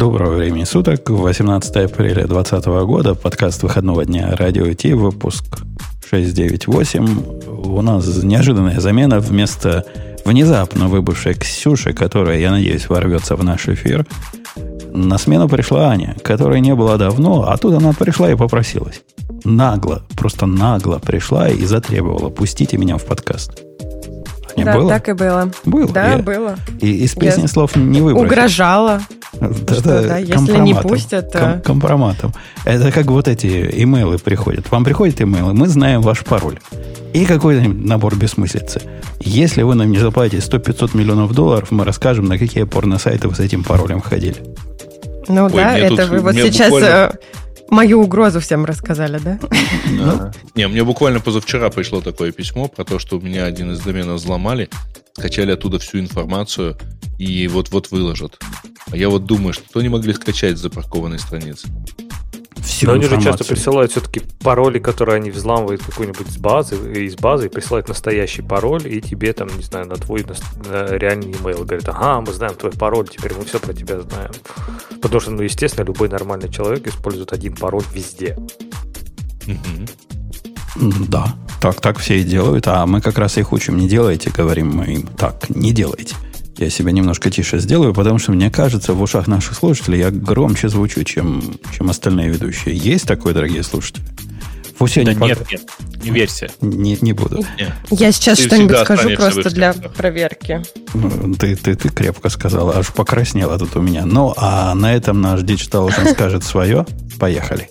Доброго времени суток. 18 апреля 2020 года. Подкаст выходного дня Радио Ти. Выпуск 698. У нас неожиданная замена вместо внезапно выбывшей Ксюши, которая, я надеюсь, ворвется в наш эфир. На смену пришла Аня, которой не было давно, а тут она пришла и попросилась. Нагло, просто нагло пришла и затребовала. Пустите меня в подкаст. Не да, было? так и было. Было? Да, я, было. И из песни Я слов не выбросил. Угрожала. Да, что, да, если не пустят... Ком- компроматом. Это как вот эти имейлы приходят. Вам приходят имейлы, мы знаем ваш пароль. И какой-то набор бессмыслицы. Если вы нам не заплатите 100-500 миллионов долларов, мы расскажем, на какие порно-сайты вы с этим паролем ходили. Ну Ой, да, это вы вот сейчас буквально... Мою угрозу всем рассказали, да? да. Не, мне буквально позавчера пришло такое письмо про то, что у меня один из доменов взломали, скачали оттуда всю информацию и вот-вот выложат. А я вот думаю, что не могли скачать с запаркованной страницы всю Но они же часто присылают все-таки пароли, которые они взламывают какую-нибудь с базы, из базы, и присылают настоящий пароль, и тебе там, не знаю, на твой на, на реальный email говорят, ага, мы знаем твой пароль, теперь мы все про тебя знаем. Потому что, ну, естественно, любой нормальный человек использует один пароль везде. Да, так, так все и делают, а мы как раз их учим, не делайте, говорим мы им, так, не делайте. Я себя немножко тише сделаю, потому что мне кажется, в ушах наших слушателей я громче звучу, чем, чем остальные ведущие. Есть такое, дорогие слушатели? Пусть да нет, нет, не верься. Не, не буду. Нет. Я сейчас ты что-нибудь скажу просто для проверки. Ну, ты, ты, ты крепко сказала, аж покраснела тут у меня. Ну, а на этом наш Digital скажет свое. Поехали.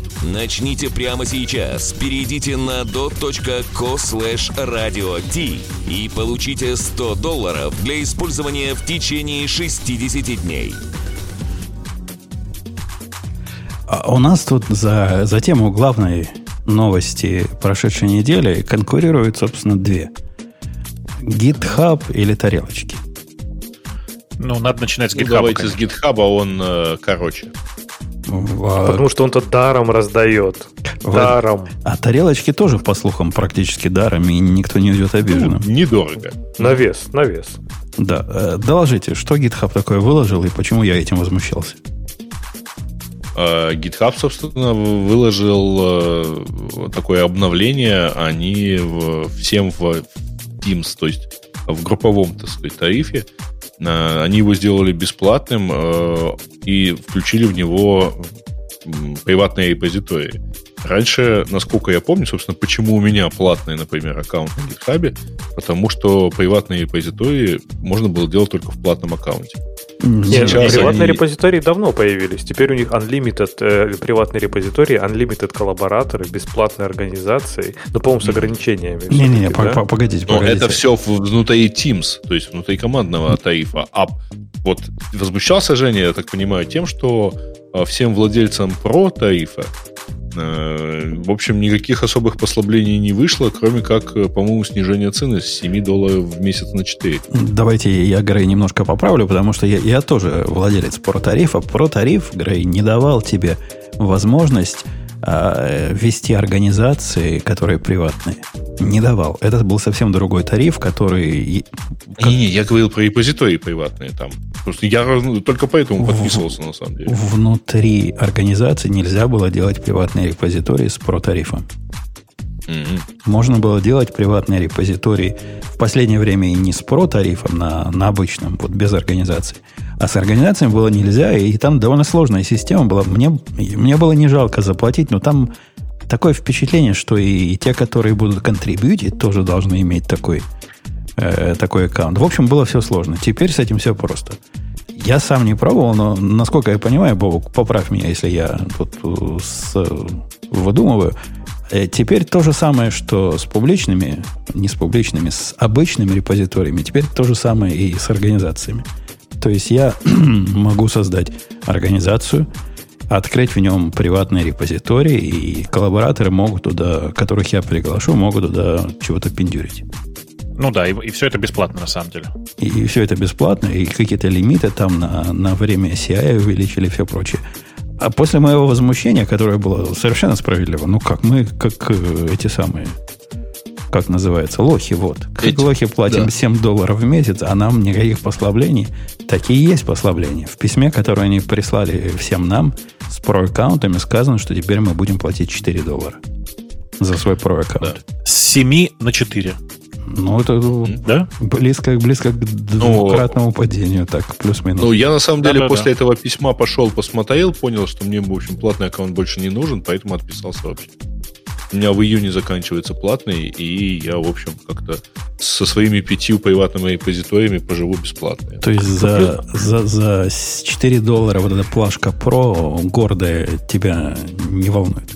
Начните прямо сейчас. Перейдите на dot.co slash radio и получите 100 долларов для использования в течение 60 дней. А у нас тут за, за тему главной новости прошедшей недели конкурируют, собственно, две. GitHub или тарелочки? Ну, надо начинать с GitHub. Ну, давайте конечно. с GitHub, а он э, короче. А... Потому что он-то даром раздает. Даром. А тарелочки тоже, по слухам, практически даром, и никто не идет обиженным. Ну, недорого. На вес, на вес. Да. Э, доложите, что GitHub такое выложил и почему я этим возмущался? Uh, GitHub, собственно, выложил uh, такое обновление. Они всем в Teams, то есть в групповом, так сказать, тарифе Э, они его сделали бесплатным э, и включили в него приватные репозитории. Раньше, насколько я помню, собственно, почему у меня платный, например, аккаунт на GitHub, потому что приватные репозитории можно было делать только в платном аккаунте. Нет, Сейчас приватные они... репозитории давно появились. Теперь у них unlimited э, приватные репозитории, unlimited коллабораторы, бесплатные организации, но, по-моему, с ограничениями. Не-не-не, да? погодите, Но это все внутри Teams, то есть внутри командного тарифа. А вот возмущался Женя, я так понимаю, тем, что э, всем владельцам про тарифа в общем, никаких особых послаблений не вышло, кроме как, э, по-моему, снижение цены с 7 долларов в месяц на 4. Давайте я, Грей, немножко поправлю, потому что я, я тоже владелец про-тарифа. Про-тариф, Грей, не давал тебе возможность а, вести организации, которые приватные. Не давал. Это был совсем другой тариф, который... Не-не, я говорил про репозитории приватные там. Просто я только поэтому подписывался, в, на самом деле. Внутри организации нельзя было делать приватные репозитории с про-тарифом. Можно было делать приватные репозитории в последнее время и не с про-тарифом на, на обычном, вот без организации, а с организациями было нельзя, и там довольно сложная система была. Мне, мне было не жалко заплатить, но там такое впечатление, что и, и те, которые будут контрибьютить, тоже должны иметь такой, э, такой аккаунт. В общем, было все сложно. Теперь с этим все просто. Я сам не пробовал, но, насколько я понимаю, Бобок, поправь меня, если я тут э, с, выдумываю. Э, теперь то же самое, что с публичными, не с публичными, с обычными репозиториями, теперь то же самое и с организациями. То есть я могу создать организацию, открыть в нем приватный репозиторий, и коллабораторы могут туда, которых я приглашу, могут туда чего-то пиндюрить. Ну да, и, и все это бесплатно на самом деле. И, и все это бесплатно, и какие-то лимиты там на, на время CI увеличили и все прочее. А после моего возмущения, которое было совершенно справедливо, ну как, мы как э, эти самые, как называется, лохи, вот. Как Эти, лохи платим да. 7 долларов в месяц, а нам никаких послаблений. Такие есть послабления. В письме, которое они прислали всем нам с про-аккаунтами, сказано, что теперь мы будем платить 4 доллара за свой про-аккаунт. Да. С 7 на 4. Ну, это да? близко, близко к двукратному ну, падению, так, плюс-минус. Ну, я на самом деле да, после да. этого письма пошел, посмотрел, понял, что мне, в общем, платный аккаунт больше не нужен, поэтому отписался вообще. У меня в июне заканчивается платный, и я, в общем, как-то со своими пятью приватными репозиториями поживу бесплатно. То есть за, за, за 4 доллара вот эта плашка Pro гордая тебя не волнует?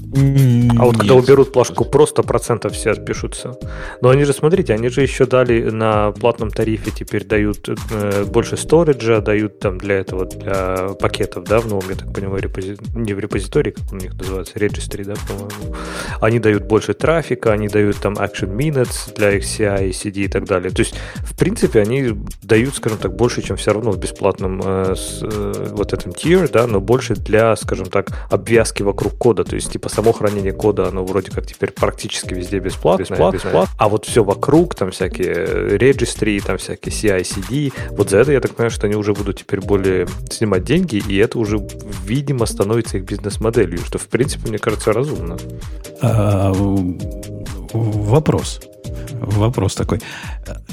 А вот когда уберут плашку Pro, 100% все отпишутся. Но они же, смотрите, они же еще дали на платном тарифе, теперь дают э, больше сториджа, дают там для этого, для пакетов, да, в новом, я так понимаю, репози... не в репозитории, как у них называется, registry, да, по-моему. Они дают больше трафика, они дают там action minutes для их CI, CD и так далее. То есть, в принципе, они дают, скажем так, больше, чем все равно в бесплатном э, с, э, вот этом tier, да, но больше для, скажем так, обвязки вокруг кода. То есть, типа, само хранение кода, оно вроде как теперь практически везде бесплатно, бесплатно, бесплатно. а вот все вокруг, там всякие registry, там всякие CI, CD, вот за это, я так понимаю, что они уже будут теперь более снимать деньги, и это уже, видимо, становится их бизнес-моделью, что, в принципе, мне кажется, разумно. А, вопрос. Вопрос такой.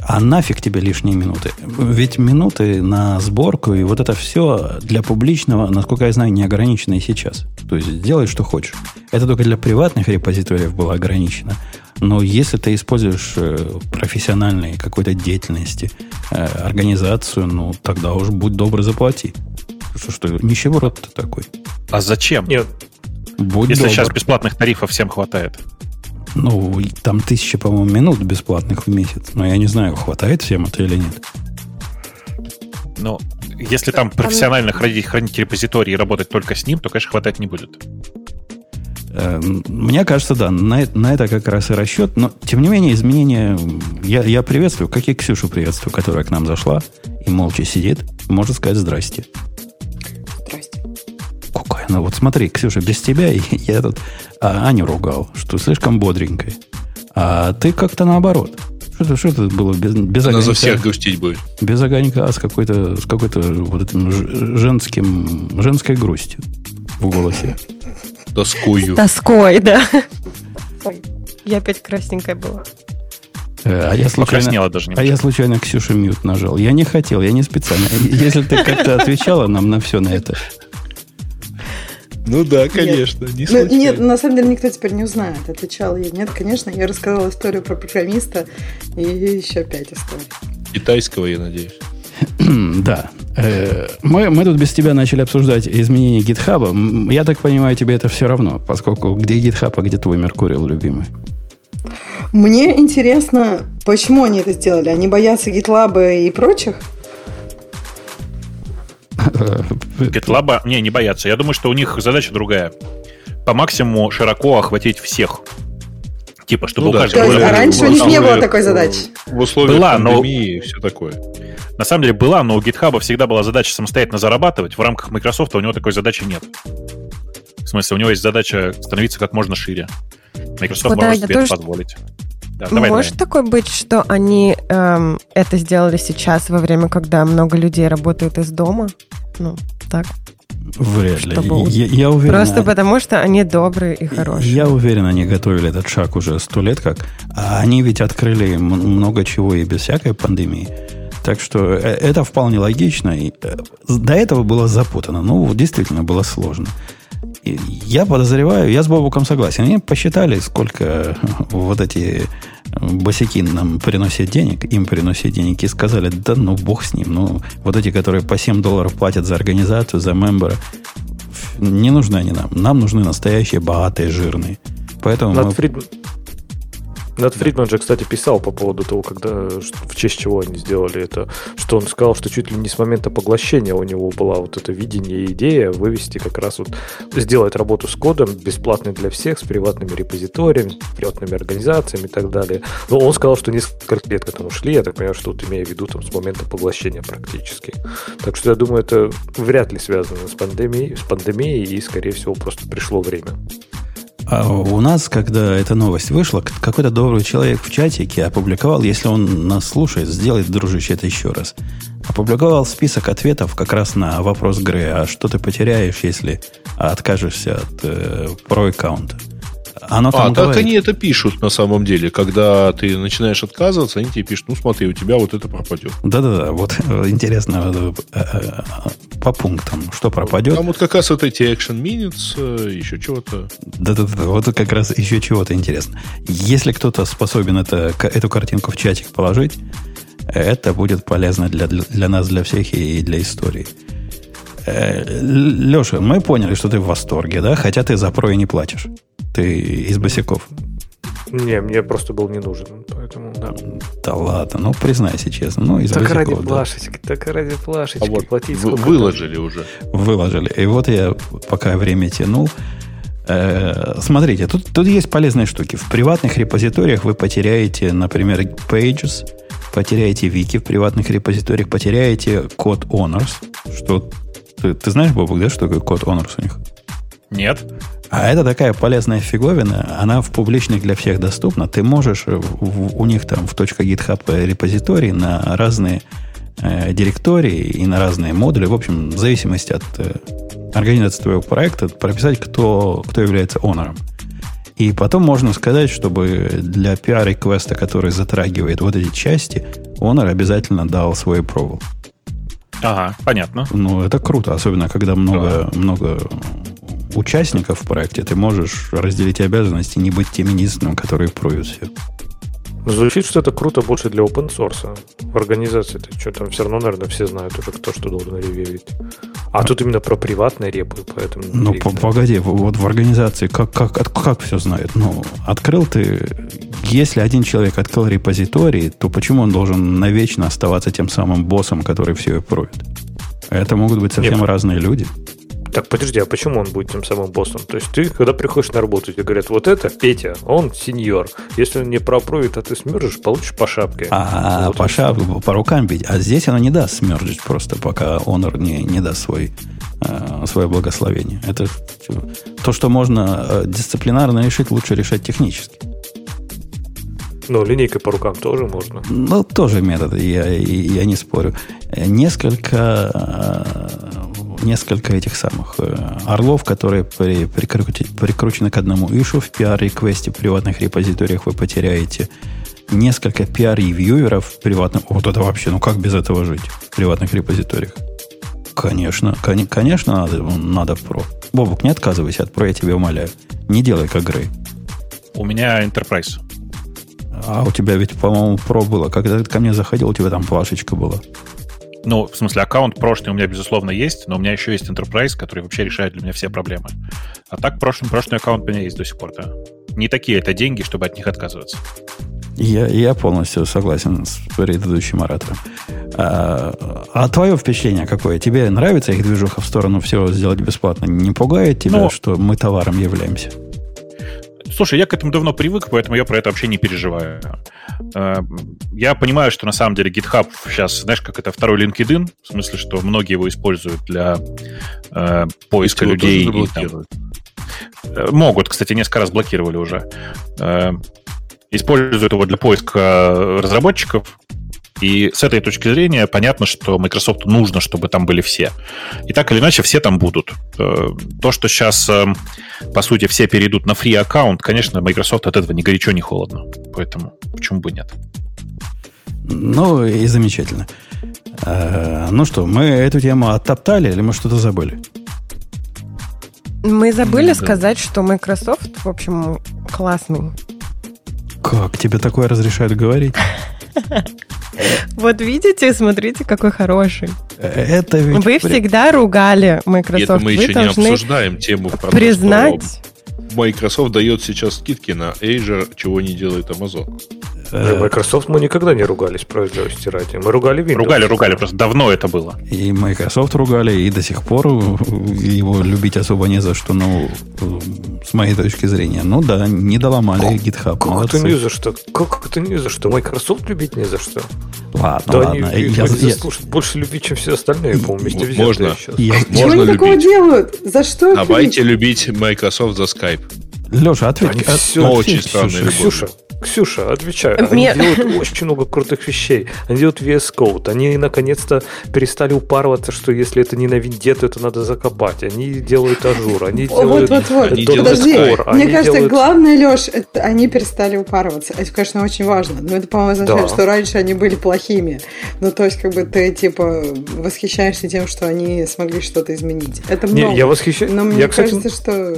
А нафиг тебе лишние минуты? Ведь минуты на сборку и вот это все для публичного, насколько я знаю, не ограничено и сейчас. То есть делай, что хочешь. Это только для приватных репозиториев было ограничено. Но если ты используешь э, профессиональной какой-то деятельности, э, организацию, ну тогда уж будь добр, заплати. Что, что нищеброд ты такой. А зачем? Нет. Будь Если добр. сейчас бесплатных тарифов всем хватает. Ну, там тысяча, по-моему, минут бесплатных в месяц. Но я не знаю, хватает всем это или нет. Ну, если там профессионально хранить, хранить репозиторий и работать только с ним, то, конечно, хватать не будет. Э, мне кажется, да, на, на это как раз и расчет. Но, тем не менее, изменения я, я приветствую, как и Ксюшу приветствую, которая к нам зашла и молча сидит, может сказать. Здрасте. Она? Вот смотри, Ксюша, без тебя я тут а Аню ругал, что слишком бодренькая. А ты как-то наоборот. Что-то, что это было без, без Она огонька. за всех грустить будет. Без огонька, а с какой-то, с какой-то вот этим женским, женской грустью в голосе. Тоскую. Тоской, да. Ой, я опять красненькая была. Э, а я случайно, даже а я случайно Ксюша мьют нажал. Я не хотел, я не специально. Если ты как-то отвечала нам на все на это, ну да, конечно, нет. не ну, Нет, на самом деле никто теперь не узнает, отвечала я. Нет, конечно, я рассказала историю про программиста и еще пять историй. Китайского, я надеюсь. да. Э, мы, мы тут без тебя начали обсуждать изменения гитхаба. Я так понимаю, тебе это все равно, поскольку где гитхаб, а где твой Меркурил, любимый? Мне интересно, почему они это сделали? Они боятся гитлаба и прочих? GitLab, не, не боятся. Я думаю, что у них задача другая. По максимуму широко охватить всех. Типа, чтобы ну, у каждого... То есть, а раньше у них не было такой задачи? В условиях была, пандемии но... и все такое. На самом деле была, но у GitHub всегда была задача самостоятельно зарабатывать. В рамках Microsoft у него такой задачи нет. В смысле, у него есть задача становиться как можно шире. Microsoft Куда может себе это позволить. Да, давай, Может давай. такое быть, что они эм, это сделали сейчас, во время, когда много людей работают из дома? Ну, так. Вряд ли. Чтобы... Я, я уверен. Просто потому, что они добрые и хорошие. Я уверен, они готовили этот шаг уже сто лет как. А они ведь открыли много чего и без всякой пандемии. Так что э, это вполне логично. И э, до этого было запутано. Ну, действительно было сложно. Я подозреваю, я с Бобуком согласен. Они посчитали, сколько вот эти босяки нам приносят денег, им приносят денег, и сказали, да ну бог с ним. Ну, вот эти, которые по 7 долларов платят за организацию, за мембера, не нужны они нам. Нам нужны настоящие, богатые, жирные. Поэтому... Над, мы... Фрид... Над Фридман же, кстати, писал по поводу того, когда, в честь чего они сделали это, что он сказал, что чуть ли не с момента поглощения у него была вот это видение и идея вывести как раз вот, сделать работу с кодом бесплатной для всех, с приватными репозиториями, приватными организациями и так далее. Но он сказал, что несколько лет к этому шли, я так понимаю, что тут имея в виду там с момента поглощения практически. Так что я думаю, это вряд ли связано с пандемией, с пандемией и, скорее всего, просто пришло время. А у нас, когда эта новость вышла, какой-то добрый человек в чатике опубликовал, если он нас слушает, сделает, дружище, это еще раз. Опубликовал список ответов как раз на вопрос Грея, а что ты потеряешь, если откажешься от э, про-аккаунта. Оно а, так говорит. они это пишут на самом деле. Когда ты начинаешь отказываться, они тебе пишут, ну смотри, у тебя вот это пропадет. Да-да-да, вот интересно э, э, по пунктам, что пропадет. Там вот как раз вот эти action minutes, э, еще чего-то. Да-да-да, вот как раз еще чего-то интересно. Если кто-то способен это, эту картинку в чатик положить, это будет полезно для, для нас, для всех и для истории. Леша, мы поняли, что ты в восторге, да? Хотя ты за про и не платишь. Ты из босиков? Не, мне просто был не нужен, поэтому да. Да ладно, ну признайся честно. Ну, из так босиков, ради да. плашечки, так ради плашечки. А вот платить вы, выложили там? уже. Выложили. И вот я пока время тянул, э, смотрите, тут, тут есть полезные штуки. В приватных репозиториях вы потеряете, например, Pages, потеряете вики в приватных репозиториях, потеряете код Honors, что ты, ты знаешь, Бобок, да, что такое код Honors у них? Нет. А это такая полезная фиговина, она в публичных для всех доступна. Ты можешь в, у них там в .github репозитории на разные э, директории и на разные модули, в общем, в зависимости от э, организации твоего проекта, прописать, кто, кто является онором. И потом можно сказать, чтобы для PR-реквеста, который затрагивает вот эти части, онор обязательно дал свой approval. Ага, понятно. Ну, это круто, особенно когда много, да. много участников в проекте, ты можешь разделить обязанности и не быть тем единственным, который пруют все. Звучит, что это круто больше для open source. В организации это что там все равно, наверное, все знают уже, кто что должен ревьюить. А, а тут именно про приватные репы, поэтому... Ну, по погоди, вот в организации как, как, как, как все знают? Ну, открыл ты... Если один человек открыл репозиторий, то почему он должен навечно оставаться тем самым боссом, который все и прует? Это могут быть совсем Нет. разные люди. Так, подожди, а почему он будет тем самым боссом? То есть ты, когда приходишь на работу, тебе говорят, вот это Петя, он сеньор. Если он не пропровит, а ты смержишь, получишь по шапке. А, вот по шапке, по рукам бить. А здесь оно не даст смержить просто, пока Honor не, не даст свой, э, свое благословение. Это то, что можно э, дисциплинарно решить, лучше решать технически. Ну, линейкой по рукам тоже можно. Ну, тоже метод, я, я не спорю. Несколько э, несколько этих самых э, орлов, которые при, прикрути, прикручены к одному ишу в PR-реквесте в приватных репозиториях вы потеряете. Несколько PR-ревьюеров в приватном... Вот это вообще, ну как без этого жить в приватных репозиториях? Конечно, кон, конечно, надо, надо про. Бобук, не отказывайся от про, я тебя умоляю. Не делай как Грей. У меня Enterprise. А у тебя ведь, по-моему, про было. Когда ты ко мне заходил, у тебя там плашечка была. Ну, в смысле, аккаунт прошлый у меня, безусловно, есть, но у меня еще есть Enterprise, который вообще решает для меня все проблемы. А так, прошлый, прошлый аккаунт у меня есть до сих пор, да. Не такие это деньги, чтобы от них отказываться. Я, я полностью согласен с предыдущим оратором. А, а твое впечатление какое? Тебе нравится их движуха в сторону всего сделать бесплатно? Не пугает тебя, ну, что мы товаром являемся? Слушай, я к этому давно привык, поэтому я про это вообще не переживаю. Э, я понимаю, что на самом деле GitHub сейчас, знаешь, как это второй LinkedIn, в смысле, что многие его используют для э, поиска людей. И, там, э, могут, кстати, несколько раз блокировали уже. Э, используют его для поиска разработчиков, и с этой точки зрения понятно, что Microsoft нужно, чтобы там были все. И так или иначе все там будут. Э, то, что сейчас, эм, по сути, все перейдут на free аккаунт, конечно, Microsoft от этого ни горячо, ни холодно. Поэтому почему бы нет? Ну и замечательно. Э, ну что, мы эту тему оттоптали или мы что-то забыли? Мы забыли да. сказать, что Microsoft, в общем, классный. Как? Тебе такое разрешают говорить? Вот видите, смотрите, какой хороший. Это ведь... Вы всегда ругали Microsoft. Это мы еще не обсуждаем тему признать, Microsoft дает сейчас скидки на Azure, чего не делает Amazon. Э, Microsoft мы никогда не ругались, справедливости ради. Мы ругали Windows. Ругали, ругали, просто давно это было. И Microsoft ругали, и до сих пор его любить особо не за что, ну, с моей точки зрения. Ну да, не доломали GitHub. Как это не за что? Как это не за что? Microsoft любить не за что. Ладно, да ладно. Они, я, я, больше любить, чем все остальные, по-моему, вместе взятые Можно. Я, Чего они любить? такого делают? За что? Давайте любить Microsoft за Skype. Леша, ответь. Они от, все очень странные. Ксюша, Ксюша, отвечаю. Они Мне... делают очень много крутых вещей. Они делают VS Code. Они наконец-то перестали упарываться, что если это не на винде, то это надо закопать. Они делают Azure. Они делают... Вот, вот, вот. Подожди. Мне кажется, делают... главное, Леш, это они перестали упарываться. Это, конечно, очень важно. Но это, по-моему, означает, да. что раньше они были плохими. Ну, то есть, как бы ты, типа, восхищаешься тем, что они смогли что-то изменить. Это много. Не, я восхищаюсь. Но мне я, кажется, кстати... что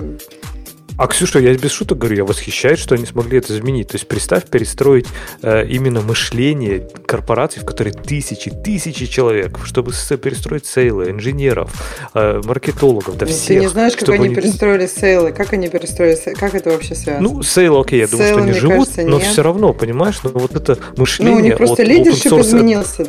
а, Ксюша, я без шуток говорю, я восхищаюсь, что они смогли это изменить. То есть представь перестроить э, именно мышление корпораций, в которой тысячи, тысячи человек, чтобы перестроить сейлы, инженеров, э, маркетологов, да всех. Ты не знаешь, как они, они перестроили сейлы, как они перестроили, как это вообще связано? Ну, сейлы, окей, я думаю, что они живут, кажется, но нет. все равно, понимаешь, но вот это мышление... Ну, у них просто лидершип изменился.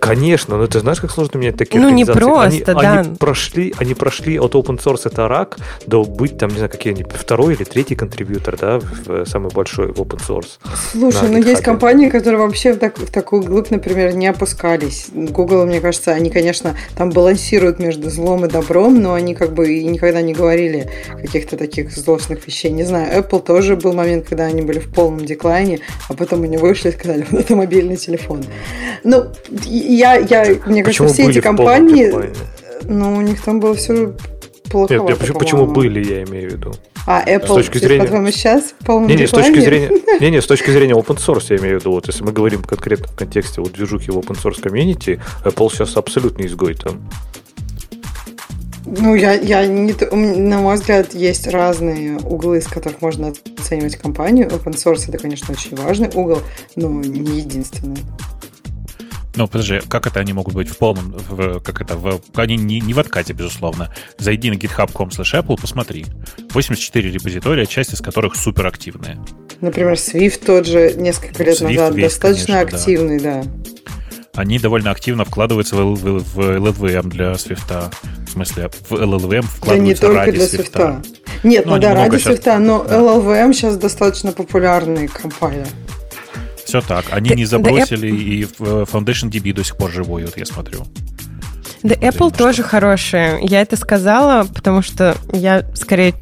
Конечно, но ты знаешь, как сложно менять такие ну, организации? Ну, не просто, они, да. Они прошли, они прошли от open source это рак до быть там, не знаю, какие они, второй или третий контрибьютор, да, в, самый большой в open source. Слушай, ну есть компании, которые вообще в, так, в такую глубь, например, не опускались. Google, мне кажется, они, конечно, там балансируют между злом и добром, но они как бы и никогда не говорили каких-то таких злостных вещей. Не знаю, Apple тоже был момент, когда они были в полном деклайне, а потом они вышли и сказали, вот это мобильный телефон. Ну, я, я, мне кажется, все эти компании, ну, у них там было все плохо. Нет, почему, почему были, я имею в виду. А Apple, с точки зрения... по-твоему, сейчас в не, не, с точки зрения, не, не, с точки зрения open source, я имею в виду, вот если мы говорим конкретно в контексте вот движухи в open source комьюнити, Apple сейчас абсолютно изгой там. Ну, я, я не, на мой взгляд, есть разные углы, с которых можно оценивать компанию. Open source это, конечно, очень важный угол, но не единственный. Ну, подожди, как это они могут быть в полном, в, как это, в, они не, не в откате, безусловно. Зайди на github.com slash Apple, посмотри. 84 репозитория, часть из которых суперактивные. Например, Swift тот же несколько лет Swift назад весь, достаточно конечно, активный, да. да. Они довольно активно вкладываются в, в, в LLVM для Swift. В смысле, в LLVM вкладываются да не только ради для Swift. Swift. Нет, ну, ну да, ради сейчас... Swift, но да. LLVM сейчас достаточно популярный компания. Все так. Они да, не забросили, да, и Foundation DB до сих пор живой, вот я смотрю. Да, Apple что? тоже хорошие. Я это сказала, потому что я скорее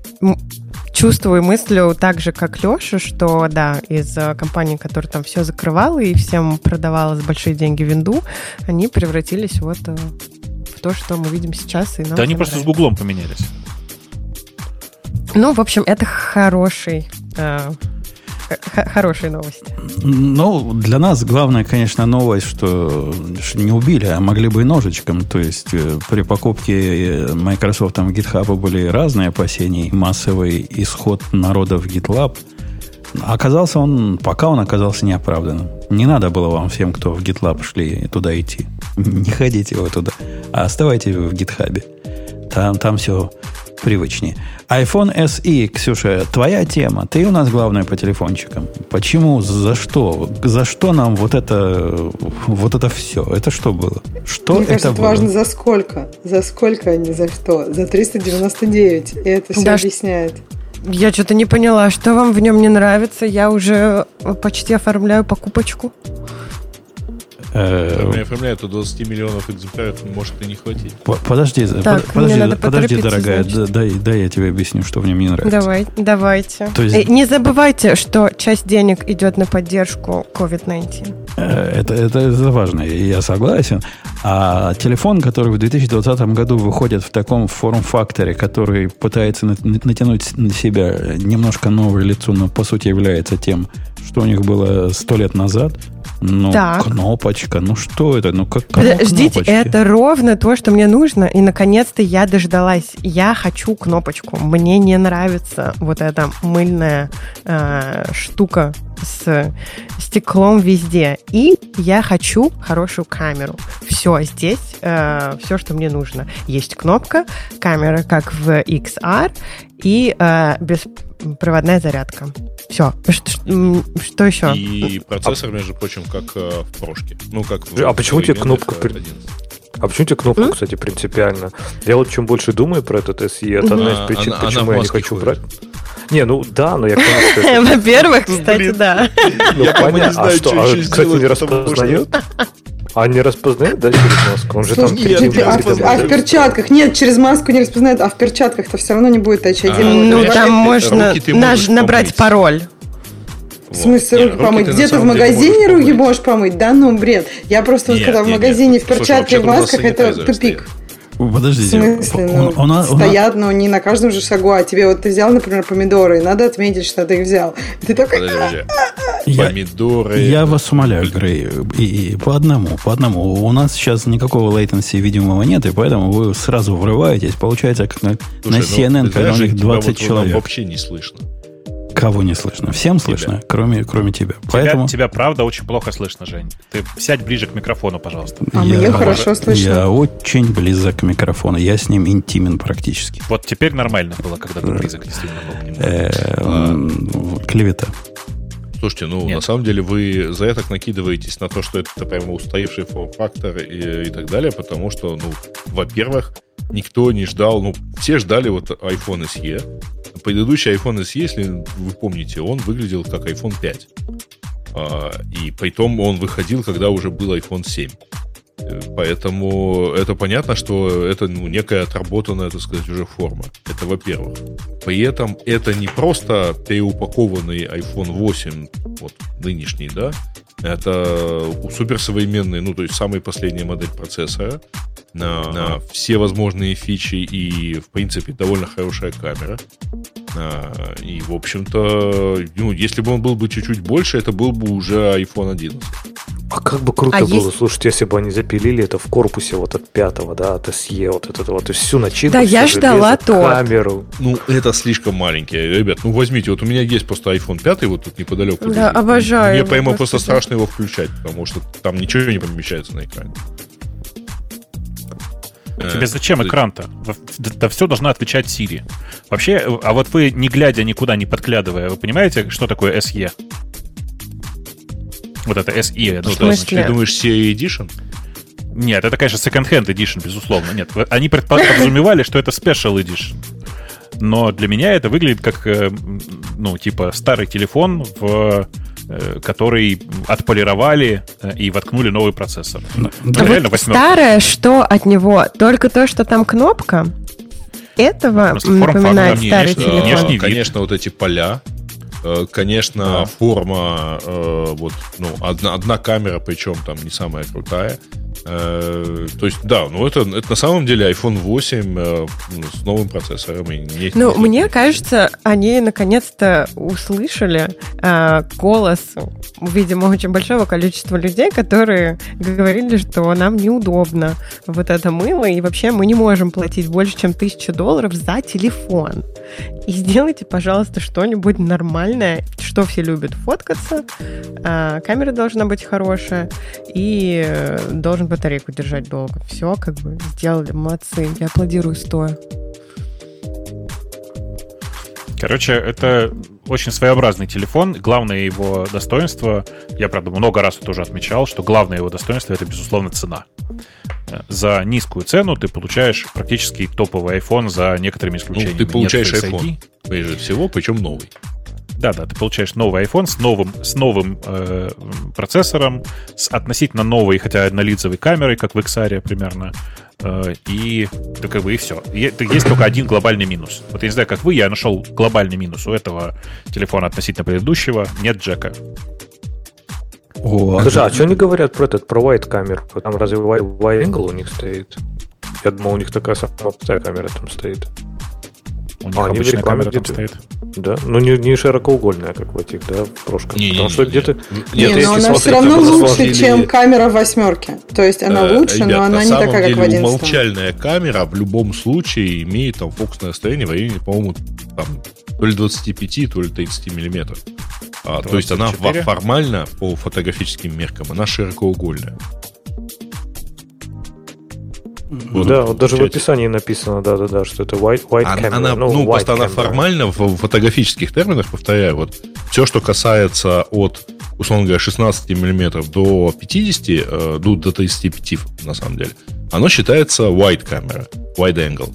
чувствую мыслю так же, как Леша, что, да, из э, компании, которая там все закрывала и всем продавала за большие деньги винду, они превратились вот э, в то, что мы видим сейчас. И нам да они просто с Гуглом поменялись. Ну, в общем, это хороший э, хорошие новости. Ну, для нас главная, конечно, новость, что не убили, а могли бы и ножичком. То есть э, при покупке э, Microsoft там GitHub были разные опасения, массовый исход народа в GitLab. Оказался он, пока он оказался неоправданным. Не надо было вам всем, кто в GitLab шли, туда идти. Не ходите вы туда, а оставайтесь в GitHub. Там, там все привычнее. iPhone SE, Ксюша, твоя тема. Ты у нас главная по телефончикам. Почему? За что? За что нам вот это, вот это все? Это что было? Что Мне это кажется, было? важно за сколько. За сколько, а не за что. За 399. И это все да, объясняет. Я что-то не поняла, что вам в нем не нравится. Я уже почти оформляю покупочку. Э, не оформляют, то 20 миллионов экземпляров может и не хватить. Подожди, так, подожди, подожди, дорогая, дай, дай я тебе объясню, что в нем не нравится. Давай, давайте. То есть... Не забывайте, что часть денег идет на поддержку COVID-19. Э, это, это, это важно, я согласен. А телефон, который в 2020 году выходит в таком форм-факторе, который пытается натянуть на себя немножко новое лицо, но по сути является тем, что у них было сто лет назад, ну, так. кнопочка, ну что это? Ну, как Подождите, это ровно то, что мне нужно. И, наконец-то, я дождалась. Я хочу кнопочку. Мне не нравится вот эта мыльная э, штука с стеклом везде. И я хочу хорошую камеру. Все, здесь э, все, что мне нужно. Есть кнопка, камера как в XR, и э, без проводная зарядка. Все. Что, что еще? И процессор, между прочим, как э, в прошке. Ну, как в, а почему тебе кнопка... 11. А почему тебе кнопка, mm? кстати, принципиально? Я вот чем больше думаю про этот SE, это одна из причин, она, почему она я не хочу ходит. брать. Не, ну да, но я Во-первых, кстати, да. Ну, понятно. А что, а, кстати, не распознает? А не распознает, да, через маску? Он же там нет, а, а в перчатках? Нет, через маску не распознает, а в перчатках-то все равно не будет Touch ID. Ну, там можно набрать пароль. В смысле руки помыть? Где ты в магазине руки можешь помыть? Да ну, бред. Я просто, нет, когда в магазине в перчатке в масках, это тупик. Подождите. В смысле? Ну, он, он, стоят, но не на каждом же шагу. А тебе вот ты взял, например, помидоры, и надо отметить, что ты их взял. ты такой... Я, помидоры. Я вас умоляю, Грей, и, и по одному, по одному. У нас сейчас никакого лейтенси видимого нет, и поэтому вы сразу врываетесь. Получается, как на, Слушай, на CNN, ну, когда у них 20 вот человек. Вообще не слышно. Кого не слышно? Всем слышно, тебя. кроме, кроме тебя. тебя. Поэтому... Тебя, правда, очень плохо слышно, Жень. Ты сядь ближе к микрофону, пожалуйста. А я, мне хорошо слышно. Я очень близок к микрофону. Я с ним интимен практически. Вот теперь нормально было, когда ты близок действительно был к нему. Э, клевета. Слушайте, ну, Нет. на самом деле вы за это накидываетесь на то, что это прямо устаревший форм-фактор и, и так далее, потому что, ну, во-первых, никто не ждал, ну, все ждали вот iPhone SE. Предыдущий iPhone SE, если вы помните, он выглядел как iPhone 5. А, и при том он выходил, когда уже был iPhone 7. Поэтому это понятно, что это ну, некая отработанная, так сказать, уже форма. Это во-первых. При этом это не просто переупакованный iPhone 8, вот нынешний, да, это суперсовременный, ну, то есть самая последняя модель процессора, на, на все возможные фичи и, в принципе, довольно хорошая камера. А, и, в общем-то, ну, если бы он был бы чуть-чуть больше, это был бы уже iPhone 11. А как бы круто а было, есть... слушайте, если бы они запилили это в корпусе вот от пятого, да, от SE, вот это вот, и всю начинку. Да, я ждала то. Камеру. Ну, это слишком маленькие. Ребят, ну возьмите, вот у меня есть просто iPhone 5, вот тут неподалеку. Да, обожаю. Мне пойму просто страшно его включать, потому что там ничего не помещается на экране. Тебе зачем экран-то? Да все должна отвечать Siri. Вообще, а вот вы, не глядя никуда, не подглядывая, вы понимаете, что такое SE? Вот это SE. Это что, значит, ты думаешь SE Edition? Нет, это, конечно, second-hand edition, безусловно. Нет, они подразумевали, что это special edition. Но для меня это выглядит как, э, ну, типа, старый телефон, в, э, который отполировали э, и воткнули новый процессор. Ну, да. реально вот старое, что от него? Только то, что там кнопка? Этого напоминает старый конечно, телефон. Конечно, вот эти поля, Конечно, да. форма, вот, ну, одна, одна камера, причем там не самая крутая. Э, то есть, да, ну это, это на самом деле iPhone 8 э, ну, с новым процессором. И не, ну, не мне кажется, они наконец-то услышали э, голос, видимо, очень большого количества людей, которые говорили, что нам неудобно вот это мыло, и вообще мы не можем платить больше, чем тысячу долларов за телефон. И сделайте, пожалуйста, что-нибудь нормальное, что все любят фоткаться, э, камера должна быть хорошая, и э, должен батарейку держать долго. Все, как бы сделали, молодцы. Я аплодирую стоя. Короче, это очень своеобразный телефон. Главное его достоинство, я, правда, много раз тоже отмечал, что главное его достоинство — это, безусловно, цена. За низкую цену ты получаешь практически топовый iPhone за некоторыми исключениями. Ну, ты получаешь iPhone, прежде всего, причем новый. Да, да, ты получаешь новый iPhone с новым, с новым э, процессором, с относительно новой, хотя однолицевой камерой, как в XR примерно. Э, и да, как бы и все. Есть только один глобальный минус. Вот я не знаю, как вы, я нашел глобальный минус у этого телефона относительно предыдущего. Нет джека. О, Слушай, а, а что они говорят про этот, про white камер? Там разве wide angle у них стоит? Я думал, у них такая самая камера там стоит. У них а, обычная камера там стоит. Да, но не, не широкоугольная, как в этих, да, в прошках. Не, Потому не, что где-то... Нет, не, но она все равно лучше, сложили... чем камера в восьмерке. То есть она э, лучше, ребят, но она не такая, деле, как в 11. Умолчальная камера в любом случае имеет там фокусное расстояние в районе, по-моему, там, то ли 25, то ли 30 миллиметров. А, то есть она формально по фотографическим меркам, она широкоугольная. Вот, да, вот даже в описании написано, да-да-да, что это white, white она, camera. Она, ну, ну просто camera. она формально в фотографических терминах, повторяю, вот все, что касается от, условно говоря, 16 мм до 50, э, до 35 на самом деле, оно считается white camera, wide angle.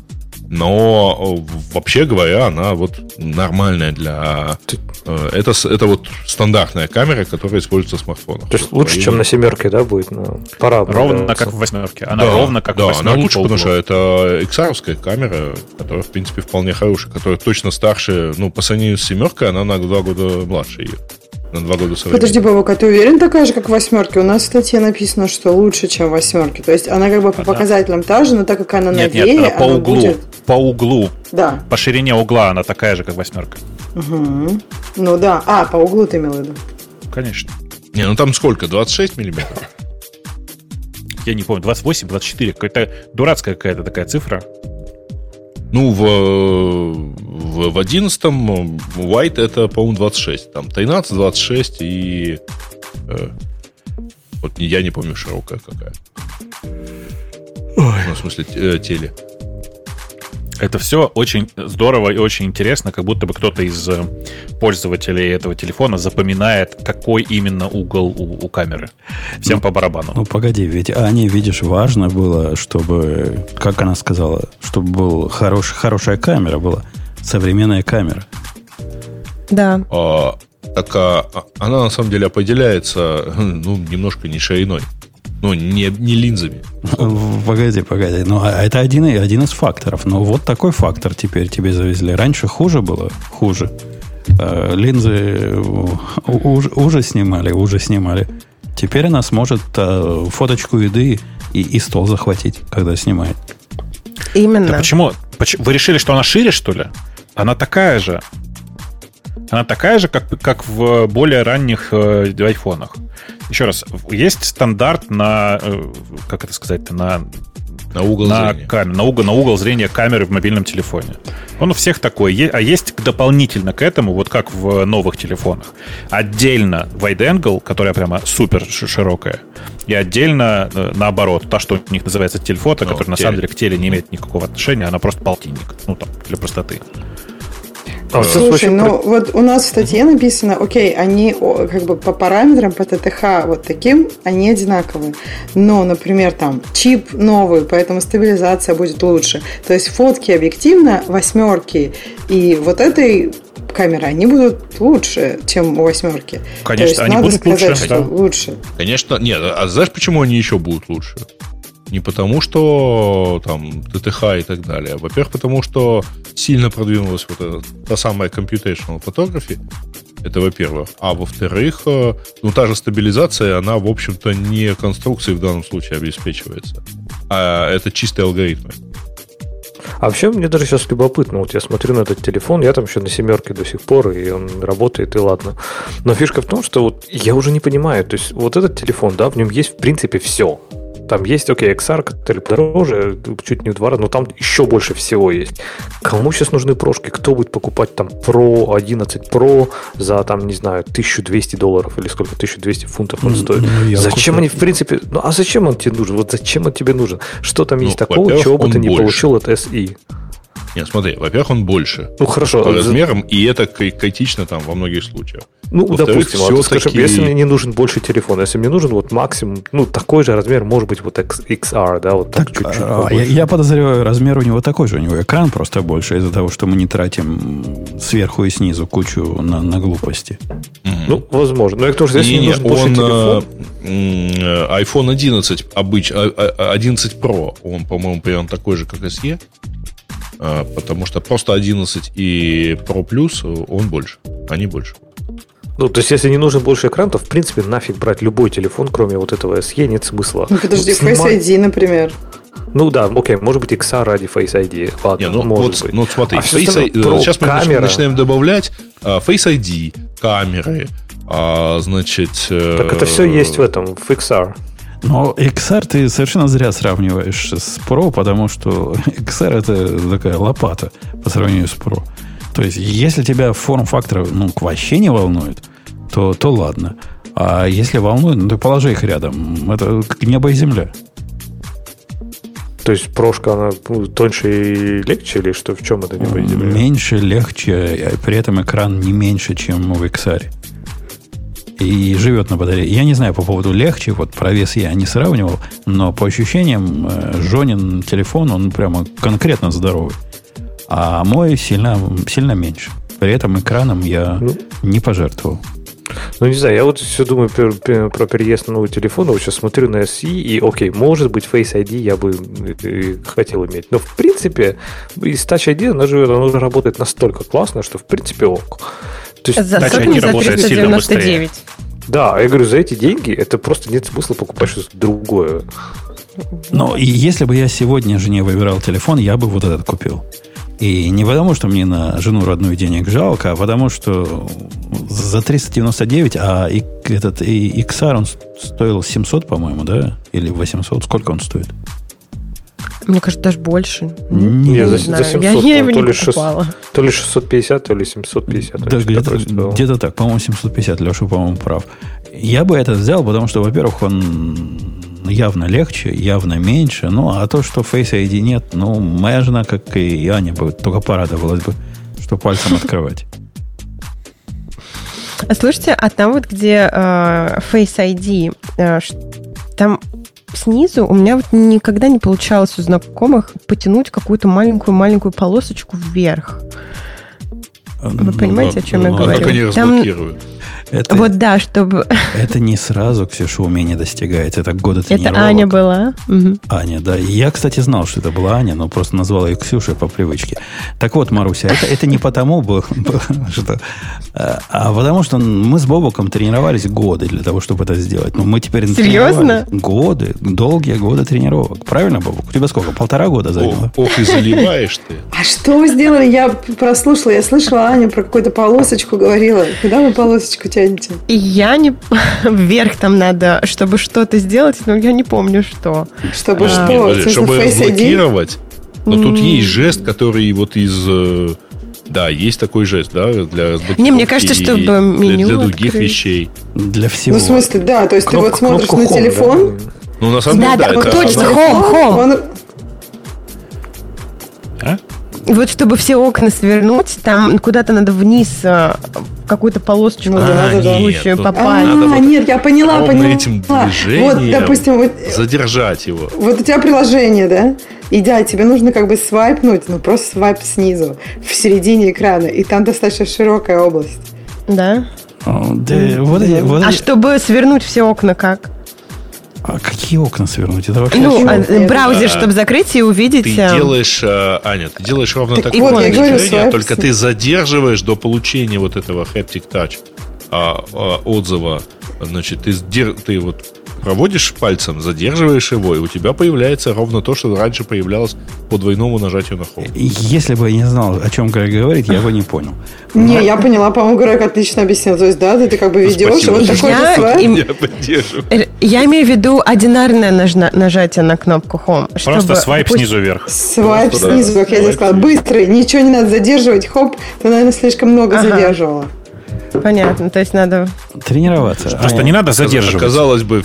Но вообще говоря, она вот нормальная для... Э, это, это вот стандартная камера, которая используется в смартфонах. То есть лучше, чем на семерке, да, будет? Ну, пора ровно как в восьмерке. Она да, ровно как да, в восьмерке. она лучше, потому что это XR камера, которая, в принципе, вполне хорошая, которая точно старше, ну, по сравнению с семеркой, она на два года младше ее на два года современнее. Подожди, Бабок, а ты уверен такая же, как в восьмерке? У нас в статье написано, что лучше, чем в восьмерке. То есть она как бы по она... показателям та же, но так как она нет, новее, нет, она по углу, будет... по углу. Да. По ширине угла она такая же, как восьмерка. Угу. Ну да. А, по углу ты имел в виду? Конечно. Не, ну там сколько? 26 миллиметров? Я не помню, 28, 24. Какая-то дурацкая какая-то такая цифра. Ну, в, в, в 11 White это, по-моему, 26. Там 13, 26 и... Э, вот я не помню, широкая какая. Ой. Ну, в смысле, э, теле. Это все очень здорово и очень интересно, как будто бы кто-то из э, пользователей этого телефона запоминает, какой именно угол у, у камеры. Всем ну, по барабану. Ну, погоди, ведь они, видишь, важно было, чтобы, как она сказала, чтобы был хорош, хорошая камера была, современная камера. Да. А, так а, а она на самом деле определяется ну, немножко не шириной. Ну, не, не линзами. Погоди, погоди. Ну, а это один, один из факторов. Но вот такой фактор теперь тебе завезли. Раньше хуже было? Хуже. Э, линзы уже, уже снимали, уже снимали. Теперь она сможет э, фоточку еды и, и стол захватить, когда снимает. Именно. Да почему? Вы решили, что она шире, что ли? Она такая же. Она такая же, как, как в более ранних э, айфонах. Еще раз, есть стандарт на, э, как это сказать, на на угол на зрения. Кам... На, угол, на угол зрения камеры в мобильном телефоне. Он у всех такой. А есть дополнительно к этому, вот как в новых телефонах, отдельно wide angle, которая прямо супер широкая, и отдельно, э, наоборот, та, что у них называется телефото, ну, которая на самом деле к теле не имеет никакого отношения, она просто полтинник. Ну, там, для простоты. А, Слушай, ну вот у нас в статье написано, окей, они как бы по параметрам, по ТТХ вот таким, они одинаковые. Но, например, там чип новый, поэтому стабилизация будет лучше. То есть фотки объективно, восьмерки и вот этой камеры, они будут лучше, чем у восьмерки. Конечно, То есть они надо будут сказать, лучше. что да. лучше. Конечно, нет, а знаешь, почему они еще будут лучше? Не потому, что там ТТХ и так далее. Во-первых, потому что сильно продвинулась вот эта, та самая computational photography. Это во-первых. А во-вторых, э, ну, та же стабилизация, она, в общем-то, не конструкцией в данном случае обеспечивается. А это чистые алгоритмы. А вообще, мне даже сейчас любопытно. Вот я смотрю на этот телефон, я там еще на семерке до сих пор, и он работает, и ладно. Но фишка в том, что вот я уже не понимаю. То есть вот этот телефон, да, в нем есть, в принципе, все. Там есть, окей, XR, который дороже, чуть не в два раза, но там еще больше всего есть. Кому сейчас нужны прошки? Кто будет покупать там Pro 11 Pro за, там, не знаю, 1200 долларов или сколько, 1200 фунтов он стоит? Ну, зачем куплю. они, в принципе, ну а зачем он тебе нужен? Вот зачем он тебе нужен? Что там ну, есть такого, чего бы ты не получил от SE? Нет, смотри, во-первых, он больше. Ну, хорошо. По размерам, и это критично там во многих случаях. Ну, допустим, а скажем, если мне не нужен больше телефон, если мне нужен вот максимум, ну, такой же размер, может быть, вот XR, да, вот так, так чуть-чуть. А, я, я подозреваю, размер у него такой же, у него экран просто больше из-за того, что мы не тратим сверху и снизу кучу на, на глупости. Mm-hmm. Ну, возможно. Но я тоже, если не, не нужен он, больше телефон... Э, iPhone 11 обыч, 11 а, Pro, он, по-моему, примерно такой же, как SE. А, потому что просто 11 и Pro Plus он больше, они больше. Ну, то есть, если не нужен больше экран, то, в принципе, нафиг брать любой телефон, кроме вот этого SE, нет смысла. Ну, подожди, Снимать... Face ID, например. Ну да, окей, может быть XR ради Face ID. Ладно, не, ну, может вот, быть. Ну смотри, а Face ID, сейчас мы камера. начинаем добавлять Face ID, камеры, uh, значит... Так это все есть в этом, в XR. Но XR ты совершенно зря сравниваешь с Pro, потому что XR это такая лопата по сравнению с Pro. То есть, если тебя форм-фактор ну, вообще не волнует, то, то ладно. А если волнует, ну ты положи их рядом. Это как небо и земля. То есть прошка, она ну, тоньше и легче, или что, в чем это не Меньше, легче, а при этом экран не меньше, чем в XR. И живет на батарее. Я не знаю по поводу легче, вот про вес я не сравнивал, но по ощущениям э, Жонин телефон, он прямо конкретно здоровый. А мой сильно, сильно меньше. При этом экраном я ну, не пожертвовал. Ну, не знаю, я вот все думаю про, про переезд на новый телефон, вот сейчас смотрю на SE, и, окей, может быть, Face ID я бы э, хотел иметь. Но, в принципе, из Touch ID она живет, она уже работает настолько классно, что, в принципе, ок. То есть, за Touch ID работает сильно быстрее. Да, я говорю, за эти деньги это просто нет смысла покупать что-то другое. Но и если бы я сегодня жене выбирал телефон, я бы вот этот купил. И не потому, что мне на жену родную денег жалко, а потому, что за 399, а и, этот и XR он стоил 700, по-моему, да? Или 800? Сколько он стоит? Мне кажется, даже больше. Не, я за, за 700, я, я его то, не ли 6, то ли 650, то ли 750. Да, где-то, где так, по-моему, 750. Леша, по-моему, прав. Я бы это взял, потому что, во-первых, он явно легче, явно меньше. Ну, а то, что Face ID нет, ну, моя жена, как и Аня, бы только порадовалась бы, что пальцем открывать. А слушайте, а там вот, где э, Face ID, э, там снизу у меня вот никогда не получалось у знакомых потянуть какую-то маленькую-маленькую полосочку вверх. Вы ну, понимаете, о чем я говорю? Как они? Там... Это, вот да, чтобы... Это не сразу, Ксюша, умение достигается. Это годы тренировок. Это Аня была? Угу. Аня, да. Я, кстати, знал, что это была Аня, но просто назвал ее Ксюшей по привычке. Так вот, Маруся, это, это не потому было, что... А, а потому что мы с Бобоком тренировались годы для того, чтобы это сделать. Но мы теперь Серьезно? Годы, долгие годы тренировок. Правильно, Бобок? У тебя сколько? Полтора года заняло? Ох, и заливаешь ты. А что вы сделали? Я прослушала, я слышала Аню про какую-то полосочку говорила. Куда вы полосочку тянете? Я не... Вверх там надо, чтобы что-то сделать, но я не помню, что. Чтобы а, что? Нет, чтобы разблокировать. Но тут есть жест, который вот из... Э, да, есть такой жест, да, для. Не, мне кажется, чтобы меню Для, для других открыть. вещей. Для всего. Ну, в смысле, да, то есть Кноп, ты вот смотришь на телефон... Да? Ну, на самом деле, да, да, да, точно, home, home. Он... А? Вот чтобы все окна свернуть, там куда-то надо вниз э, какую-то полосочку ну, а, нет, попасть. А, вот нет, я поняла, поняла. этим вот, допустим, вот, задержать его. Вот у тебя приложение, да? И да, тебе нужно как бы свайпнуть, ну просто свайп снизу, в середине экрана, и там достаточно широкая область. Да? Да, вот, вот, а чтобы свернуть все окна как? А какие окна свернуть? Это вообще ну, а, браузер, чтобы закрыть и увидеть. Ты э, делаешь, э, Аня, ты делаешь ровно так такое вот, движение, только ты задерживаешь до получения вот этого haptic touch а, а, отзыва. Значит, ты, ты вот проводишь пальцем, задерживаешь его, и у тебя появляется ровно то, что раньше появлялось по двойному нажатию на Home. Если бы я не знал, о чем Грег говорит, я бы не понял. Не, я поняла, по-моему, Грег отлично объяснил. То есть, да, ты, как бы ведешь, и вот такой я, им... я поддерживаю. Я имею в виду одинарное нажатие на кнопку Home. Просто свайп снизу вверх. Свайп снизу, как я тебе сказала. Быстрый, ничего не надо задерживать. Хоп, ты, наверное, слишком много задерживала. Понятно, то есть надо... Тренироваться. Просто не надо задерживать. Казалось бы,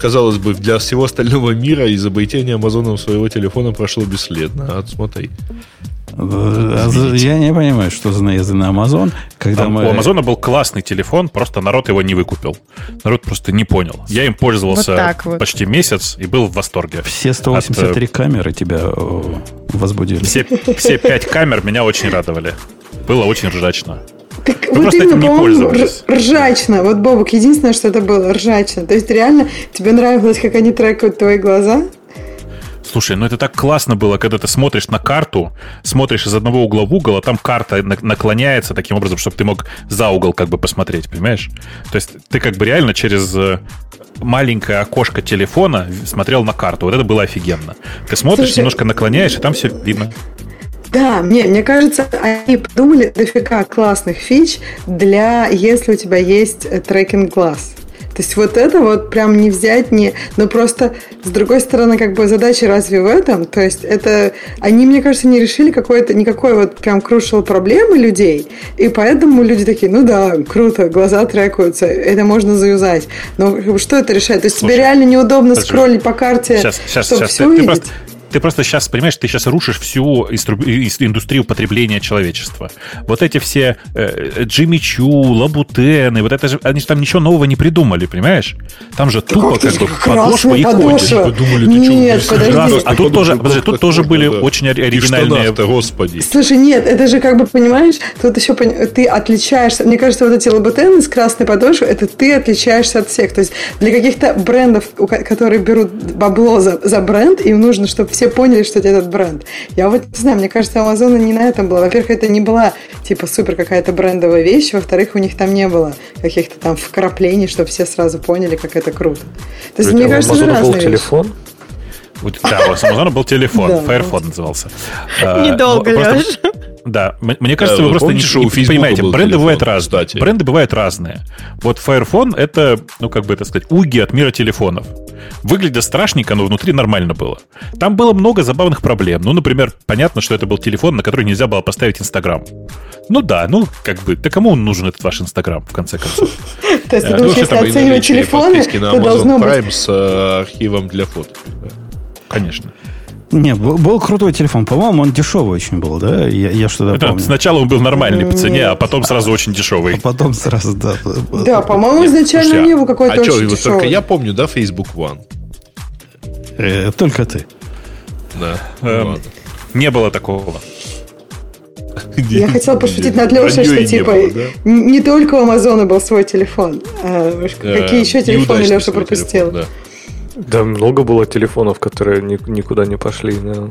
казалось бы, для всего остального мира изобретение Амазоном своего телефона прошло бесследно. А смотри. Я не понимаю, что за наезды на Амазон. Когда Там, мы... У Амазона был классный телефон, просто народ его не выкупил. Народ просто не понял. Я им пользовался вот вот. почти месяц и был в восторге. Все 183 От... Э, камеры тебя возбудили. Все, все 5 камер меня очень радовали. Было очень ржачно. Так Вы вот именно, по-моему, ржачно. Вот, Бобок, единственное, что это было, ржачно. То есть, реально, тебе нравилось, как они трекают твои глаза? Слушай, ну это так классно было, когда ты смотришь на карту, смотришь из одного угла в угол, а там карта наклоняется таким образом, чтобы ты мог за угол как бы посмотреть, понимаешь? То есть ты как бы реально через э, маленькое окошко телефона смотрел на карту. Вот это было офигенно. Ты смотришь, Слушай, немножко наклоняешь, и там все видно. Да, мне, мне кажется, они подумали дофига классных фич для, если у тебя есть э, трекинг глаз. То есть вот это вот прям не взять, не... Но просто, с другой стороны, как бы задача разве в этом? То есть это... Они, мне кажется, не решили какой-то, никакой вот прям крушил проблемы людей, и поэтому люди такие, ну да, круто, глаза трекаются, это можно заюзать. Но что это решает? То есть Слушай, тебе реально неудобно скроллить по карте, сейчас, сейчас, чтобы сейчас, все ты, увидеть? Ты просто ты просто сейчас, понимаешь, ты сейчас рушишь всю индустрию потребления человечества. Вот эти все э, Джимми Чу, Лабутены, вот это же, они же там ничего нового не придумали, понимаешь? Там же тупо как бы подошва и ходишь. Вы думали, ты нет, что, подожди. А тут тоже, подожди, тут тоже были очень оригинальные... господи. Слушай, нет, это же как бы, понимаешь, тут еще ты отличаешься. Мне кажется, вот эти лабутены с красной подошвой, это ты отличаешься от всех. То есть для каких-то брендов, которые берут бабло за, за бренд, им нужно, чтобы все поняли, что это этот бренд. Я вот не знаю, мне кажется, Амазона не на этом была. Во-первых, это не была типа супер какая-то брендовая вещь. Во-вторых, у них там не было каких-то там вкраплений, чтобы все сразу поняли, как это круто. То есть, мне кажется, это разные был телефон? Да, у Амазона был телефон, Firephone назывался. Недолго, Леша. Да, мне кажется, вы просто не понимаете, бренды бывают разные. Бренды бывают разные. Вот Firephone это, ну как бы это сказать, уги от мира телефонов. Выглядит страшненько, но внутри нормально было. Там было много забавных проблем. Ну, например, понятно, что это был телефон, на который нельзя было поставить Инстаграм. Ну да, ну как бы, да кому нужен этот ваш Инстаграм, в конце концов? То есть, ну, если оценивать телефоны, то должно быть... с э, архивом для фото. Конечно. Не, был, был крутой телефон. По-моему, он дешевый очень был, да? Я, я что-то да, помню. Сначала он был нормальный по цене, а потом сразу очень дешевый. А потом сразу, да. Да, по-моему, изначально не был какой-то а очень что, дешевый. только я помню, да, Facebook One? Э, только ты. Да. Эм, не было такого. Я хотела пошутить над Лешей, что типа не только у Амазона был свой телефон. А какие еще телефоны Леша пропустил? Да, много было телефонов, которые ни, никуда не пошли. Да.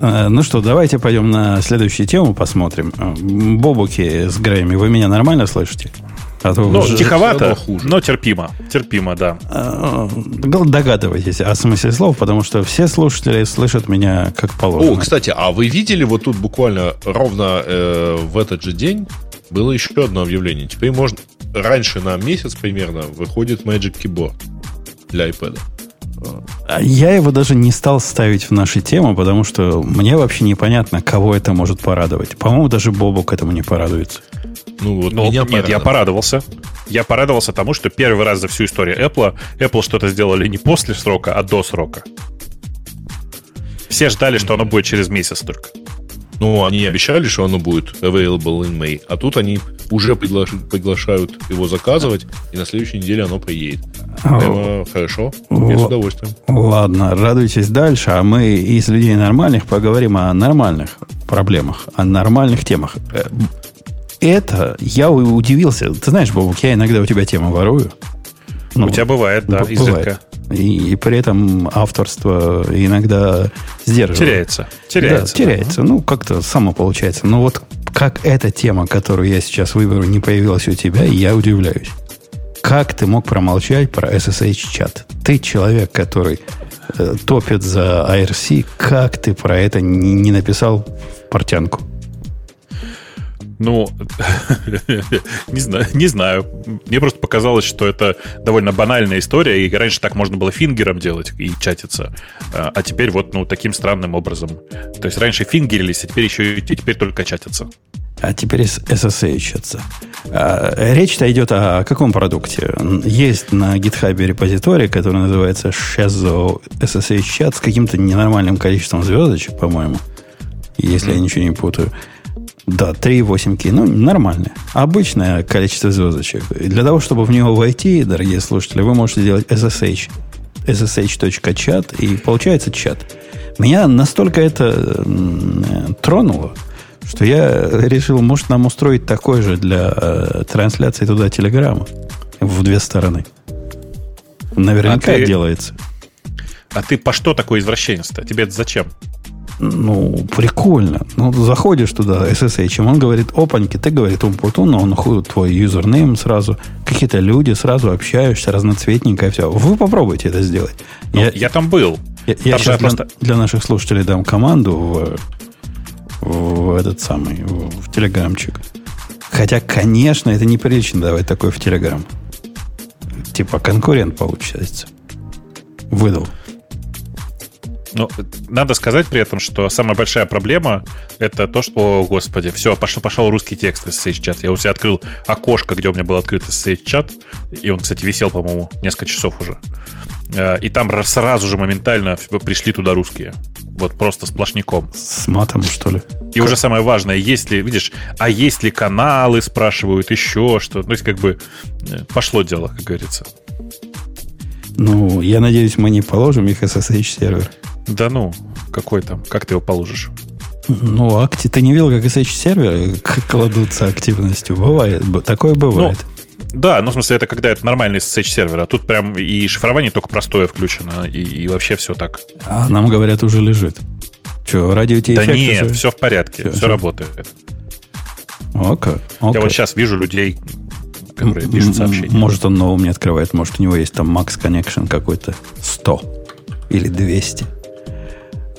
А, ну что, давайте пойдем на следующую тему посмотрим. А, Бобуки с Грейми, вы меня нормально слышите? А то ну, тиховато, хуже. но терпимо. Терпимо, да. А, догадывайтесь о смысле слов, потому что все слушатели слышат меня как положено. О, кстати, а вы видели вот тут буквально ровно э, в этот же день было еще одно объявление. Теперь можно... Раньше на месяц примерно выходит Magic Keyboard для iPad. А я его даже не стал ставить в наши темы, потому что мне вообще непонятно, кого это может порадовать. По-моему, даже Бобу к этому не порадуется. Ну, вот ну, меня нет, я порадовался. Я порадовался тому, что первый раз за всю историю Apple Apple что-то сделали не после срока, а до срока. Все ждали, что оно будет через месяц только. Ну, они обещали, что оно будет available in May, а тут они уже приглаш... приглашают его заказывать, и на следующей неделе оно приедет. Прямо хорошо, я с удовольствием. Ладно, радуйтесь дальше, а мы из людей нормальных поговорим о нормальных проблемах, о нормальных темах. Э, это я удивился. Ты знаешь, Бобук, я иногда у тебя тему ворую. Ну, у тебя бывает, да, бывает. изредка. И, и при этом авторство иногда сдерживает. Теряется. Теряется. Да, теряется. Да. Ну, как-то само получается. Но вот как эта тема, которую я сейчас выберу, не появилась у тебя, я удивляюсь. Как ты мог промолчать про SSH-чат? Ты человек, который э, топит за IRC. Как ты про это не, не написал в портянку? Ну, не знаю, не знаю. Мне просто показалось, что это довольно банальная история, и раньше так можно было фингером делать и чатиться, а, а теперь вот, ну, таким странным образом. То есть раньше фингерились, а теперь еще и теперь только чатятся. А теперь SSH. А, речь-то идет о каком продукте? Есть на GitHub репозиторий, который называется Shazo SSH чат с каким-то ненормальным количеством звездочек, по-моему, если mm-hmm. я ничего не путаю. Да, 3,8 ки. Ну, нормальное. Обычное количество звездочек. Для того, чтобы в него войти, дорогие слушатели, вы можете сделать SSH. ssh.chat, и получается чат. Меня настолько это тронуло, что я решил, может, нам устроить такой же для э, трансляции туда телеграмма в две стороны. Наверняка а ты, делается. А ты по что такой извращенец-то? Тебе это зачем? Ну, прикольно. Ну, заходишь туда, SSH, он говорит, опаньки, ты, говорит, Умпутун, он находит твой юзернейм сразу, какие-то люди, сразу общаешься, разноцветненько и все. Вы попробуйте это сделать. Ну, я, я там был. Я, я сейчас для, просто... для наших слушателей дам команду в, в этот самый, в, в телеграмчик. Хотя, конечно, это неприлично давать такое в телеграм. Типа конкурент получается. Выдал. Ну, надо сказать при этом, что самая большая проблема это то, что, о, господи, все, пошел, пошел русский текст SSH-чат. Я у себя открыл окошко, где у меня был открыт SSH-чат, и он, кстати, висел, по-моему, несколько часов уже. Э, и там сразу же моментально пришли туда русские. Вот просто сплошняком. С матом, что ли? И как? уже самое важное, есть ли, видишь, а есть ли каналы, спрашивают, еще что. То есть, как бы э, пошло дело, как говорится. Ну, я надеюсь, мы не положим их SSH сервер. Да ну, какой там? Как ты его положишь? Ну, акти, ты не видел, как SSH серверы кладутся активностью? Бывает, такое бывает. Ну, да, ну, в смысле, это когда это нормальный SSH сервер, а тут прям и шифрование только простое включено, и, и вообще все так. А нам говорят, уже лежит. Что, радио Да нет, уже... все в порядке, все, все работает. Окей, окей. Я вот сейчас вижу людей, которые пишут сообщения. Может, он новым не открывает, может, у него есть там Max Connection какой-то 100 или 200.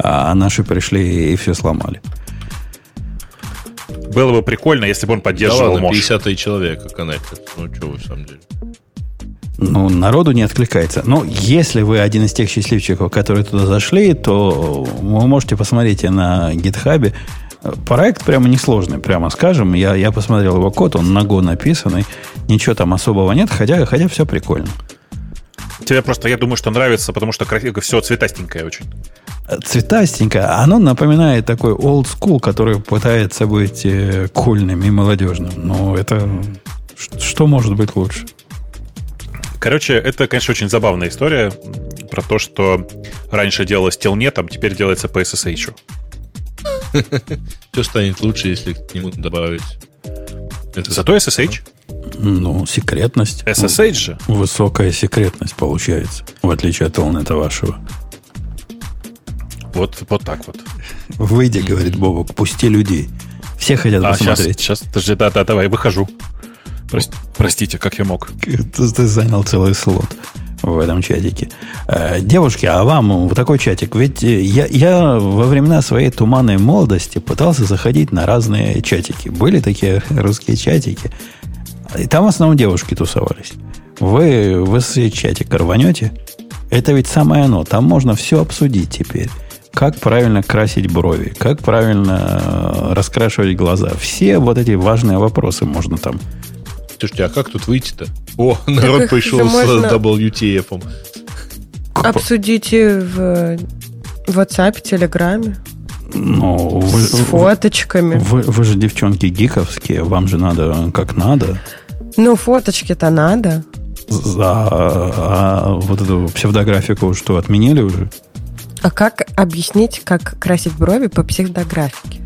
А наши пришли и все сломали. Было бы прикольно, если бы он поддерживал да ладно, 50 человека коннектит. Ну, что вы, в самом деле. Ну, народу не откликается. Но если вы один из тех счастливчиков, которые туда зашли, то вы можете посмотреть на гитхабе. Проект прямо несложный, прямо скажем. Я, я посмотрел его код, он на Go написанный. Ничего там особого нет, хотя, хотя все прикольно. Тебе просто, я думаю, что нравится, потому что все цветастенькое очень. Цветастенькое. Оно напоминает такой old school, который пытается быть э, кульным и молодежным. Но это... Что может быть лучше? Короче, это, конечно, очень забавная история про то, что раньше делалось телнетом, теперь делается по SSH. Все станет лучше, если к нему добавить. Это Зато SSH. Ну, секретность. SSH же. Высокая секретность получается, в отличие от Telnet вашего. Вот, вот так вот. Выйди, говорит Бобок, пусти людей. Все хотят а, посмотреть. Сейчас, сейчас, подожди, да, да, давай, выхожу. Прости, простите, как я мог. Ты, ты занял целый слот в этом чатике. Э, девушки, а вам в такой чатик? Ведь я, я во времена своей туманной молодости пытался заходить на разные чатики. Были такие русские чатики. И там в основном девушки тусовались. Вы в чатик рванете? Это ведь самое оно. Там можно все обсудить теперь. Как правильно красить брови, как правильно э, раскрашивать глаза. Все вот эти важные вопросы можно там Слушайте, а как тут выйти-то? О, народ пришел с WTF. Обсудите в WhatsApp, Телеграме. Ну, вы, с фоточками. Вы, вы же девчонки гиковские, вам же надо как надо. Ну, фоточки-то надо. За а вот эту псевдографику что, отменили уже? А как объяснить, как красить брови по псевдографике?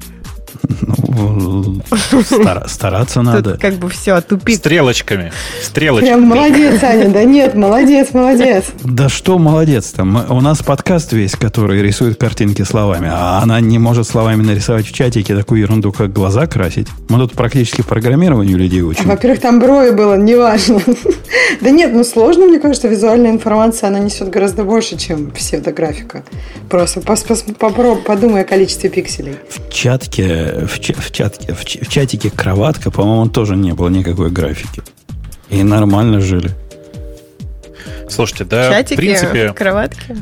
Ну, стар, стараться надо. Тут как бы все, тупик. Стрелочками. Стрелочками. Прям молодец, Аня, да нет, молодец, молодец. Да что молодец там? У нас подкаст весь, который рисует картинки словами, а она не может словами нарисовать в чатике такую ерунду, как глаза красить. Мы тут практически программированию людей учим. Во-первых, там брови было, неважно. Да нет, ну сложно, мне кажется, визуальная информация, она несет гораздо больше, чем псевдографика. Просто попробуй, подумай о количестве пикселей. В чатке в, в, чатке, в, в чатике кроватка, по-моему, тоже не было никакой графики. И нормально жили. Слушайте, да, Чатики, в принципе... кроватки?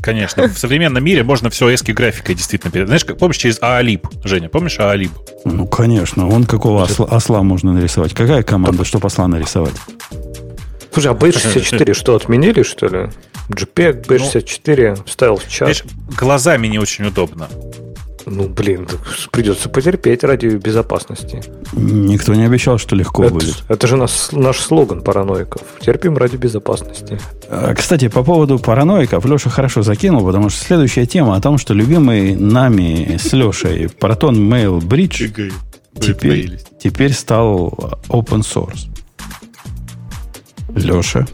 Конечно. В современном мире можно все эски графикой действительно передать. Знаешь, как, помнишь через Аалиб, Женя, помнишь Аалиб? Ну, конечно. Он какого осла, осла можно нарисовать? Какая команда, чтобы осла нарисовать? Слушай, а B64 что, отменили, что ли? JPEG B64 ну, вставил в чат. Видишь, глазами не очень удобно. Ну, блин, придется потерпеть ради безопасности. Никто не обещал, что легко это, будет. Это же наш, наш слоган параноиков. Терпим ради безопасности. А, кстати, по поводу параноиков Леша хорошо закинул, потому что следующая тема о том, что любимый нами с Лешей Proton Mail Bridge теперь, теперь стал open source. Леша,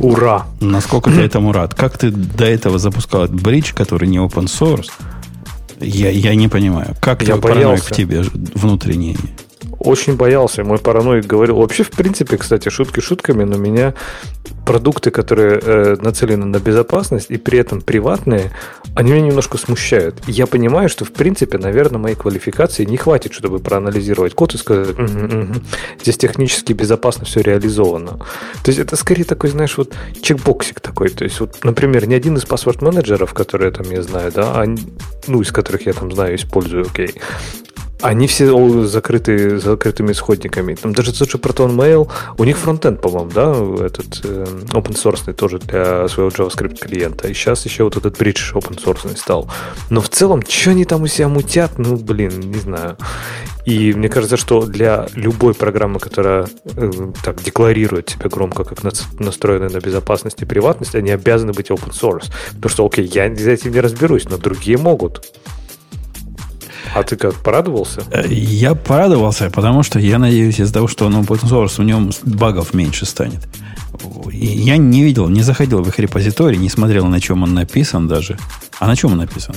Ура! Насколько ты этому рад? Как ты до этого запускал бридж, который не open source, я, я не понимаю. Как я параноик в тебе внутренний? Очень боялся. Мой параноик говорил... Вообще, в принципе, кстати, шутки шутками, но меня продукты, которые э, нацелены на безопасность и при этом приватные, они меня немножко смущают. Я понимаю, что, в принципе, наверное, моей квалификации не хватит, чтобы проанализировать код и сказать, угу, угу, здесь технически безопасно все реализовано. То есть это скорее такой, знаешь, вот чекбоксик такой. То есть, вот, например, ни один из паспорт-менеджеров, которые там я знаю, да, они, ну, из которых я там знаю, использую, окей, Они все закрыты закрытыми исходниками. Там даже тот же Proton Mail, у них фронтенд, по-моему, да, этот э, open source тоже для своего JavaScript клиента. И сейчас еще вот этот Bridge open source стал. Но в целом, что они там у себя мутят, ну, блин, не знаю. И мне кажется, что для любой программы, которая э, так декларирует себя громко, как настроена на безопасность и приватность, они обязаны быть open source. Потому что, окей, я за этим не разберусь, но другие могут. А ты как, порадовался? Э, я порадовался, потому что я надеюсь из-за того, что он open source, в нем багов меньше станет. Я не видел, не заходил в их репозиторий, не смотрел, на чем он написан даже. А на чем он написан?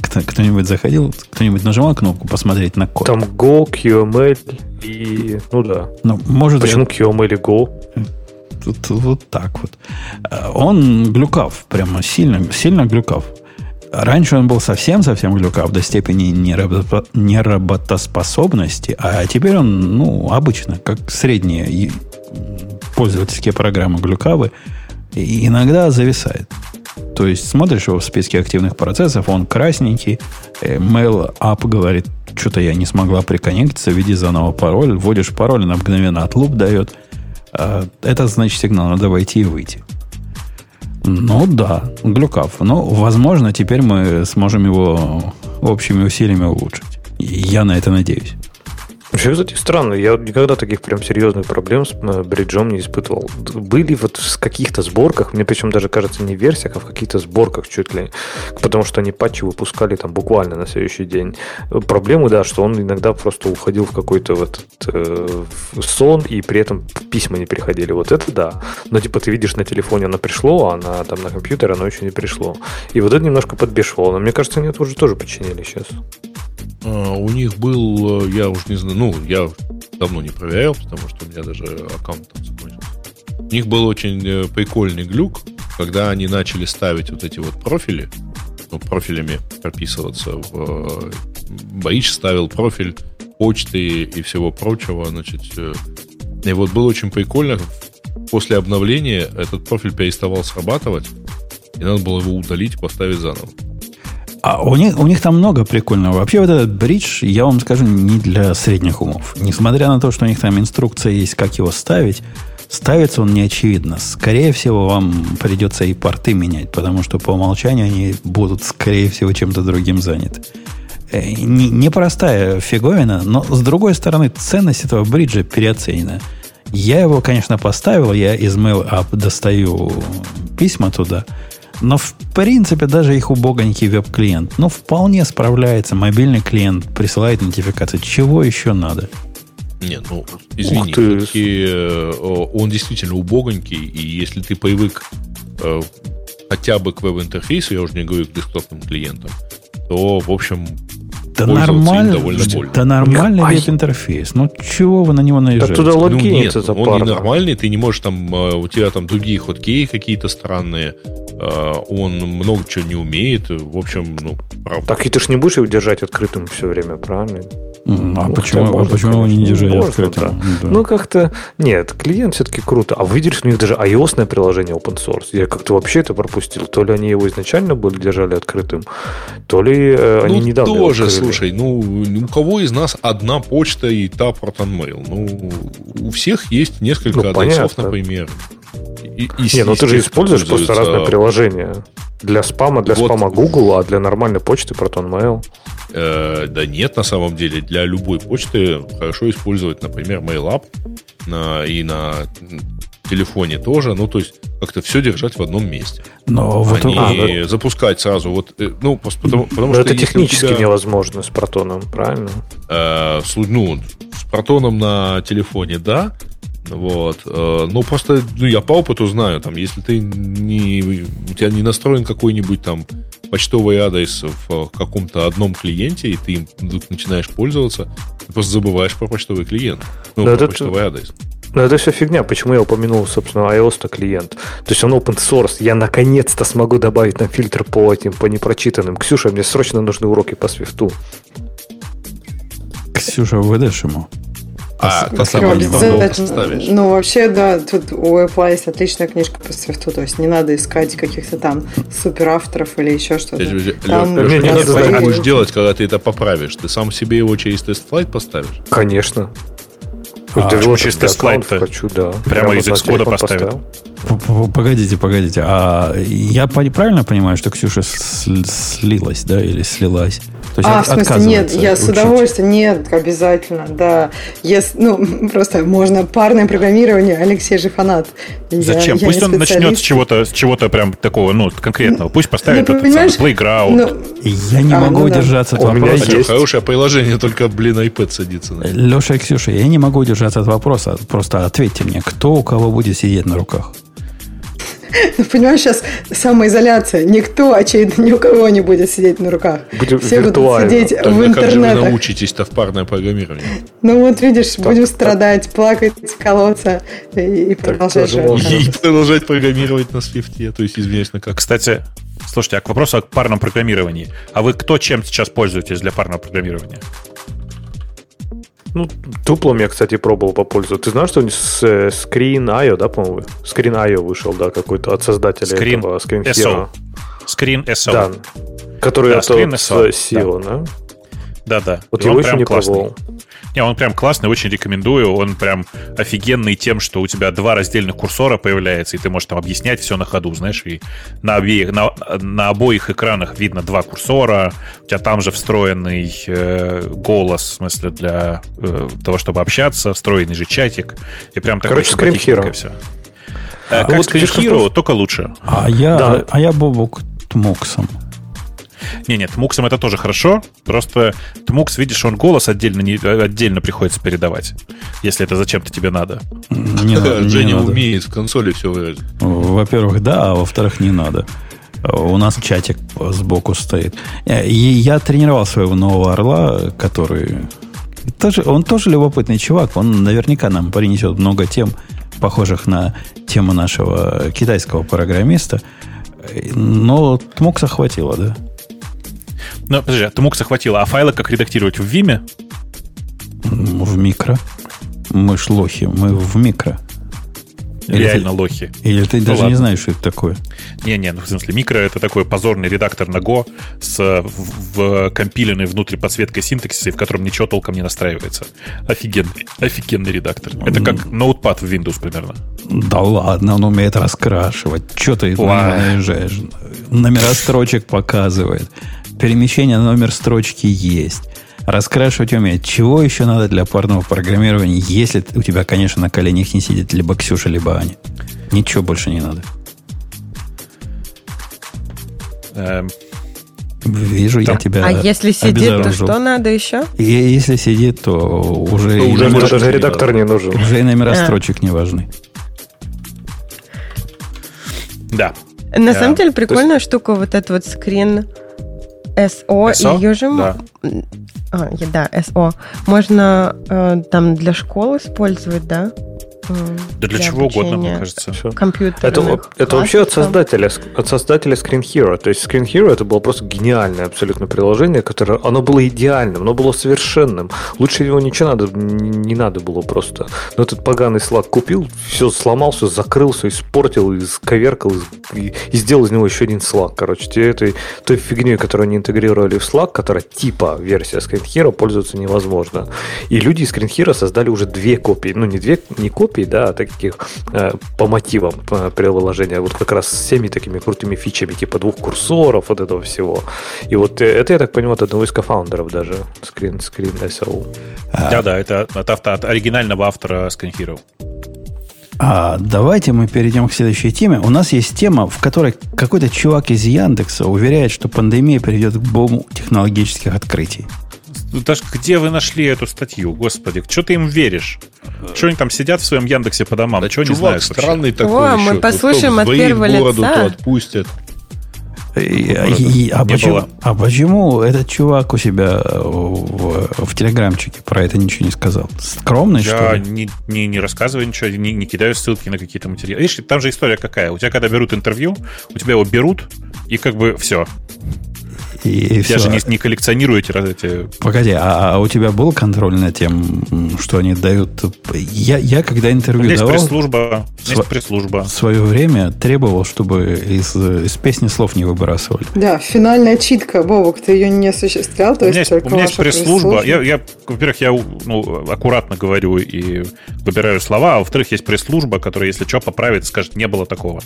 Кто-нибудь заходил, кто-нибудь нажимал кнопку посмотреть на код? Там Go, QML и... Ну да. Ну, может, Почему я... QML и Go? Тут, вот так вот. Э, он глюкав, прямо сильно, сильно глюкав. Раньше он был совсем-совсем глюкав до степени неработоспособности, а теперь он, ну, обычно, как средние пользовательские программы глюкавы, иногда зависает. То есть смотришь его в списке активных процессов, он красненький, э, mail app говорит, что-то я не смогла приконнектиться, введи заново пароль, вводишь пароль, она мгновенно отлуп дает. А, это значит сигнал, надо войти и выйти. Ну да, глюкав. Но, возможно, теперь мы сможем его общими усилиями улучшить. Я на это надеюсь. Вообще, кстати, странно. Я никогда таких прям серьезных проблем с э, бриджом не испытывал. Были вот в каких-то сборках, мне причем даже кажется не в версиях, а в каких-то сборках чуть ли. Потому что они патчи выпускали там буквально на следующий день. Проблемы, да, что он иногда просто уходил в какой-то вот э, сон, и при этом письма не приходили. Вот это да. Но типа ты видишь на телефоне оно пришло, а на, там, на компьютере оно еще не пришло. И вот это немножко подбешивало. Но мне кажется, они это уже тоже починили сейчас. А, у них был, э, я уже не знаю, ну, я давно не проверял, потому что у меня даже аккаунт там закончился. У них был очень э, прикольный глюк, когда они начали ставить вот эти вот профили, ну, профилями прописываться в... Боич ставил профиль почты и всего прочего, значит, э, и вот было очень прикольно, после обновления этот профиль переставал срабатывать, и надо было его удалить поставить заново. А у них, у них там много прикольного. Вообще вот этот бридж, я вам скажу, не для средних умов. Несмотря на то, что у них там инструкция есть, как его ставить, ставится он не очевидно. Скорее всего, вам придется и порты менять, потому что по умолчанию они будут, скорее всего, чем-то другим заняты. Э, непростая фиговина, но с другой стороны, ценность этого бриджа переоценена. Я его, конечно, поставил, я из Mail App достаю письма туда – но в принципе даже их убогонький веб-клиент, ну, вполне справляется. Мобильный клиент присылает нотификации. Чего еще надо? Нет, ну, извини, все-таки э, он действительно убогонький, и если ты привык э, хотя бы к веб-интерфейсу, я уже не говорю к десктопным клиентам, то, в общем, да нормально, да нормальный веб-интерфейс. Ну, чего вы на него наезжаете? Да туда логиниться ну, нет, он не нормальный, ты не можешь там, э, у тебя там другие хоткеи какие-то странные, э, он много чего не умеет, в общем, ну, правда. Так и ты ж не будешь его держать открытым все время, правильно? А ну, почему, можно, а почему его не держать можно, открытым? Да. Да. Ну, как-то... Нет, клиент все-таки круто. А вы видели, что у них даже ios приложение open source? Я как-то вообще это пропустил. То ли они его изначально были держали открытым, то ли э, ну, они недавно тоже, слушай, ну, у кого из нас одна почта и та ProtonMail? Ну, у всех есть несколько ну, адресов, понятно. например. И, и, Не, ну ты же используешь просто разные приложения. Для спама, для вот. спама Google, а для нормальной почты ProtonMail. Э, да нет, на самом деле. Для любой почты хорошо использовать, например, MailUp на, и на телефоне тоже. Ну, то есть, как-то все держать в одном месте. Но вот а, да. запускать сразу. Вот, э, ну, потому, потому Но что это технически тебя, невозможно с протоном, правильно? Э, ну, с протоном на телефоне, да. Вот. Э, но просто, ну, я по опыту знаю, там, если ты не, у тебя не настроен какой-нибудь там почтовый адрес в каком-то одном клиенте, и ты им вдруг начинаешь пользоваться, ты просто забываешь про почтовый клиент. Ну, про это, почтовый адрес. Ну, это все фигня. Почему я упомянул, собственно, iOS-то клиент? То есть он open source. Я наконец-то смогу добавить на фильтр по этим, по непрочитанным. Ксюша, мне срочно нужны уроки по свифту. Ксюша, выдашь ему? А, по самому не ставишь. Ну, вообще, да, тут у Apple есть отличная книжка по свифту, то есть не надо искать каких-то там супер авторов или еще что-то. Там надо знать, будешь делать, когда ты это поправишь. Ты сам себе его через тест-флайт поставишь? Конечно. А, через тест-флайт хочу, да. Прямо из Xcode поставил. Погодите, погодите. А я правильно понимаю, что Ксюша слилась, да, или слилась? То есть а, в смысле, нет, я учить. с удовольствием, нет, обязательно, да. Yes, ну, просто можно парное программирование, Алексей же фанат. Зачем? Я, Пусть я он начнет с чего-то, с чего-то прям такого, ну, конкретного. Пусть поставит ну, этот самый playground. Ну, я не а, могу ну, удержаться да. от вопроса. Есть. Хорошее приложение, только, блин, iPad садится. На Леша и Ксюша, я не могу удержаться от вопроса. Просто ответьте мне, кто у кого будет сидеть на руках? Ну, понимаешь, сейчас самоизоляция. Никто, очевидно, ни у кого не будет сидеть на руках. Будем Все виртуально. будут сидеть Тогда в интернете. Как же вы научитесь-то в парное программирование? Ну вот видишь, так, будем так. страдать, плакать, колоться и, и продолжать жить. И продолжать программировать на свифте. То есть, извиняюсь, на как. Кстати, слушайте, а к вопросу о парном программировании. А вы кто чем сейчас пользуетесь для парного программирования? Ну, туплом я, кстати, пробовал попользоваться. Ты знаешь, что с э, Screen.io, да, по-моему? Screen.io вышел, да, какой-то от создателя Screen этого Screen SO. Screen SO. Да, который да, это Screen SO. SEO, да? Да, да. Вот И его еще не классный. пробовал. Не, он прям классный, очень рекомендую. Он прям офигенный тем, что у тебя два раздельных курсора появляется, и ты можешь там объяснять все на ходу, знаешь, и на, обеих, на, на обоих экранах видно два курсора, у тебя там же встроенный э, голос, в смысле, для э, того, чтобы общаться, встроенный же чатик, и прям такой Короче, Scream Hero. все. Э, а как вот Scream Hero, только лучше. А я, да. а я Бобок Тмоксом. Не, нет, Тмуксом это тоже хорошо. Просто Тмукс, видишь, он голос отдельно, не, отдельно приходится передавать, если это зачем-то тебе надо. Не надо Женя умеет в консоли все выразить. Во-первых, да, а во-вторых, не надо. У нас чатик сбоку стоит. И я тренировал своего нового орла, который... Тоже, он тоже любопытный чувак. Он наверняка нам принесет много тем, похожих на тему нашего китайского программиста. Но Тмукса хватило, да? Ну, подожди, а ты мог захватил, а файлы как редактировать в Виме? В микро. Мы ж лохи, мы в микро. Или Реально ты, лохи. Или ты ну, даже ладно. не знаешь, что это такое? Не-не, ну в смысле, микро это такой позорный редактор на Go с в, в компиленной внутри подсветкой синтаксиса, в котором ничего толком не настраивается. Офигенный, офигенный редактор. Это как ноутпад в Windows примерно. Да ладно, он умеет раскрашивать. Что ты наезжаешь? Номера строчек показывает. Перемещение на номер строчки есть. Раскрашивать умеет. Чего еще надо для парного программирования, если у тебя, конечно, на коленях не сидит либо Ксюша, либо Аня? Ничего больше не надо. Эм, Вижу Там. я тебя. А если сидит, то что надо еще? И если сидит, то уже, ну, уже номер, даже редактор не нужен. Уже и номера а. строчек не важны. Да. На самом деле прикольная есть... штука вот этот вот скрин SO, SO? ее же... Да. А, да, SO. Можно э, там для школ использовать, да? Да для, для чего угодно, мне кажется. Компьютер. Это, это вообще от создателя, от создателя Screen Hero. То есть Screen Hero это было просто гениальное абсолютно приложение, которое оно было идеальным, оно было совершенным. Лучше его ничего надо, не надо было просто. Но этот поганый слаг купил, все сломал, все закрыл, все испортил, исковеркал и, и сделал из него еще один слаг. Короче, те этой той фигней, которую они интегрировали в слаг, которая типа версия Screen Hero, пользоваться невозможно. И люди из Screen Hero создали уже две копии. Ну, не две, не копии, копий, да, таких э, по мотивам э, приложения, вот как раз с всеми такими крутыми фичами, типа двух курсоров, вот этого всего. И вот э, это, я так понимаю, от одного из кофаундеров даже, Screen, Screen SO. Да-да, это от, авто, от оригинального автора Screen Hero. А давайте мы перейдем к следующей теме. У нас есть тема, в которой какой-то чувак из Яндекса уверяет, что пандемия приведет к бому технологических открытий. Даже где вы нашли эту статью, господи? Что ты им веришь? Что они там сидят в своем Яндексе по домам? Да Чего не знают странный вообще? такой О, еще. мы послушаем от первого лица. то отпустят. И, и, а, почему, а почему этот чувак у себя в, в телеграмчике про это ничего не сказал? Скромный, Я что ли? Не, не, не рассказываю ничего, не, не кидаю ссылки на какие-то материалы. Видишь, там же история какая. У тебя, когда берут интервью, у тебя его берут, и как бы все. И, и я все. же не, не коллекционирую эти, эти... Погоди, а, а у тебя был контроль над тем, что они дают? Я, я когда интервью меня давал... Есть пресс-служба. Св... Есть пресс-служба. В свое время требовал, чтобы из, из песни слов не выбрасывали. Да, финальная читка, Бобок, ты ее не осуществлял? То у, меня есть, у меня есть пресс-служба. Я, я, во-первых, я ну, аккуратно говорю и выбираю слова, а во-вторых, есть пресс-служба, которая, если что, поправит, скажет, не было такого.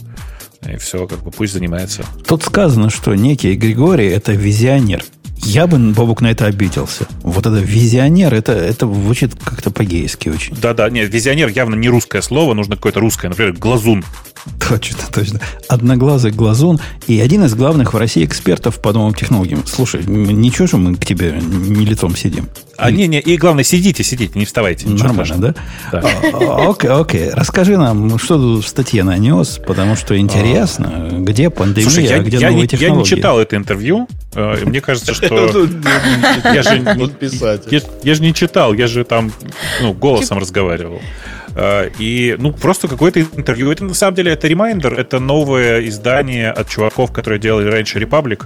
И все, как бы пусть занимается. Тут сказано, что некий Григорий это визионер. Я бы, Бобук, на это обиделся. Вот это визионер, это, это звучит как-то по-гейски очень. Да-да, нет, визионер явно не русское слово, нужно какое-то русское, например, глазун. Точно, точно. Одноглазый глазун и один из главных в России экспертов по новым технологиям. Слушай, ничего же мы к тебе не лицом сидим. А не, не, и главное, сидите, сидите, не вставайте. Нормально, да? да. А, окей, окей. Расскажи нам, что тут в статье нанес, потому что интересно, где пандемия, а где новые технологии. Я не читал это интервью. Э, мне кажется, что... Я же не читал, я же там ну, голосом разговаривал. Э, и, ну, просто какое-то интервью. Это, на самом деле, это Reminder, это новое издание от чуваков, которые делали раньше Republic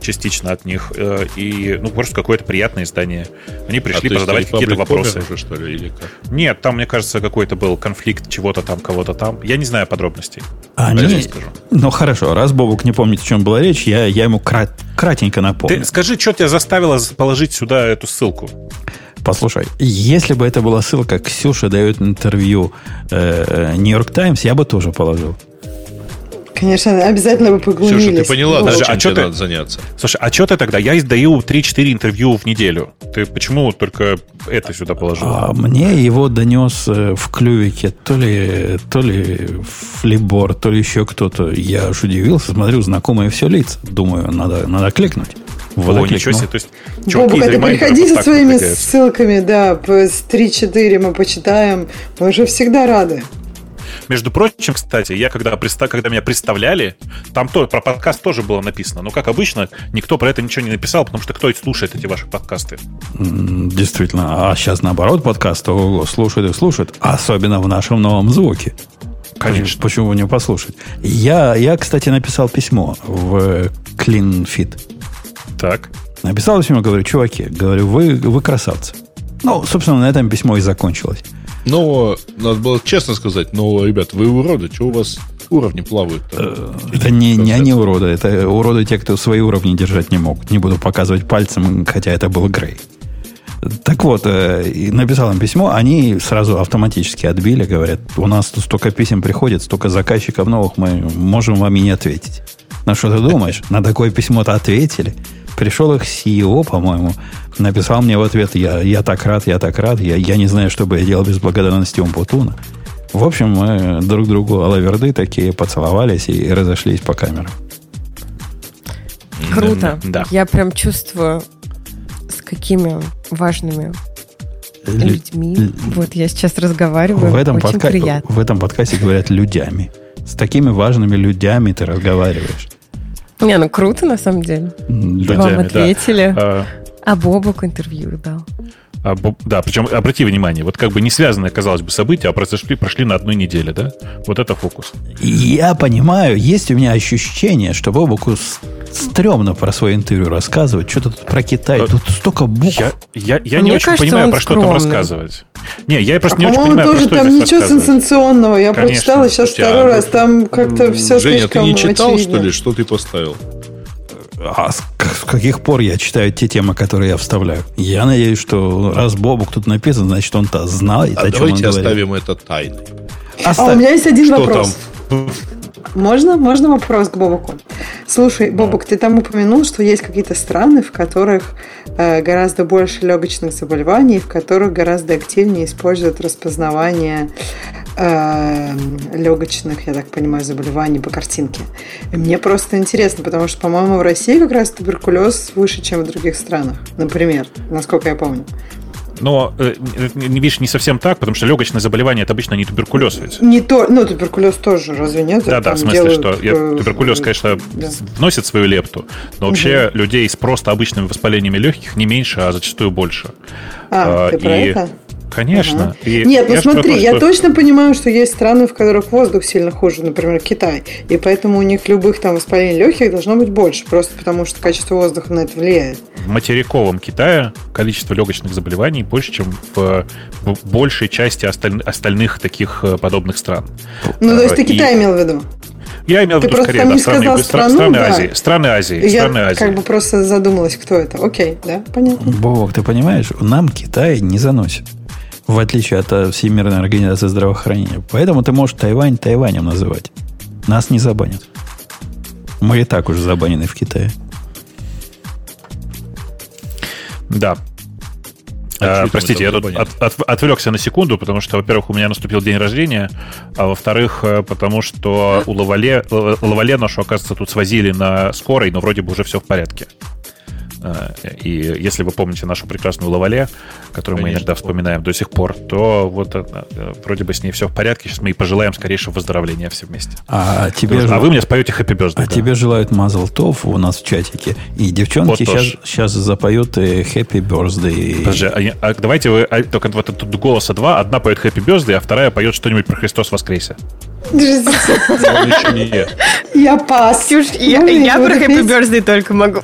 частично от них. Э, и, ну, просто какое-то приятное издание. Они пришли а, позадавать какие-то вопросы. Уже, что ли, или как? Нет, там, мне кажется, какой-то был конфликт чего-то там, кого-то там. Я не знаю подробностей. А, не... скажу. Ну, хорошо. Раз Бобук не помнит, о чем была речь, я, я ему крат... кратенько напомню. Ты скажи, что тебя заставило положить сюда эту ссылку? Послушай, если бы это была ссылка, Ксюша дает интервью Нью-Йорк э, Таймс, я бы тоже положил. Конечно, обязательно бы поглубились. Слушай, ты поняла, даже, а чем тебе ты... надо заняться? Слушай, а что ты тогда? Я издаю 3-4 интервью в неделю. Ты почему только это сюда положил? А мне его донес э, в клювике то ли, то ли флибор, то ли еще кто-то. Я аж удивился, смотрю, знакомые все лица. Думаю, надо, надо кликнуть. Вот О, ничего себе. То есть, Бобук, это приходи со своими ссылками, да, с 3-4 мы почитаем. Мы же всегда рады. Между прочим, кстати, я когда, когда меня представляли, там то, про подкаст тоже было написано. Но, как обычно, никто про это ничего не написал, потому что кто слушает эти ваши подкасты? Действительно. А сейчас наоборот подкаст слушают и слушают. Особенно в нашем новом звуке. Конечно. Почему не послушать? Я, я, кстати, написал письмо в CleanFit. Так. Написал письмо, говорю, чуваки, говорю, вы, вы красавцы. Ну, собственно, на этом письмо и закончилось. Но, надо было честно сказать, но, ребят, вы уроды, что у вас уровни плавают? Э, это не, не они уроды, это уроды те, кто свои уровни держать не могут. Не буду показывать пальцем, хотя это был Грей. Так вот, э, написал им письмо, они сразу автоматически отбили, говорят, у нас тут столько писем приходит, столько заказчиков новых, мы можем вам и не ответить. На что ты думаешь? На такое письмо-то ответили. Пришел их CEO, по-моему, написал мне в ответ, я, я так рад, я так рад, я, я не знаю, что бы я делал без благодарности Умпутуна. В общем, мы друг другу алаверды такие поцеловались и разошлись по камерам. Круто. Да. Я прям чувствую, с какими важными людьми. Л- вот я сейчас разговариваю. В этом, Очень подка... приятно. в этом подкасте говорят людями. С такими важными людьми ты разговариваешь. Не, ну круто на самом деле. Людями, Вам ответили. Да. А, а Бобок интервью дал. А, да, причем обрати внимание, вот как бы не связанные, казалось бы, события, а произошли, прошли на одной неделе, да? Вот это фокус. Я понимаю, есть у меня ощущение, что Бобуку стрёмно про свое интервью рассказывать. Что-то тут про Китай, тут столько букв. Я, я, я не очень кажется, понимаю, про что там рассказывать. Не, я просто а, не очень понимаю, тоже про что там ничего сенсационного. Я Конечно, прочитала сейчас второй раз, там как-то все Женя, ты не читал, очевидно. что ли, что ты поставил? А с, с каких пор я читаю те темы, которые я вставляю? Я надеюсь, что раз Бобук тут написан, значит, он-то знает, а о чем он говорит. давайте оставим это тайной. Оставь. А у меня есть один что вопрос. Там? Можно? Можно вопрос к Бобуку? Слушай, Бобук, ты там упомянул, что есть какие-то страны, в которых э, гораздо больше легочных заболеваний, в которых гораздо активнее используют распознавание э, легочных, я так понимаю, заболеваний по картинке. И мне просто интересно, потому что, по-моему, в России как раз туберкулез выше, чем в других странах, например, насколько я помню. Но, э, видишь, не совсем так, потому что легочное заболевание это обычно не туберкулез ведь. Не то, ну, туберкулез тоже, разве нет? Да, да, в смысле, делают... что я, э, туберкулез, конечно, да. вносит свою лепту, но вообще угу. людей с просто обычными воспалениями легких не меньше, а зачастую больше. А, а ты про и... это? Конечно. Ага. И Нет, ну смотри, то, я что... точно понимаю, что есть страны, в которых воздух сильно хуже, например, Китай. И поэтому у них любых там воспалений легких должно быть больше, просто потому что качество воздуха на это влияет. В материковом Китае количество легочных заболеваний больше, чем в, в большей части осталь... остальных таких э, подобных стран. Ну, то есть ты Китай имел в виду? Я имел в виду скорее да, страны, страну, страны да. Азии. Страны Азии. Я страны Азии. как бы просто задумалась, кто это. Окей, да, понятно. Бог, ты понимаешь, нам Китай не заносит. В отличие от э, Всемирной организации здравоохранения. Поэтому ты можешь Тайвань Тайванем называть. Нас не забанят. Мы и так уже забанены в Китае. Да, а, простите, я тут от, от, отвлекся на секунду, потому что, во-первых, у меня наступил день рождения, а во-вторых, э, потому что у Лавале, Лавале нашу, оказывается, тут свозили на скорой, но вроде бы уже все в порядке. Э, и если вы помните нашу прекрасную Лавале, которую Конечно, мы иногда вспоминаем до сих пор, то вот э, вроде бы с ней все в порядке. Сейчас мы и пожелаем скорейшего выздоровления все вместе. А, тебе ж... а вы мне споете Happy Birthday. А да. тебе желают Мазл Тов у нас в чатике. И девчонки вот сейчас, сейчас запоют Happy Birthday. Подожди, а, а давайте вы а, только вот тут голоса два. Одна поет Happy Birthday, а вторая поет что-нибудь про Христос воскресе. Я пас. Ксюш, я, я про Happy Birthday только могу.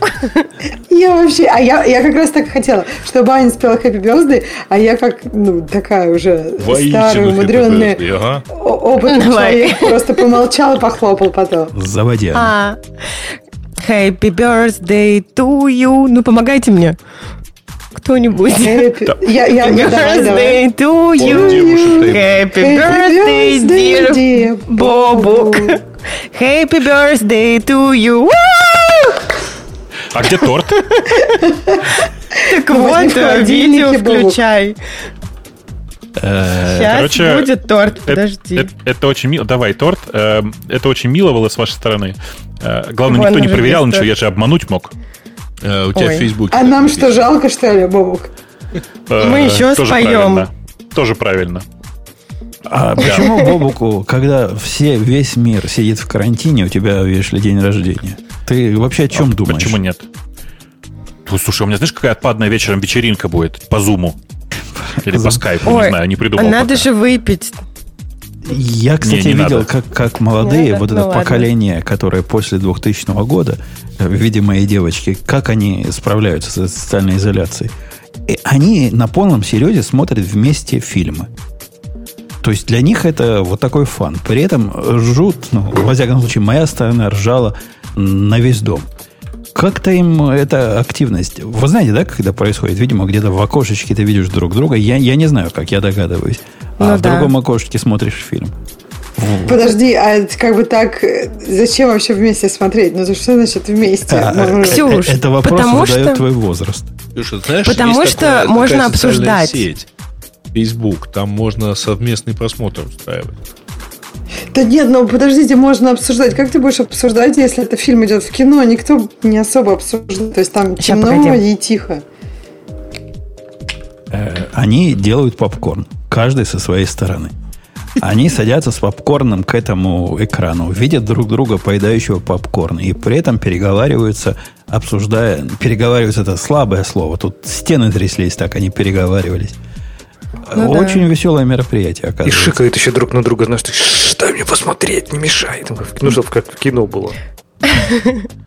Я вообще, а я, я как раз так хотела, чтобы Аня спела Happy Birthday, а я как, ну, такая уже старая, умудренная, ага. опытный человек, просто помолчал и похлопал потом. Заводи. А, Happy Birthday to you. Ну, помогайте мне кто-нибудь. Happy, я, я, я, birthday to you. Happy birthday, dear Бобук. Happy birthday to you. А где торт? Так вот, видео включай. Сейчас Короче, будет торт, подожди. Это, это, это очень мило. Давай, торт. Эм, это очень мило было с вашей стороны. Э, главное, Вон никто не проверял ничего, я же обмануть мог. Э, у тебя Ой. в Фейсбуке. А нам что, жалко, что ли, Бобук? Э, Мы еще Тоже споем. Правильно. Тоже правильно. А почему Бобуку, когда все, весь мир сидит в карантине, у тебя, видишь ли, день рождения? Ты вообще о чем а думаешь? Почему нет? Слушай, у меня знаешь, какая отпадная вечером вечеринка будет по зуму? Или по скайпу, не знаю, не придумал. Надо же выпить. Я, кстати, не, не видел, как, как молодые, надо? вот это ну, поколение, которое после 2000 года, э, видимо, и девочки, как они справляются с социальной изоляцией. И они на полном серьезе смотрят вместе фильмы. То есть для них это вот такой фан. При этом ржут, ну, во всяком случае, моя сторона ржала на весь дом. Как-то им эта активность... Вы знаете, да, когда происходит? Видимо, где-то в окошечке ты видишь друг друга. Я, я не знаю, как я догадываюсь. А ну, в да. другом окошечке смотришь фильм. Подожди, а как бы так, зачем вообще вместе смотреть? Ну, то что значит вместе? А, ну, Ксюш, это вопрос потому задает что... твой возраст. Ксюша, знаешь, потому что такая, можно такая обсуждать. Сеть, Facebook, там можно совместный просмотр устраивать. Да нет, ну подождите, можно обсуждать. Как ты будешь обсуждать, если это фильм идет в кино? Никто не особо обсуждает. То есть там Сейчас темно погоди. и тихо. Э, они делают попкорн. Каждый со своей стороны. Они садятся с попкорном к этому экрану, видят друг друга, поедающего попкорн, и при этом переговариваются, обсуждая... Переговариваются это слабое слово. Тут стены тряслись, так они переговаривались. Ну, Очень да. веселое мероприятие, оказывается. И шикают еще друг на друга, знаешь, дай мне посмотреть, не мешай. Ну, чтобы как в кино было.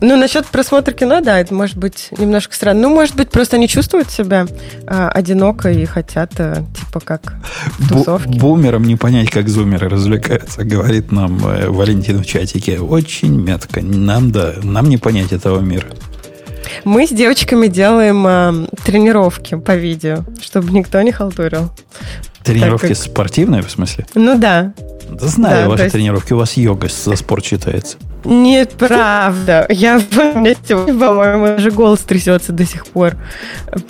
Ну, насчет просмотра кино, да, это может быть немножко странно. Ну, может быть, просто они чувствуют себя а, одиноко и хотят, а, типа, как тусовки. Бу- бумерам не понять, как зумеры развлекаются, говорит нам э, Валентин в чатике. Очень метко. Нам, да, нам не понять этого мира. Мы с девочками делаем э, тренировки по видео, чтобы никто не халтурил. Тренировки как... спортивные, в смысле? Ну да. Да знаю да, ваши есть... тренировки, у вас йога за спорт считается. Нет, правда. Я, по-моему, уже голос трясется до сих пор.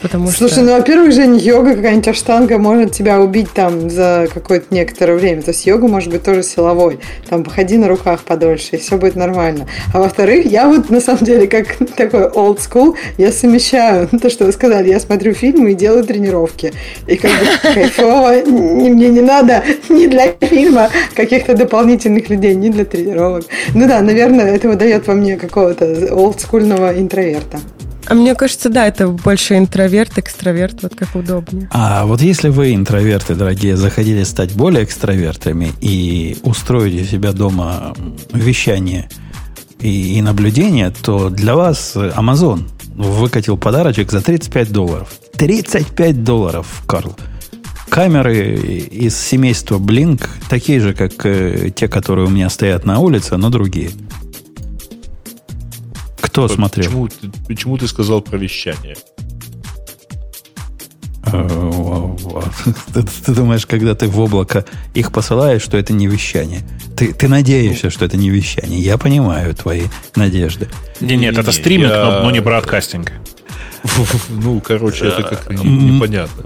Потому Слушай, что... ну, во-первых, Жень, йога, какая-нибудь аштанга может тебя убить там за какое-то некоторое время. То есть йога может быть тоже силовой. Там походи на руках подольше, и все будет нормально. А во-вторых, я вот на самом деле, как такой old school, я совмещаю то, что вы сказали. Я смотрю фильмы и делаю тренировки. И как бы кайфово. Мне не надо ни для фильма каких-то дополнительных людей, ни для тренировок. Ну да, наверное, наверное, это выдает во мне какого-то олдскульного интроверта. А мне кажется, да, это больше интроверт, экстраверт, вот как удобнее. А вот если вы, интроверты, дорогие, захотели стать более экстравертами и устроить у себя дома вещание и, и наблюдение, то для вас Amazon выкатил подарочек за 35 долларов. 35 долларов, Карл. Камеры из семейства Blink, такие же, как э, те, которые у меня стоят на улице, но другие. Кто почему, смотрел? Почему, почему ты сказал про вещание? Э, ты, ты думаешь, когда ты в облако их посылаешь, что это не вещание? Ты, ты надеешься, что это не вещание. Я понимаю твои надежды. Не, нет, это стриминг, я... но, но не бродкастинг. Ну, короче, это как непонятно.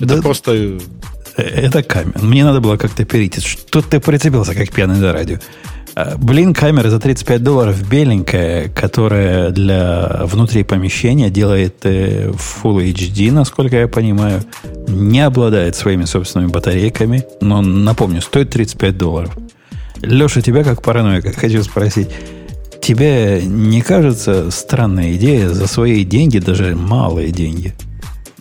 Это просто... Э, это камень. Мне надо было как-то перейти. Что ты прицепился, как пьяный до радио? А, блин, камера за 35 долларов беленькая, которая для внутри помещения делает э, Full HD, насколько я понимаю, не обладает своими собственными батарейками, но, напомню, стоит 35 долларов. Леша, тебя как параноика хочу спросить. Тебе не кажется странная идея за свои деньги, даже малые деньги,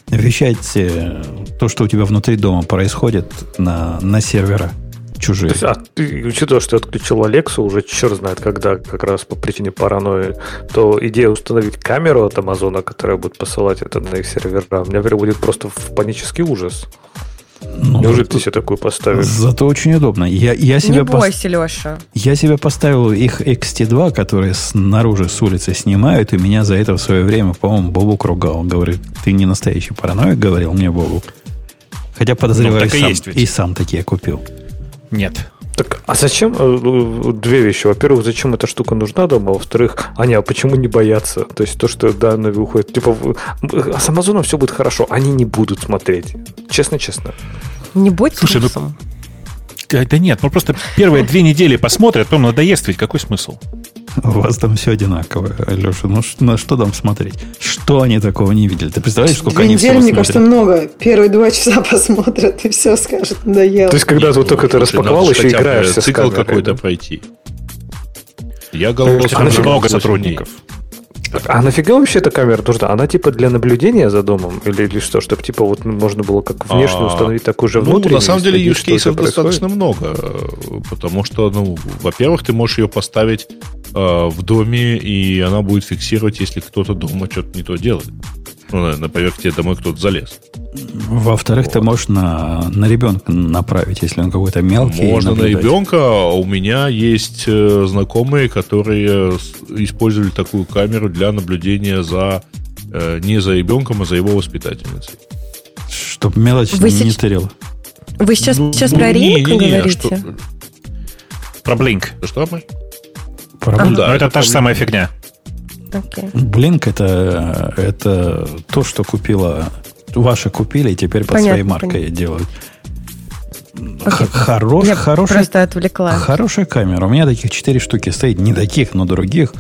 вещать э, то, что у тебя внутри дома происходит на, на сервера? чужие. То есть, а ты, учитывая, что я отключил Алексу уже черт знает когда, как раз по причине паранойи, то идея установить камеру от Амазона, которая будет посылать это на их сервера, меня приводит просто в панический ужас. Ну, Неужели ты себе такую поставил? Зато очень удобно. Я, я себя Не бойся, пос... Леша. Я себе поставил их XT2, которые снаружи с улицы снимают, и меня за это в свое время, по-моему, Бобук ругал. Говорит, ты не настоящий параноик, говорил мне Бобук. Хотя подозреваю, ну, сам, и сам такие купил. Нет. Так, а зачем? Э, э, две вещи. Во-первых, зачем эта штука нужна дома? Во-вторых, а не, а почему не бояться? То есть то, что данные выходят. Типа, а с Амазоном все будет хорошо. Они не будут смотреть. Честно-честно. Не будь Слушай, ну, да нет, ну просто первые две недели посмотрят, потом надоест ведь. Какой смысл? У вас там все одинаково, Леша. Ну, на что там смотреть? Что они такого не видели? Ты представляешь, сколько Две они недели, мне кажется, много. Первые два часа посмотрят и все скажут, надоело. То есть, когда ты вот только ты распаковал, еще играешься цикл какой-то пройти. Я голову много сотрудников. А нафига вообще эта камера нужна? Она типа для наблюдения за домом или, или что? Чтобы типа вот можно было как внешне а, установить такую же внутреннюю? Ну, на самом деле use кейсов достаточно много. Потому что, ну, во-первых, ты можешь ее поставить э, в доме, и она будет фиксировать, если кто-то дома что-то не то делает. Ну, например, к тебе домой кто-то залез. Во-вторых, вот. ты можешь на, на ребенка направить, если он какой-то мелкий. Можно на ребенка. А у меня есть э, знакомые, которые использовали такую камеру для наблюдения за э, не за ребенком, а за его воспитательницей. Чтоб мелочь Вы не сейчас... тырила. Вы сейчас, ну, сейчас ну, про ринг говорите? Что... Про блинк. Что, мы? Про... А, да, это та же самая фигня. Okay. Блинк это, это то, что купила ваши купили и теперь под понятно, своей маркой понятно. делают. Okay. Хорош, Я хорошая, просто отвлекла. Хорошая камера. У меня таких четыре штуки стоит. Не таких, но других.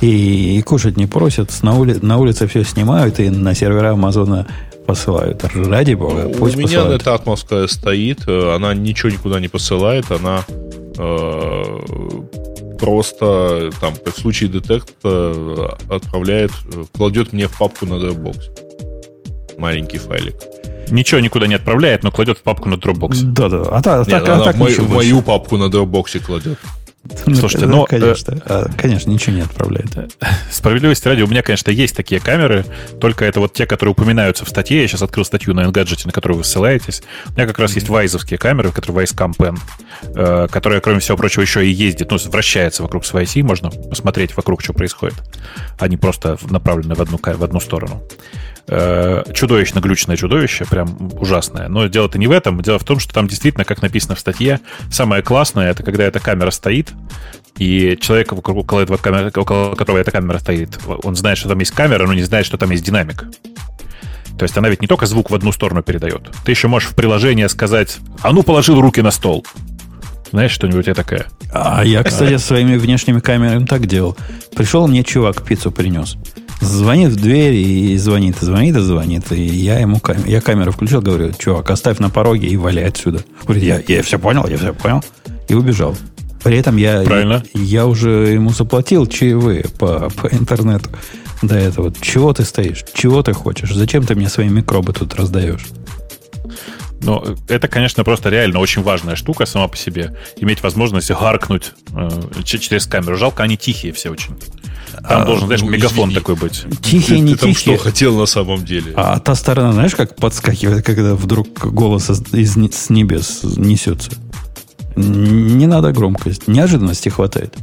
И, и кушать не просят. На, ули, на улице все снимают и на сервера Амазона посылают. Ради бога, пусть У меня посылают. эта атмоска стоит. Она ничего никуда не посылает. Она э, просто там в случае детекта отправляет, кладет мне в папку на Dropbox. Маленький файлик. Ничего никуда не отправляет, но кладет в папку на Dropbox. Да-да. А, так, Нет, а так мою, мою папку на Dropbox кладет. Ну, Слушайте, ну, конечно, э, конечно, ничего не отправляет. Справедливости ради, у меня, конечно, есть такие камеры, только это вот те, которые упоминаются в статье. Я сейчас открыл статью на Engadget, на которую вы ссылаетесь. У меня как раз есть вайзовские камеры, которые Wise Pen, э, которая, кроме всего прочего, еще и ездит, ну, вращается вокруг своей оси, можно посмотреть вокруг, что происходит. Они просто направлены в одну, в одну сторону. Э, чудовищно глючное чудовище, прям ужасное. Но дело-то не в этом. Дело в том, что там действительно, как написано в статье, самое классное это когда эта камера стоит, и человек, около, этого камеры, около которого эта камера стоит, он знает, что там есть камера, но не знает, что там есть динамик. То есть она ведь не только звук в одну сторону передает. Ты еще можешь в приложение сказать, а ну положил руки на стол. Знаешь, что-нибудь я такая? А я, кстати, своими внешними камерами так делал. Пришел мне чувак, пиццу принес. Звонит в дверь и звонит, и звонит, и звонит. И я ему камеру, я камеру включил, говорю, чувак, оставь на пороге и валяй отсюда. Говорит, я, я все понял, я все понял. И убежал. При этом я, Правильно. я, я уже ему заплатил чаевые по, по интернету. до этого. Чего ты стоишь? Чего ты хочешь? Зачем ты мне свои микробы тут раздаешь? Но это, конечно, просто реально очень важная штука сама по себе. Иметь возможность гаркнуть э, через камеру. Жалко, они тихие все очень. Там а, должен, знаешь, ну, мегафон извини. такой быть. Тихие, ты, не ты тихие. что хотел на самом деле? А та сторона, знаешь, как подскакивает, когда вдруг голос из, с небес несется? Не надо громкость. Неожиданности хватает.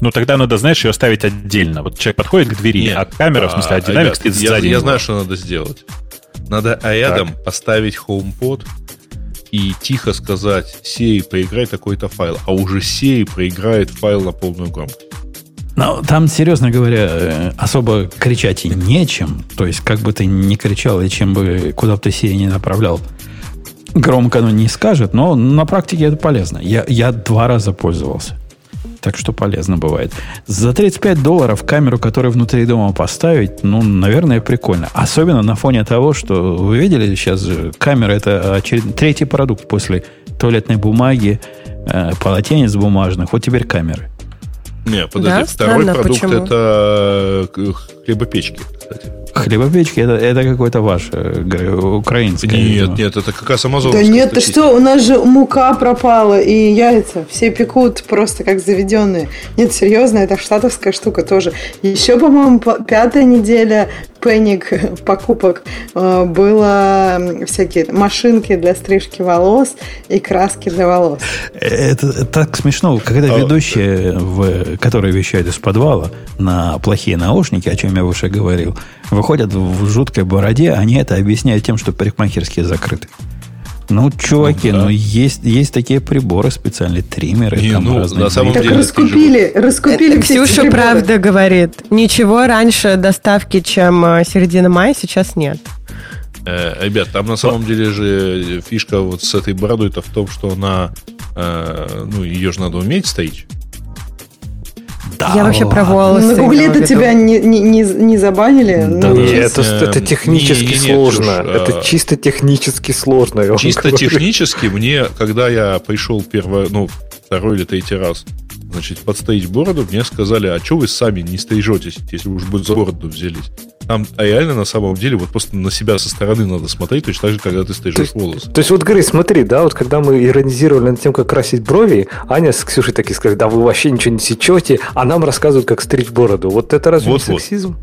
Ну, тогда надо, знаешь, ее ставить отдельно. Вот человек подходит к двери, Нет. а камера, в смысле, а, динамик стоит сзади. Я, я знаю, что надо сделать. Надо рядом так. поставить HomePod и тихо сказать Сей, проиграй такой-то файл, а уже Сей проиграет файл на полную громкость. Ну, там, серьезно говоря, э, особо кричать и нечем. То есть, как бы ты ни кричал, и чем бы, куда бы ты Сей не направлял, громко оно не скажет, но на практике это полезно. Я, я два раза пользовался. Так что полезно бывает. За 35 долларов камеру, которую внутри дома поставить, ну, наверное, прикольно. Особенно на фоне того, что вы видели сейчас, камера это очеред... третий продукт после туалетной бумаги, э, полотенец бумажных. Вот теперь камеры. Не, подожди, да? второй Странно, продукт почему? это э, хлебопечки, кстати. Хлебопечки это, это какой-то ваш э, украинский. Нет, видимо. нет, это как раз амазоновская Да нет, ты что, у нас же мука пропала и яйца. Все пекут просто как заведенные. Нет, серьезно, это штатовская штука тоже. Еще, по-моему, пятая неделя пенник покупок э, было всякие машинки для стрижки волос и краски для волос. Это, это так смешно, когда а, ведущие, в, которые вещают из подвала на плохие наушники, о чем я выше говорил, выходят в жуткой бороде, они это объясняют тем, что парикмахерские закрыты. Ну, чуваки, ну, да. ну есть, есть такие приборы специальные, триммеры. Не, там ну, разные. на самом так деле, раскупили, раскупили Это Ксюша правда говорит. Ничего раньше доставки, чем э, середина мая, сейчас нет. Э, ребят, там на самом деле же фишка вот с этой бородой-то в том, что она, э, ну, ее же надо уметь стоить. Да, я вообще про волосы. На гугле-то тебя не, не, не, не забанили? Да, ну, нет, это, это технически не, сложно. Нет, это а... чисто технически сложно. Чисто технически мне, когда я пришел первый, ну, второй или третий раз, значит, подстоить бороду, мне сказали, а что вы сами не стрижетесь, если уж бы за бороду взялись? Там а реально на самом деле вот просто на себя со стороны надо смотреть, точно так же, когда ты стрижешь то, волосы. То есть вот, Грей, смотри, да, вот когда мы иронизировали над тем, как красить брови, Аня с Ксюшей такие сказали, да вы вообще ничего не сечете, а нам рассказывают, как стричь бороду. Вот это разве вот, не сексизм?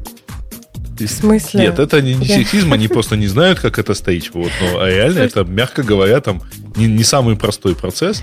В смысле? Нет, это не, не сексизм, они просто не знают, как это стоить. Вот, но а реально это, мягко говоря, там не, не самый простой процесс.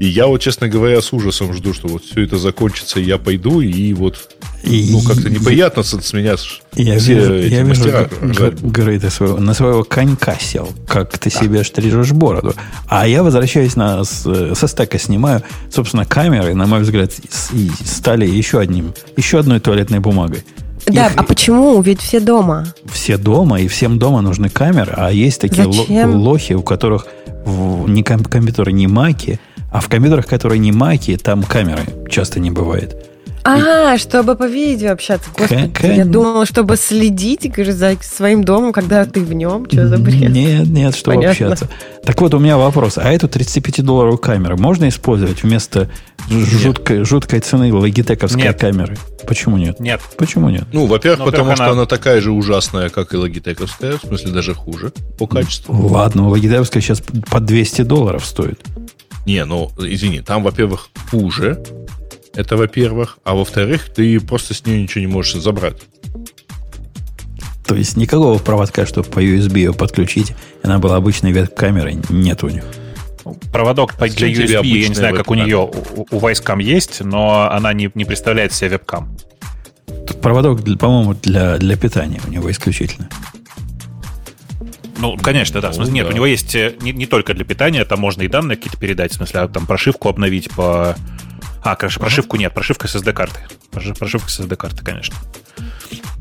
И я вот, честно говоря, с ужасом жду, что вот все это закончится, и я пойду, и вот и, ну, как-то неприятно с, с меня я все вижу, эти я мастера. Вижу, своего, на своего конька сел, как ты да. себе стрижешь бороду. А я возвращаюсь на, со стека снимаю, собственно, камеры, на мой взгляд, и стали еще одним, еще одной туалетной бумагой. Да, Их, а почему? Ведь все дома. Все дома, и всем дома нужны камеры, а есть такие лохи, у которых в, не компьютеры, не маки, а в компьютерах, которые не маки, там камеры часто не бывает. А, и... чтобы по видео общаться. Господи, К- я думала, чтобы следить говорю, за своим домом, когда ты в нем. Что за бред? Нет, нет, чтобы Понятно. общаться. Так вот, у меня вопрос. А эту 35-долларовую камеру можно использовать вместо жуткой, жуткой цены логитековской нет. камеры? Почему нет? Нет. Почему нет? Ну, во-первых, ну, потому что она... она такая же ужасная, как и логитековская, в смысле даже хуже по качеству. Ладно, логитековская сейчас по 200 долларов стоит. Не, ну, извини, там, во-первых, хуже. Это во-первых. А во-вторых, ты просто с нее ничего не можешь забрать. То есть никакого проводка, чтобы по USB ее подключить, она была обычной веб-камерой, нет у них. Проводок для USB, я не знаю, как у нее, у, у Vicecam есть, но она не, не представляет себе вебкам. Проводок, по-моему, для, для питания у него исключительно. Ну, конечно, да. В смысле, нет, да. у него есть э, не, не только для питания, там можно и данные какие-то передать, в смысле, а там прошивку обновить по... А, конечно, прошивку нет, прошивка с SD-карты. Прошивка с SD-карты, конечно.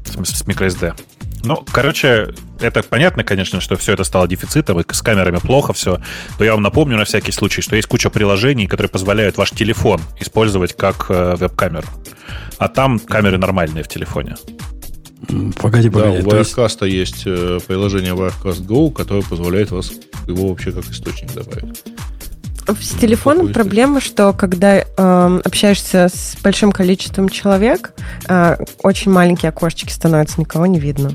В смысле, с microSD. Ну, короче, это понятно, конечно, что все это стало дефицитом, и с камерами плохо все. Но я вам напомню на всякий случай, что есть куча приложений, которые позволяют ваш телефон использовать как э, веб-камеру. А там камеры нормальные в телефоне. Погоди, погоди. Да, у Wirecast есть... есть э, приложение Wirecast Go, которое позволяет вас его вообще как источник добавить. с телефоном проблема, что когда э, общаешься с большим количеством человек, э, очень маленькие окошечки становятся, никого не видно.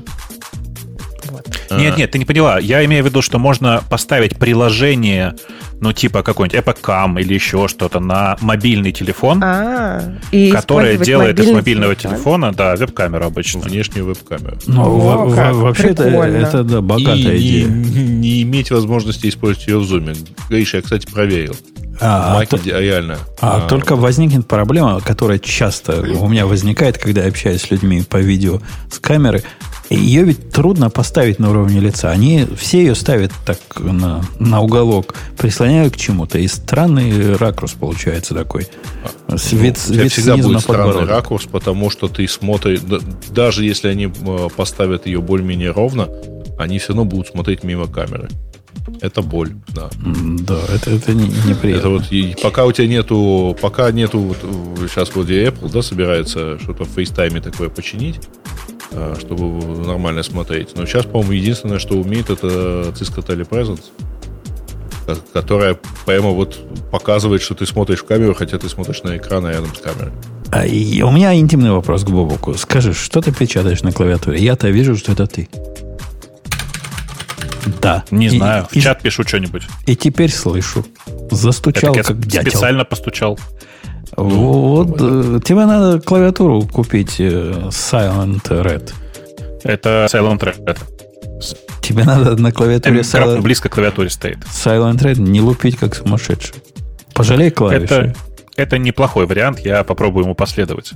Вот. Нет, нет, ты не поняла. Я имею в виду, что можно поставить приложение, ну, типа какой-нибудь Epic Cam или еще что-то на мобильный телефон, а, которое делает из мобильного телефон? телефона, да, веб-камеру обычно. Внешнюю веб-камеру. Ну, вообще это, это да, богатая и идея. Не, не иметь возможности использовать ее в зуме. Гриша, я, кстати, проверил. А, Маки а, реально. А, а, только возникнет проблема, которая часто у меня возникает, когда я общаюсь с людьми по видео с камеры. Ее ведь трудно поставить на уровне лица. Они все ее ставят так на, на уголок, прислоняют к чему-то. И странный ракурс получается такой. А, вид, ну, вид всегда будет странный ракурс, потому что ты смотришь, даже если они э, поставят ее более-менее ровно, они все равно будут смотреть мимо камеры. Это боль, да. Да, это, это не, неприятно. Это вот, и пока у тебя нету, пока нету, вот, сейчас вроде Apple, да, собирается что-то в FaceTime такое починить, а, чтобы нормально смотреть. Но сейчас, по-моему, единственное, что умеет, это Cisco Telepresence, которая прямо вот показывает, что ты смотришь в камеру, хотя ты смотришь на экран рядом с камерой. А, и у меня интимный вопрос к Бобуку. Скажи, что ты печатаешь на клавиатуре? Я-то вижу, что это ты. Да. Не и, знаю. В и, чат пишу что-нибудь. И теперь слышу. Застучал, Это как дятел. Специально постучал. Вот. Ну, тебе надо клавиатуру купить э, Silent Red. Это Silent Red. Тебе надо на клавиатуре Silent... близко к клавиатуре стоит. Silent Red не лупить как сумасшедший. Пожалей клавиши. Это, это неплохой вариант, я попробую ему последовать.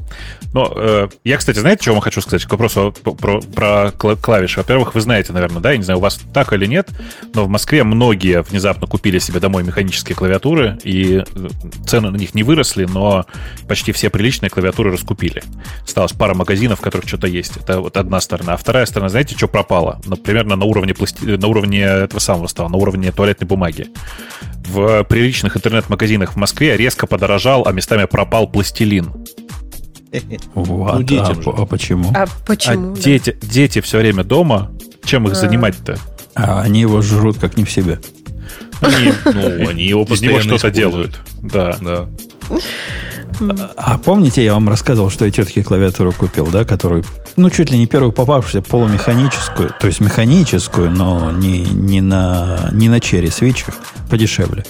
Но э, я, кстати, знаете, что вам хочу сказать к вопросу про, про клавиши? Во-первых, вы знаете, наверное, да, я не знаю, у вас так или нет, но в Москве многие внезапно купили себе домой механические клавиатуры, и э, цены на них не выросли, но почти все приличные клавиатуры раскупили. Осталось пара магазинов, в которых что-то есть. Это вот одна сторона. А вторая сторона, знаете, что пропало? Например, на уровне, пласти... на уровне этого самого стала, на уровне туалетной бумаги. В приличных интернет-магазинах в Москве резко подорожал подорожал, а местами пропал пластилин. Вот, ну, детям а, а почему? А почему? А да? дети, дети все время дома. Чем их а. занимать-то? А они его жрут как не в себе. Они, ну, они его Из него что-то делают. Да. да. А помните, я вам рассказывал, что я тетке клавиатуру купил, да, которую, ну, чуть ли не первую попавшуюся полумеханическую, то есть механическую, но не, не на, не на черри свечах, подешевле.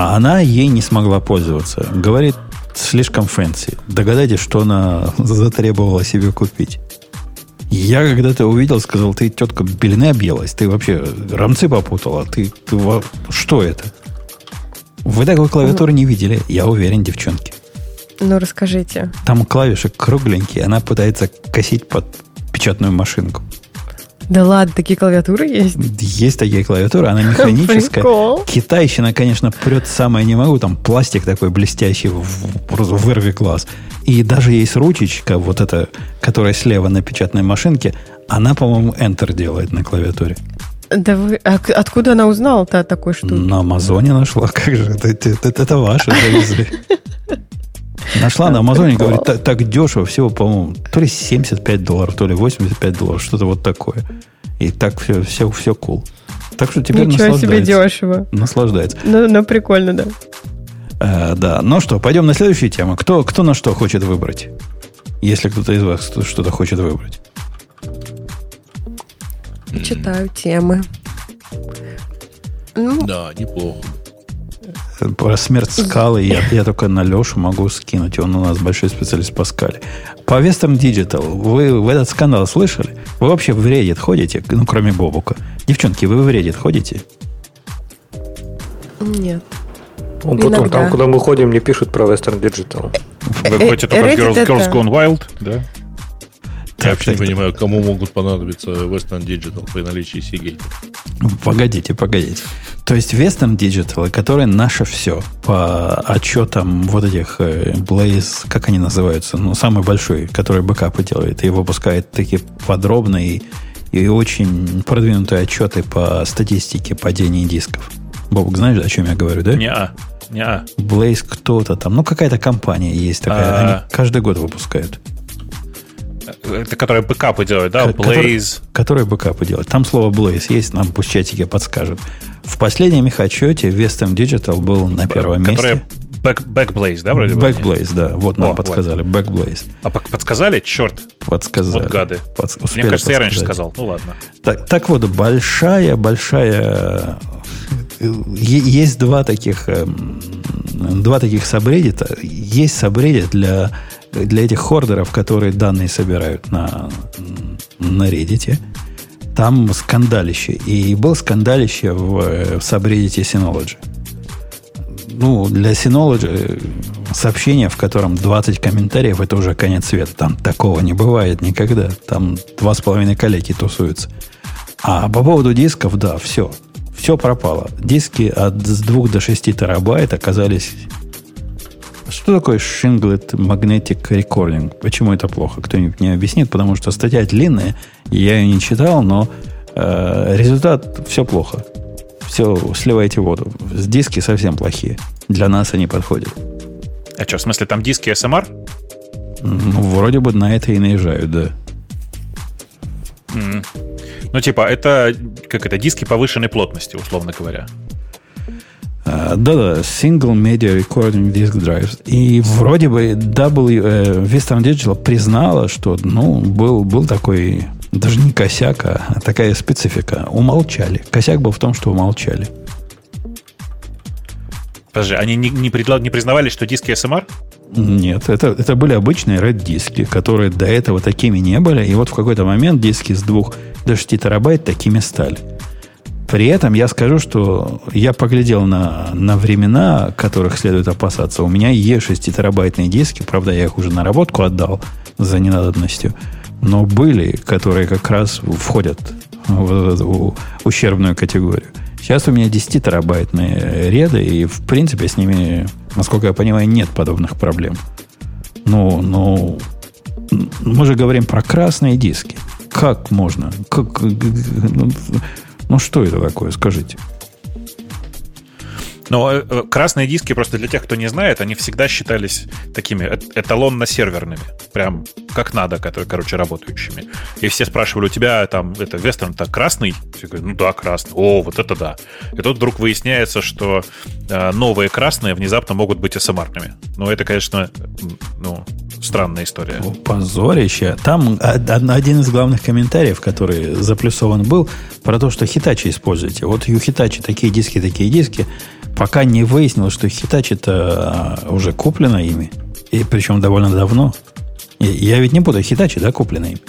А она ей не смогла пользоваться. Говорит, слишком fancy. Догадайтесь, что она затребовала себе купить. Я когда-то увидел, сказал, ты, тетка, белены объелась. Ты вообще рамцы попутала. Ты, ты что это? Вы такой клавиатуры не видели? Я уверен, девчонки. Ну, расскажите. Там клавиши кругленькие. Она пытается косить под печатную машинку. Да ладно, такие клавиатуры есть? Есть такие клавиатуры, она механическая. Прикол. Китайщина, конечно, прет самое не могу, там пластик такой блестящий, просто вырви глаз. И даже есть ручечка, вот эта, которая слева на печатной машинке, она, по-моему, Enter делает на клавиатуре. Да вы... А откуда она узнала-то о такой штуке? На Амазоне нашла. Как же? Это, это, это, это ваше завезли. Нашла на Амазоне, говорит, так, так дешево, всего, по-моему, то ли 75 долларов, то ли 85 долларов, что-то вот такое. И так все, все, все cool. Так что теперь Ничего себе дешево. Наслаждается. Ну, ну прикольно, да. А, да, ну что, пойдем на следующую тему. Кто, кто на что хочет выбрать? Если кто-то из вас что-то хочет выбрать. Читаю темы. Ну, да, неплохо. Про смерть скалы я, я только на Лешу могу скинуть. Он у нас большой специалист по скале. По Western Digital вы в этот скандал слышали? Вы вообще в Reddit ходите? Ну, кроме Бобука. Девчонки, вы в Reddit ходите? Нет. Он потом, там, куда мы ходим, не пишут про Western Digital. Вы ходите только Girls, Girls Gone Wild, да? Я вообще не понимаю, кому могут понадобиться Western Digital при наличии Seagate. Погодите, погодите. То есть Western Digital, которые наше все по отчетам вот этих э, Blaze, как они называются, ну, самый большой, который бэкапы делает и выпускает такие подробные и очень продвинутые отчеты по статистике падения дисков. Бобок, знаешь, о чем я говорю, да? Не-а. Не-а. Blaze кто-то там. Ну, какая-то компания есть такая. А... Они каждый год выпускают. Это которые бэкапы делают, да? Blaze. Которые, которые бэкапы делают. Там слово Blaze есть, нам пусть чатике подскажут. В последнем их отчете Western Digital был на первом которые месте. Back, Backblaze, да, вроде бы? Backblaze, да. Вот нам О, подсказали. Вот. Backblaze. А подсказали? Черт. Подсказали. Вот гады. Под, Мне кажется, я раньше сказал. Ну ладно. Так, так вот, большая, большая... Есть два таких, эм, два таких сабреддита. Есть сабреддит для, для этих хордеров, которые данные собирают на, на Reddit. Там скандалище. И был скандалище в, в сабреддите Synology ну, для Synology э, сообщение, в котором 20 комментариев, это уже конец света. Там такого не бывает никогда. Там два с половиной коллеги тусуются. А по поводу дисков, да, все. Все пропало. Диски от с 2 до 6 терабайт оказались... Что такое Shinglet Magnetic Recording? Почему это плохо? Кто-нибудь не объяснит? Потому что статья длинная, я ее не читал, но э, результат все плохо все сливайте воду. Диски совсем плохие. Для нас они подходят. А что, в смысле, там диски SMR? Ну, вроде бы на это и наезжают, да. Mm. Ну, типа, это, как это, диски повышенной плотности, условно говоря. Uh, да-да, Single Media Recording Disk Drives. И вроде бы W, э, Western Digital признала, что, ну, был, был такой даже не косяк, а такая специфика. Умолчали. Косяк был в том, что умолчали. Подожди, они не, не, предлаг, не признавали, что диски SMR? Нет, это, это были обычные RAID-диски, которые до этого такими не были. И вот в какой-то момент диски с 2 до 6 терабайт такими стали. При этом я скажу, что я поглядел на, на времена, которых следует опасаться. У меня есть 6 терабайтные диски, правда, я их уже на работку отдал за ненадобностью но были, которые как раз входят в эту ущербную категорию. Сейчас у меня 10-терабайтные реды, и в принципе с ними, насколько я понимаю, нет подобных проблем. Ну, ну, мы же говорим про красные диски. Как можно? Как, ну, что это такое, скажите? Но э, э, красные диски, просто для тех, кто не знает, они всегда считались такими эталонно-серверными. Прям как надо, которые, короче, работающими. И все спрашивали, у тебя там, это, Вестерн-то красный? Все говорят, ну да, красный. О, вот это да. И тут вдруг выясняется, что э, новые красные внезапно могут быть SMR-ными. Ну, это, конечно, ну, странная история. Позорище. Там один из главных комментариев, который заплюсован был, про то, что Hitachi используете. Вот у Hitachi такие диски, такие диски пока не выяснилось, что Хитачи-то а, уже куплено ими. И причем довольно давно. Я ведь не буду Хитачи, да, куплено ими?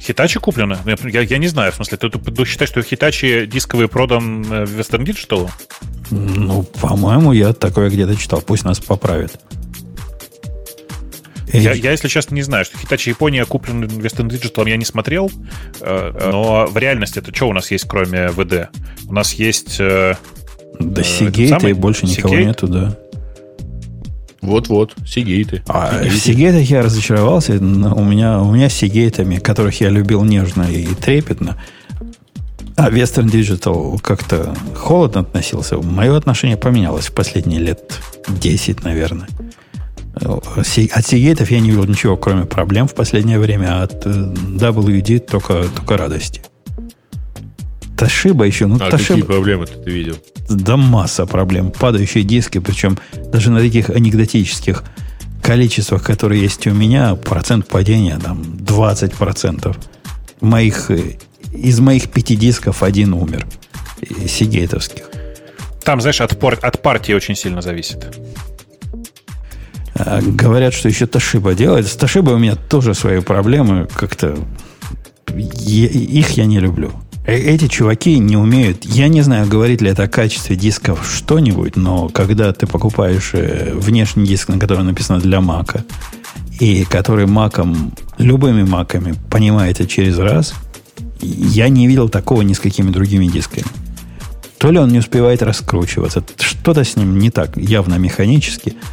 Хитачи куплено? Я, я не знаю, в смысле, ты, ты, ты считаешь, что Хитачи дисковый продан э, Western Digital? Ну, по-моему, я такое где-то читал. Пусть нас поправят. Я, я, если честно, не знаю, что Hitachi Япония куплен Western Digital, я не смотрел, э, но в реальности это что у нас есть, кроме ВД? У нас есть... Э, да, Seagate и больше никого Seagate? нету, да. Вот-вот, Сигейты. А в Сигейтах я разочаровался. У меня, у меня с Сигейтами, которых я любил нежно и трепетно, а Western Digital как-то холодно относился. Мое отношение поменялось в последние лет 10, наверное. От Seagate я не видел ничего, кроме проблем в последнее время, а от э, WD только, только радости. Ташиба еще, ну а Ташиба... какие проблемы ты видел? Да масса проблем. Падающие диски, причем даже на таких анекдотических количествах, которые есть у меня, процент падения там 20%. Моих, э, из моих пяти дисков один умер. Сигейтовских. Там, знаешь, от, пор, от партии очень сильно зависит. Говорят, что еще Ташиба делает. С Ташибой у меня тоже свои проблемы. Как-то их я не люблю. Э, эти чуваки не умеют. Я не знаю, говорит ли это о качестве дисков что-нибудь, но когда ты покупаешь э, внешний диск, на котором написано для Мака, и который маком, любыми маками понимаете через раз, я не видел такого ни с какими другими дисками. То ли он не успевает раскручиваться, что-то с ним не так, явно механически –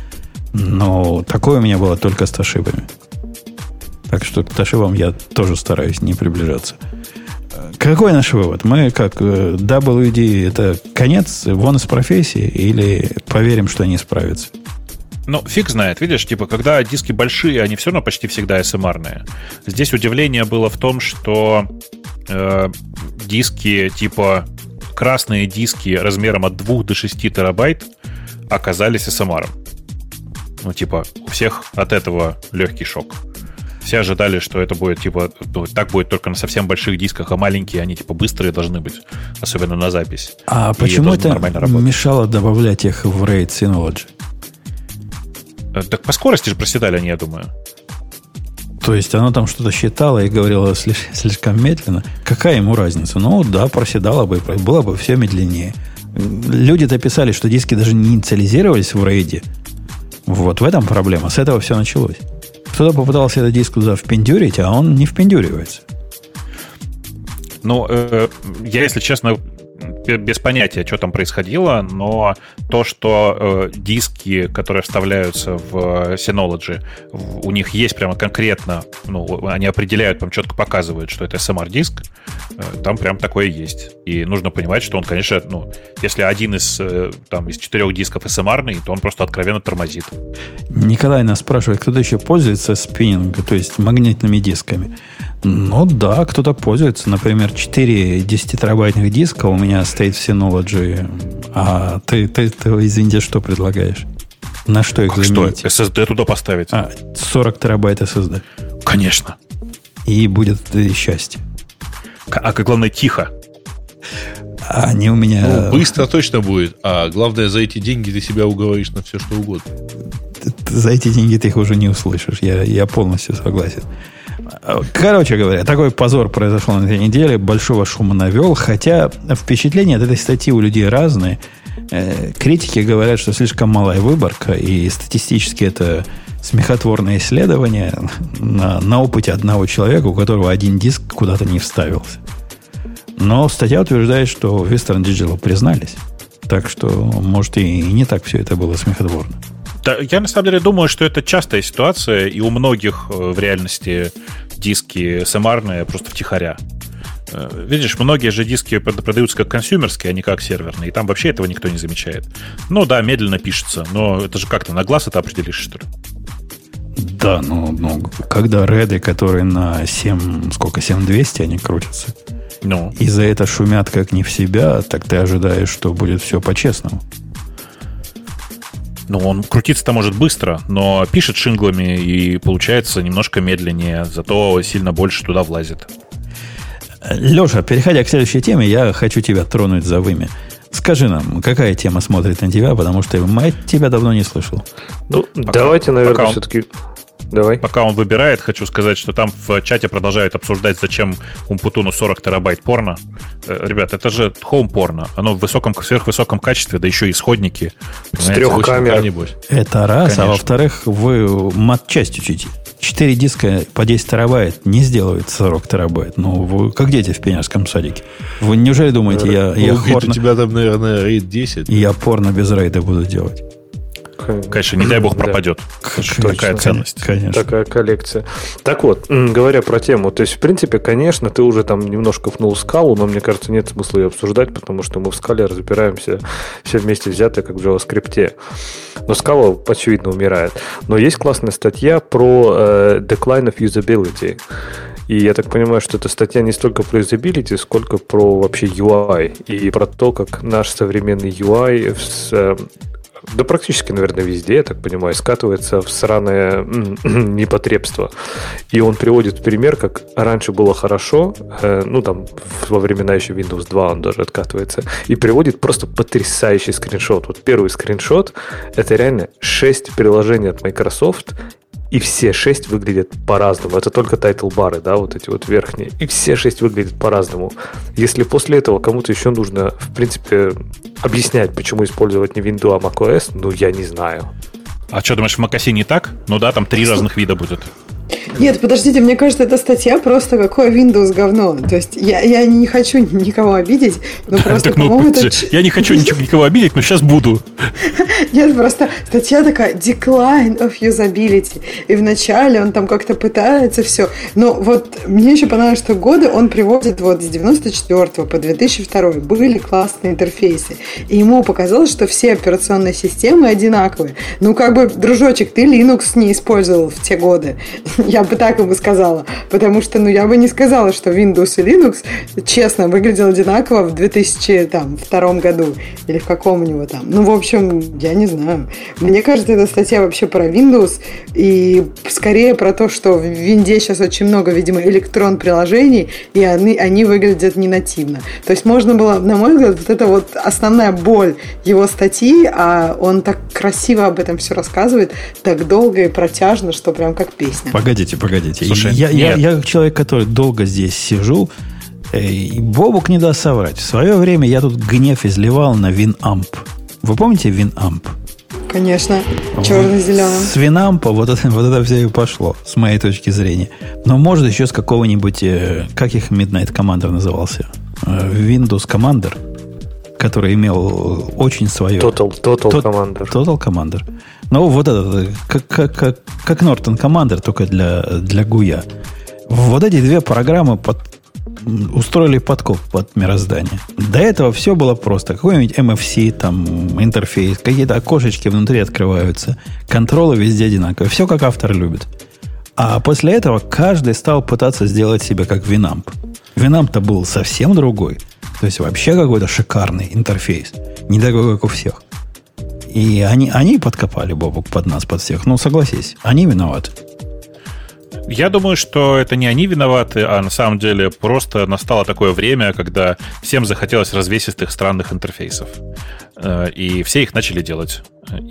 но такое у меня было только с Ташибами. Так что к Ташибам я тоже стараюсь не приближаться. Какой наш вывод? Мы как э, WD это конец, вон из профессии, или поверим, что они справятся? Ну, фиг знает, видишь, типа, когда диски большие, они все равно почти всегда SMR-ные. Здесь удивление было в том, что э, диски, типа, красные диски размером от 2 до 6 терабайт оказались SMR. Ну, типа, у всех от этого легкий шок. Все ожидали, что это будет, типа, ну, так будет только на совсем больших дисках, а маленькие, они, типа, быстрые должны быть, особенно на запись. А И почему это мешало добавлять их в RAID Synology? Э, так по скорости же проседали они, я думаю. То есть оно там что-то считало и говорило слишком, слишком медленно. Какая ему разница? Ну да, проседало бы, было бы все медленнее. Люди-то писали, что диски даже не инициализировались в рейде. Вот в этом проблема. С этого все началось. Кто-то попытался этот диск туда впендюрить, а он не впендюривается. Ну, э, я, если честно, без понятия, что там происходило, но то, что э, диски, которые вставляются в Synology, в, у них есть прямо конкретно, ну, они определяют, прям четко показывают, что это SMR-диск, э, там прям такое есть. И нужно понимать, что он, конечно, ну, если один из, э, там, из четырех дисков SMR, то он просто откровенно тормозит. Николай нас спрашивает, кто-то еще пользуется спиннингом, то есть магнитными дисками. Ну да, кто-то пользуется. Например, 4 10-терабайтных диска у меня стоит в Synology. А ты, ты, ты, извините, что предлагаешь? На что их как заменить? Что? SSD туда поставить? А, 40 терабайт SSD. Конечно. И будет и счастье. А как главное, тихо. А они у меня... Ну, быстро точно будет. А главное, за эти деньги ты себя уговоришь на все, что угодно. За эти деньги ты их уже не услышишь. Я, я полностью согласен. Короче говоря, такой позор произошел на этой неделе, большого шума навел, хотя впечатления от этой статьи у людей разные. Э, критики говорят, что слишком малая выборка, и статистически это смехотворное исследование на, на опыте одного человека, у которого один диск куда-то не вставился. Но статья утверждает, что Western Digital признались. Так что, может, и не так все это было смехотворно. Да, я на самом деле думаю, что это частая ситуация, и у многих э, в реальности диски SMR просто втихаря. Э, видишь, многие же диски продаются как консюмерские, а не как серверные, и там вообще этого никто не замечает. Ну да, медленно пишется, но это же как-то на глаз это определишь, что ли? Да, ну, ну когда реды, которые на 7, сколько, 7200 они крутятся, ну. и за это шумят как не в себя, так ты ожидаешь, что будет все по-честному. Ну, он крутиться-то может быстро, но пишет шинглами и получается немножко медленнее, зато сильно больше туда влазит. Леша, переходя к следующей теме, я хочу тебя тронуть за вымя. Скажи нам, какая тема смотрит на тебя, потому что я тебя давно не слышал. Ну, пока, давайте, наверное, пока все-таки Давай. Пока он выбирает, хочу сказать, что там в чате продолжают обсуждать, зачем Умпутуну 40 терабайт порно. Э, ребят, это же хоум порно. Оно в высоком, сверхвысоком качестве, да еще и исходники. С трех камер. Это раз, Конечно. а во-вторых, вы мат-часть учите. 4 диска по 10 терабайт не сделают 40 терабайт. Ну, вы как дети в пионерском садике. Вы неужели думаете, я, я ну, порно... У тебя там, наверное, рейд 10. Я порно без рейда буду делать. Конечно, не дай бог пропадет. Да. Такая ценность. Конечно. Такая коллекция. Так вот, говоря про тему, то есть, в принципе, конечно, ты уже там немножко пнул скалу, но мне кажется, нет смысла ее обсуждать, потому что мы в скале разбираемся все вместе взятые, как в JavaScript. Но скала, очевидно, умирает. Но есть классная статья про э, decline of usability. И я так понимаю, что эта статья не столько про usability, сколько про вообще UI и про то, как наш современный UI да практически, наверное, везде, я так понимаю, скатывается в сраное непотребство. И он приводит пример, как раньше было хорошо, э, ну там во времена еще Windows 2 он даже откатывается, и приводит просто потрясающий скриншот. Вот первый скриншот, это реально 6 приложений от Microsoft, и все шесть выглядят по-разному. Это только title bar ы, да, вот эти вот верхние. И все шесть выглядят по-разному. Если после этого кому-то еще нужно, в принципе, объяснять, почему использовать не Windows, а macOS, ну, я не знаю. А что, думаешь, в macOS не так? Ну да, там три разных вида будет. Нет, подождите, мне кажется, эта статья просто какое Windows говно. То есть я, я не хочу никого обидеть, но просто, так, ну, это... Я не хочу ничего, никого обидеть, но сейчас буду. Нет, просто статья такая decline of usability. И вначале он там как-то пытается все. Но вот мне еще понравилось, что годы он приводит вот с 94 по 2002 были классные интерфейсы. И ему показалось, что все операционные системы одинаковые. Ну, как бы, дружочек, ты Linux не использовал в те годы. Я бы так ему сказала. Потому что, ну, я бы не сказала, что Windows и Linux, честно, выглядел одинаково в 2002 году. Или в каком у него там. Ну, в общем, я не знаю. Мне кажется, эта статья вообще про Windows и скорее про то, что в Винде сейчас очень много, видимо, электрон приложений, и они, они выглядят не нативно. То есть можно было, на мой взгляд, вот это вот основная боль его статьи, а он так красиво об этом все рассказывает, так долго и протяжно, что прям как песня. Погодите, погодите. Слушай, я, я, я человек, который долго здесь сижу, и Бобук не даст соврать. В свое время я тут гнев изливал на Winamp. Вы помните Winamp? Конечно, черно-зеленым. С Winamp вот это, вот это все и пошло, с моей точки зрения. Но может еще с какого-нибудь, э, как их Midnight Commander назывался? Э, Windows Commander, который имел очень свое... Total, Total Tot, Commander. Total Commander. Ну, вот это, как, как, как, как Norton Commander, только для, для Гуя. Вот эти две программы под, устроили подкоп под мироздание. До этого все было просто. Какой-нибудь MFC, там, интерфейс, какие-то окошечки внутри открываются, контролы везде одинаковые. Все, как автор любит. А после этого каждый стал пытаться сделать себе как Winamp. Winamp-то был совсем другой. То есть вообще какой-то шикарный интерфейс. Не такой, как у всех. И они, они подкопали Бобук под нас, под всех. Ну, согласись, они виноваты. Я думаю, что это не они виноваты, а на самом деле просто настало такое время, когда всем захотелось развесистых странных интерфейсов. Э, и все их начали делать.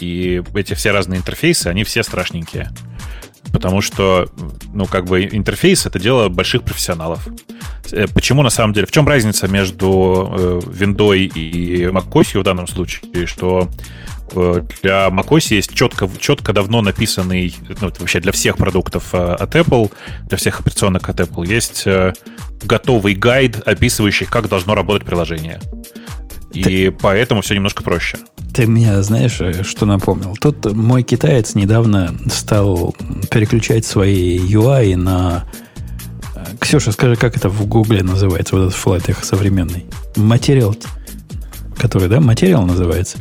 И эти все разные интерфейсы, они все страшненькие. Потому что, ну, как бы интерфейс — это дело больших профессионалов. Э, почему, на самом деле, в чем разница между э, Windows и macOS в данном случае, что Э, для macOS есть четко, четко давно написанный, ну, вообще для всех продуктов э, от Apple, для всех операционок от Apple, есть готовый гайд, описывающий, как должно работать приложение. И ты, поэтому все немножко проще. Ты меня знаешь, что напомнил? Тут мой китаец недавно стал переключать свои UI на... Ксюша, скажи, как это в Гугле называется, вот этот flat их современный? Материал, который, да, материал называется?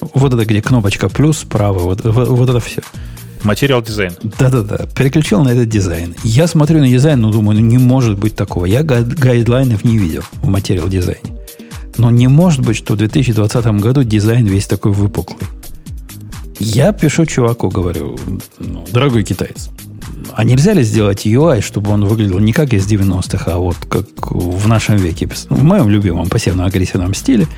Вот это где кнопочка плюс справа, вот, вот, вот это все. Material Design. Да-да-да. Переключил на этот дизайн. Я смотрю на дизайн, ну думаю, ну не может быть такого. Я гайдлайнов не видел в Material Design е. Но не может быть, что в 2020 году дизайн весь такой выпуклый. Я пишу чуваку, говорю, ну, дорогой китаец, а нельзя ли сделать UI, чтобы он выглядел не как из 90-х, а вот как в нашем веке, в моем любимом пассивно-агрессивном стиле –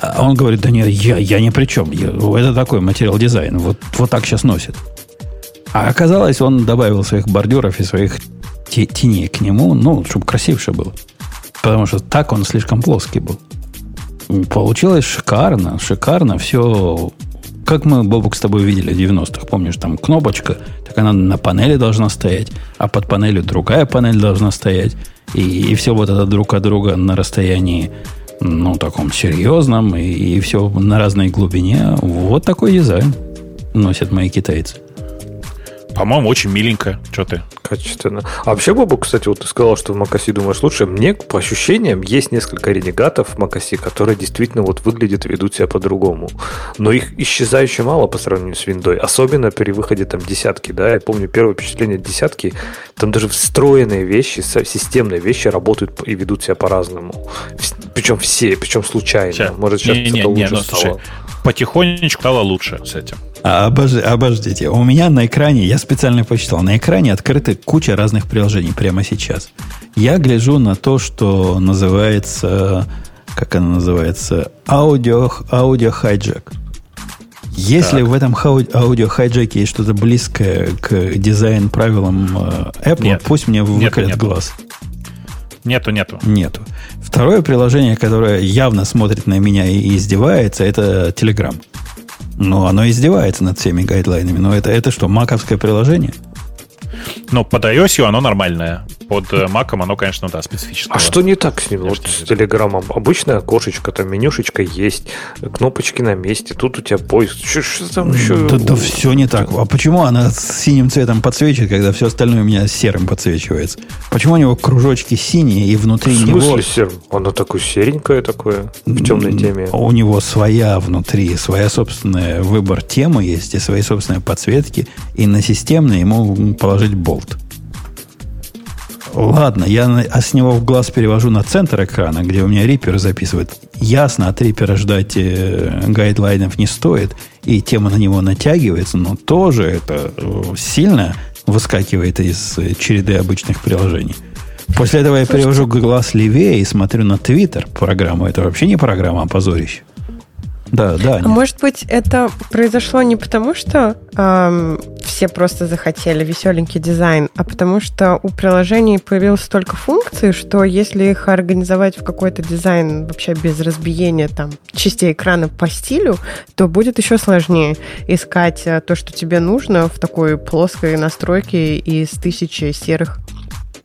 а он говорит, да нет, я, я ни при чем. Я, это такой материал дизайн. Вот, вот так сейчас носит. А оказалось, он добавил своих бордюров и своих теней к нему, ну, чтобы красивше было. Потому что так он слишком плоский был. Получилось шикарно, шикарно. Все, как мы, Бобук, с тобой видели в 90-х. Помнишь, там кнопочка, так она на панели должна стоять, а под панелью другая панель должна стоять. И, и все вот это друг от друга на расстоянии ну, таком серьезном, и, и все на разной глубине. Вот такой дизайн носят мои китайцы. По-моему, очень миленько. Что ты? Качественно. А вообще, Бобу, кстати, вот ты сказал, что в Макаси думаешь лучше. Мне, по ощущениям, есть несколько ренегатов в Макаси, которые действительно вот выглядят и ведут себя по-другому. Но их исчезающе мало по сравнению с виндой. Особенно при выходе там десятки, да. Я помню первое впечатление десятки. Там даже встроенные вещи, системные вещи работают и ведут себя по-разному. Причем все, причем случайно. Сейчас. Может, сейчас не, не, не, лучше ну, стало. Слушай, потихонечку стало лучше с этим. А, обожди, обождите. У меня на экране, я специально посчитал, на экране открыты куча разных приложений прямо сейчас. Я гляжу на то, что называется, как оно называется, аудио, аудио хайджек. Если так. в этом аудио хайджеке есть что-то близкое к дизайн правилам э, Apple, Нет. пусть мне выколят нету, глаз. Нету, нету. Нету. Второе приложение, которое явно смотрит на меня и издевается, это Telegram. Ну, оно издевается над всеми гайдлайнами. Но это, это что, маковское приложение? Но под iOS оно нормальное. Под э, Mac оно, конечно, да, специфическое. А что не так с ним? Вот с Telegram обычная окошечко, там менюшечка есть, кнопочки на месте, тут у тебя поиск. Что, что там еще? Да, да все не так. А почему она с синим цветом подсвечивает, когда все остальное у меня серым подсвечивается? Почему у него кружочки синие и внутри в смысле него... серым? Оно такое серенькое такое, в темной теме. У него своя внутри, своя собственная выбор темы есть и свои собственные подсветки. И на системные ему положить болт. Ладно, я а с него в глаз перевожу на центр экрана, где у меня рипер записывает. Ясно, от рипера ждать э, гайдлайнов не стоит, и тема на него натягивается, но тоже это э, сильно выскакивает из э, череды обычных приложений. После этого я перевожу глаз левее и смотрю на Твиттер программу. Это вообще не программа, а позорище. Да, да. А может быть, это произошло не потому, что эм, все просто захотели веселенький дизайн, а потому что у приложений появилось столько функций, что если их организовать в какой-то дизайн вообще без разбиения там частей экрана по стилю, то будет еще сложнее искать э, то, что тебе нужно в такой плоской настройке из тысячи серых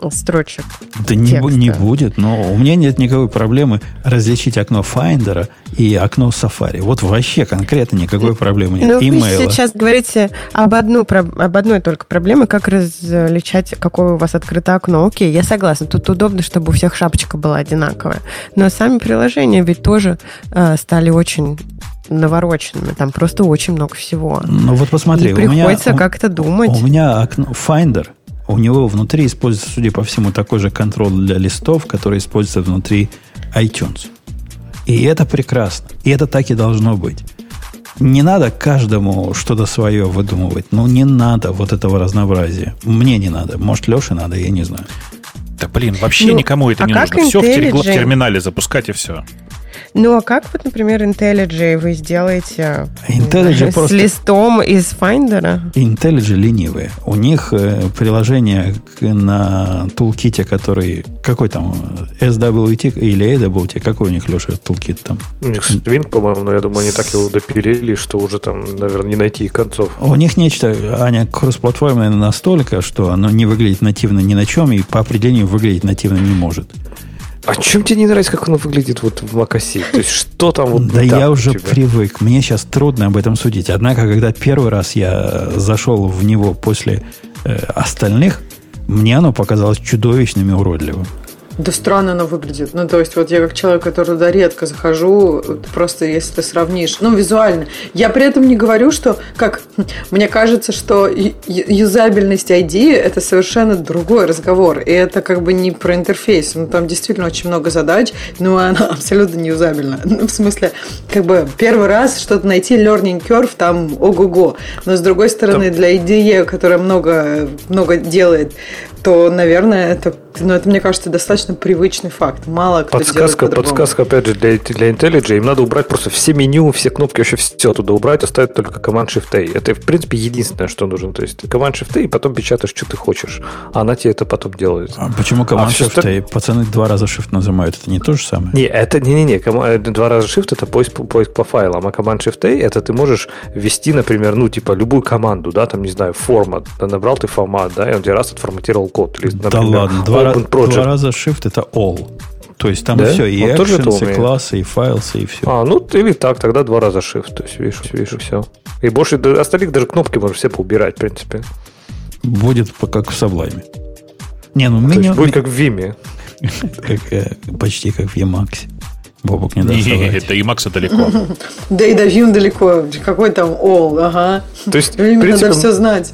строчек. Да не, не будет, но у меня нет никакой проблемы различить окно Finder и окно Safari. Вот вообще конкретно никакой проблемы нет. Ну, вы сейчас говорите об, одну, об одной только проблеме, как различать, какое у вас открыто окно. Окей, я согласна. Тут удобно, чтобы у всех шапочка была одинаковая. Но сами приложения ведь тоже э, стали очень навороченными. Там просто очень много всего. Ну вот посмотри, и приходится как-то думать. У меня окно Finder – у него внутри используется, судя по всему, такой же контроль для листов, который используется внутри iTunes. И это прекрасно. И это так и должно быть. Не надо каждому что-то свое выдумывать. Ну, не надо вот этого разнообразия. Мне не надо. Может, Леше надо, я не знаю. Да блин, вообще ну, никому это а не нужно. Все в терминале запускать и все. Ну, а как вот, например, IntelliJ вы сделаете IntelliJ с просто... листом из Finder? IntelliJ ленивые. У них э, приложение на тулките, который... Какой там? SWT или AWT? Какой у них, Леша, тулкит там? У них Swing, по-моему, но я думаю, они так его допилили, что уже там, наверное, не найти концов. У них нечто, Аня, кроссплатформенное настолько, что оно не выглядит нативно ни на чем и по определению выглядеть нативно не может. А чем тебе не нравится, как оно выглядит вот в macOS? То есть что там вот Да я уже привык. Мне сейчас трудно об этом судить. Однако, когда первый раз я зашел в него после э, остальных, мне оно показалось чудовищным и уродливым. Да странно оно выглядит. Ну, то есть, вот я как человек, который туда редко захожу, просто если ты сравнишь, ну, визуально. Я при этом не говорю, что, как, мне кажется, что юзабельность ID – это совершенно другой разговор. И это как бы не про интерфейс. Ну, там действительно очень много задач, но она абсолютно не юзабельна. Ну, в смысле, как бы первый раз что-то найти, learning curve там ого-го. Но, с другой стороны, там... для IDE, которая много, много делает, то, наверное, это, ну, это, мне кажется, достаточно привычный факт. Мало кто подсказка, делает Подсказка, опять же, для, для IntelliJ. Им надо убрать просто все меню, все кнопки, вообще все оттуда убрать, оставить только Command-Shift-A. Это, в принципе, единственное, что нужно. То есть Command-Shift-A, и потом печатаешь, что ты хочешь. А она тебе это потом делает. А почему Command-Shift-A? А Пацаны два раза Shift нажимают. Это не то же самое? Не, это не-не-не. Два раза Shift – это поиск, поиск по файлам. А Command-Shift-A – это ты можешь ввести, например, ну, типа, любую команду, да, там, не знаю, формат. Набрал ты формат, да, и он тебе раз отформатировал код. Или, например, да ладно, два, два раза Shift это all. То есть там да? все, и Он actions, и классы, и файлсы, и все. А, ну или так, тогда два раза Shift. То есть, видишь, видишь, все. И больше остальных даже кнопки можно все поубирать, в принципе. Будет как в Sublime. Не, ну меню... есть будет как в Vime. Э, почти как в Emacs. Бобок не даст это Emacs далеко. Да и до Vim далеко. Какой там all, ага. То есть, надо все знать.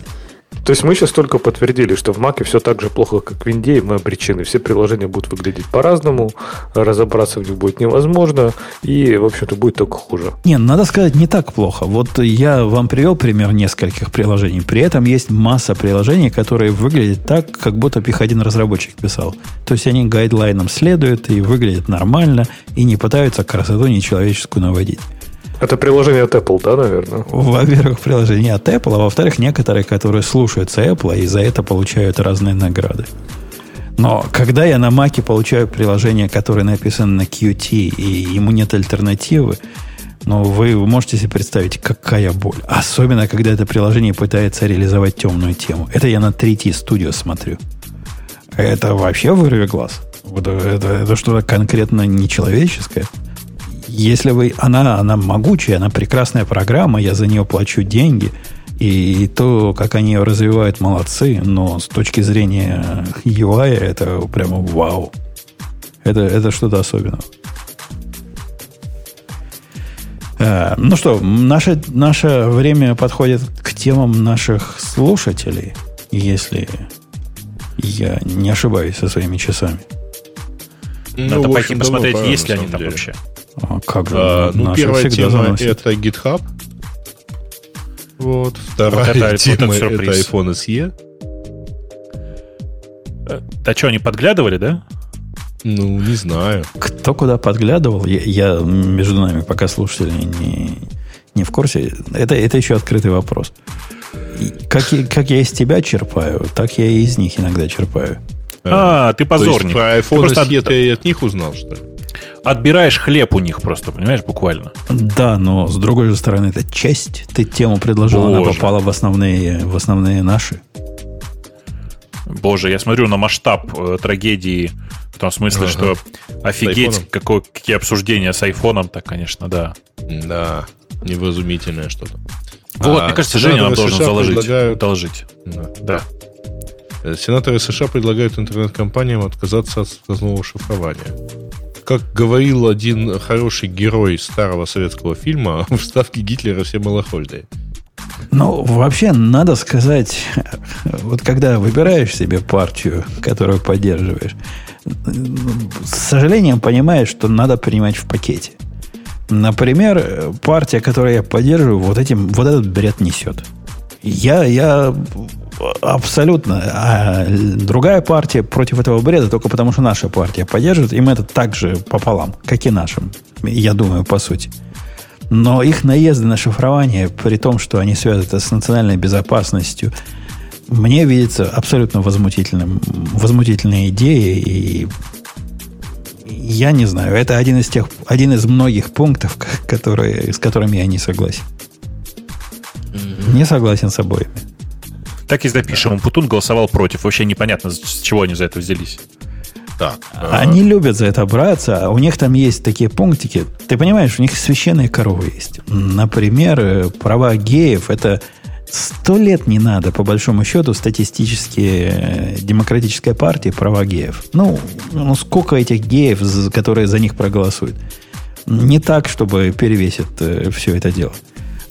То есть мы сейчас только подтвердили, что в Маке все так же плохо, как в Винде, и мы обречены. Все приложения будут выглядеть по-разному, разобраться в них будет невозможно, и, в общем-то, будет только хуже. Не, надо сказать, не так плохо. Вот я вам привел пример нескольких приложений. При этом есть масса приложений, которые выглядят так, как будто их один разработчик писал. То есть они гайдлайнам следуют и выглядят нормально, и не пытаются красоту нечеловеческую наводить. Это приложение от Apple, да, наверное? Во-первых, приложение от Apple, а во-вторых, некоторые, которые слушаются Apple и за это получают разные награды. Но когда я на Маке получаю приложение, которое написано на Qt, и ему нет альтернативы, Но вы можете себе представить, какая боль. Особенно, когда это приложение пытается реализовать темную тему. Это я на третий студию смотрю. Это вообще вырви глаз. Это, это, это что-то конкретно нечеловеческое. Если вы... Она, она могучая, она прекрасная программа, я за нее плачу деньги. И то, как они ее развивают, молодцы. Но с точки зрения UI, это прямо вау. Это, это что-то особенное. Э, ну что, наше, наше время подходит к темам наших слушателей, если я не ошибаюсь со своими часами. Ну, Надо пойти посмотреть, пора, есть ли они там деле. вообще. А, как же? А, ну, первая тема это GitHub. Вот. Вторая вот это, тема вот это, это iPhone SE. А что, они подглядывали, да? Ну, не знаю. Кто куда подглядывал, я, я между нами, пока слушатели не, не в курсе, это, это еще открытый вопрос. как, как я из тебя черпаю, так я и из них иногда черпаю. А, ты позорник. То есть про iPhone ты просто от... ты от них узнал, что ли? Отбираешь хлеб у них просто, понимаешь, буквально. Да, но с другой же стороны, это честь. Ты тему предложил, Боже. она попала в основные, в основные наши. Боже, я смотрю на масштаб э, трагедии в том смысле, ага. что офигеть, какое, какие обсуждения с айфоном, так, конечно, да. Да, невразумительное что-то. Вот, а, мне кажется, Женя нам должен заложить, предлагают... доложить. Да. да. Э, сенаторы США предлагают интернет-компаниям отказаться от сквозного шифрования. Как говорил один хороший герой старого советского фильма, в ставке Гитлера все малохольные. Ну, вообще, надо сказать, вот когда выбираешь себе партию, которую поддерживаешь, с сожалением понимаешь, что надо принимать в пакете. Например, партия, которую я поддерживаю, вот, этим, вот этот бред несет. Я, я абсолютно. А другая партия против этого бреда только потому, что наша партия поддерживает, им это так же пополам, как и нашим. Я думаю, по сути. Но их наезды на шифрование, при том, что они связаны с национальной безопасностью, мне видится абсолютно возмутительным, возмутительной идеей. И я не знаю, это один из тех, один из многих пунктов, которые, с которыми я не согласен. Mm-hmm. Не согласен с обоими. Так и запишем. Путун голосовал против. Вообще непонятно, с чего они за это взялись. Так. Они любят за это браться. А у них там есть такие пунктики. Ты понимаешь, у них священные коровы есть. Например, э, права геев – это Сто лет не надо, по большому счету, статистически э, демократической партии права геев. Ну, ну, сколько этих геев, которые за них проголосуют? Не так, чтобы перевесит э, все это дело.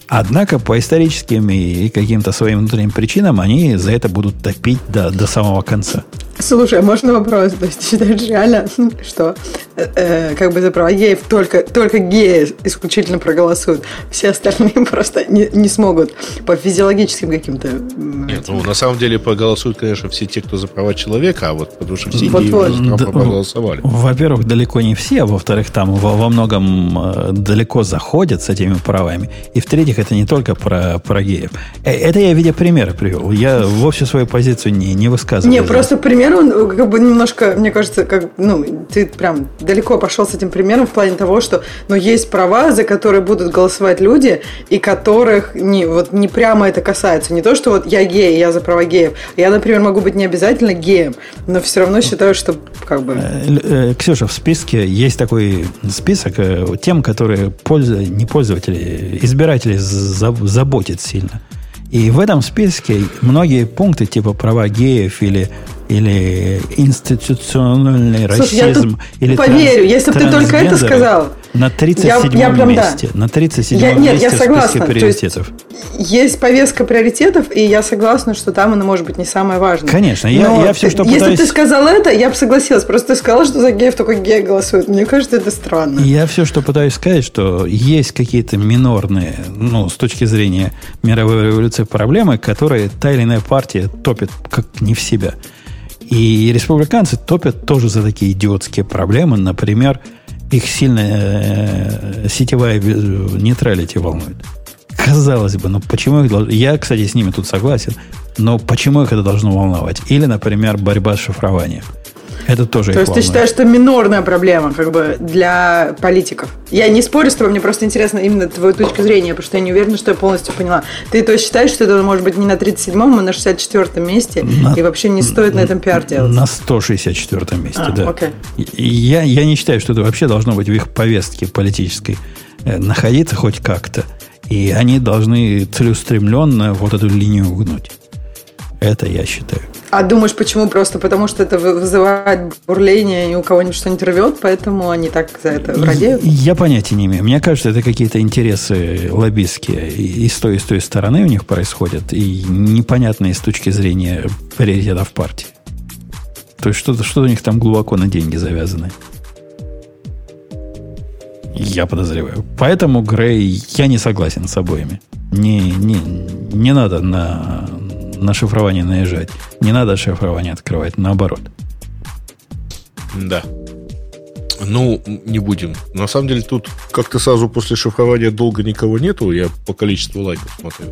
Однако по историческим и каким-то своим внутренним причинам они за это будут топить до, до самого конца. Слушай, а можно вопрос? То есть ты считаешь реально, что э, э, как бы за права геев только, только геи исключительно проголосуют, все остальные просто не, не смогут по физиологическим каким-то... Нет, ну на самом деле проголосуют, конечно, все те, кто за права человека, а вот потому что все вот, геи вот. за права проголосовали. Во-первых, далеко не все, а во-вторых, там во, во многом э, далеко заходят с этими правами. И в-третьих, это не только про, про геев. Э, это я в виде примера привел. Я вовсе свою позицию не, не высказываю. Не, просто пример пример, он как бы немножко, мне кажется, как, ну, ты прям далеко пошел с этим примером в плане того, что, ну, есть права, за которые будут голосовать люди, и которых не, вот не прямо это касается. Не то, что вот я гей, я за права геев. Я, например, могу быть не обязательно геем, но все равно считаю, что как бы... Э, э, Ксюша, в списке есть такой список э, тем, которые пользу, не пользователи, избиратели заботят сильно. И в этом списке многие пункты, типа права геев или или институциональный Слушай, расизм, или поверю, транс, если бы ты только это сказал. На 37 я, я месте. Да. На 37 я, нет, месте я согласна. в списке приоритетов. Есть, есть повестка приоритетов, и я согласна, что там она может быть не самое важное. Конечно, я, я все, что если пытаюсь... ты сказал это, я бы согласилась. Просто ты сказал, что за геев только геи голосуют. Мне кажется, это странно. Я все, что пытаюсь сказать, что есть какие-то минорные, ну, с точки зрения мировой революции проблемы, которые та или иная партия топит как не в себя. И республиканцы топят тоже за такие идиотские проблемы. Например, их сильно э, сетевая нейтралити волнует. Казалось бы, но почему их должно... Я, кстати, с ними тут согласен, но почему их это должно волновать? Или, например, борьба с шифрованием. Это тоже То есть ты считаешь, что минорная проблема как бы для политиков? Я не спорю с тобой, мне просто интересно именно твою точку зрения, потому что я не уверена, что я полностью поняла. Ты то считаешь, что это может быть не на 37-м, а на 64-м месте, на, и вообще не стоит на этом пиар делать? На 164-м месте, а, да. Окей. Я, я не считаю, что это вообще должно быть в их повестке политической э, находиться хоть как-то. И они должны целеустремленно вот эту линию угнуть. Это я считаю. А думаешь, почему? Просто потому, что это вызывает бурление, и у кого-нибудь что-нибудь рвет, поэтому они так за это радеют? Я понятия не имею. Мне кажется, это какие-то интересы лоббистские и с той, и с той стороны у них происходят, и непонятные с точки зрения приоритетов партии. То есть что-то что у них там глубоко на деньги завязаны. Я подозреваю. Поэтому, Грей, я не согласен с обоими. Не, не, не надо на, на шифрование наезжать. Не надо шифрование открывать, наоборот. Да. Ну, не будем. На самом деле тут как-то сразу после шифрования долго никого нету, я по количеству лайков смотрю.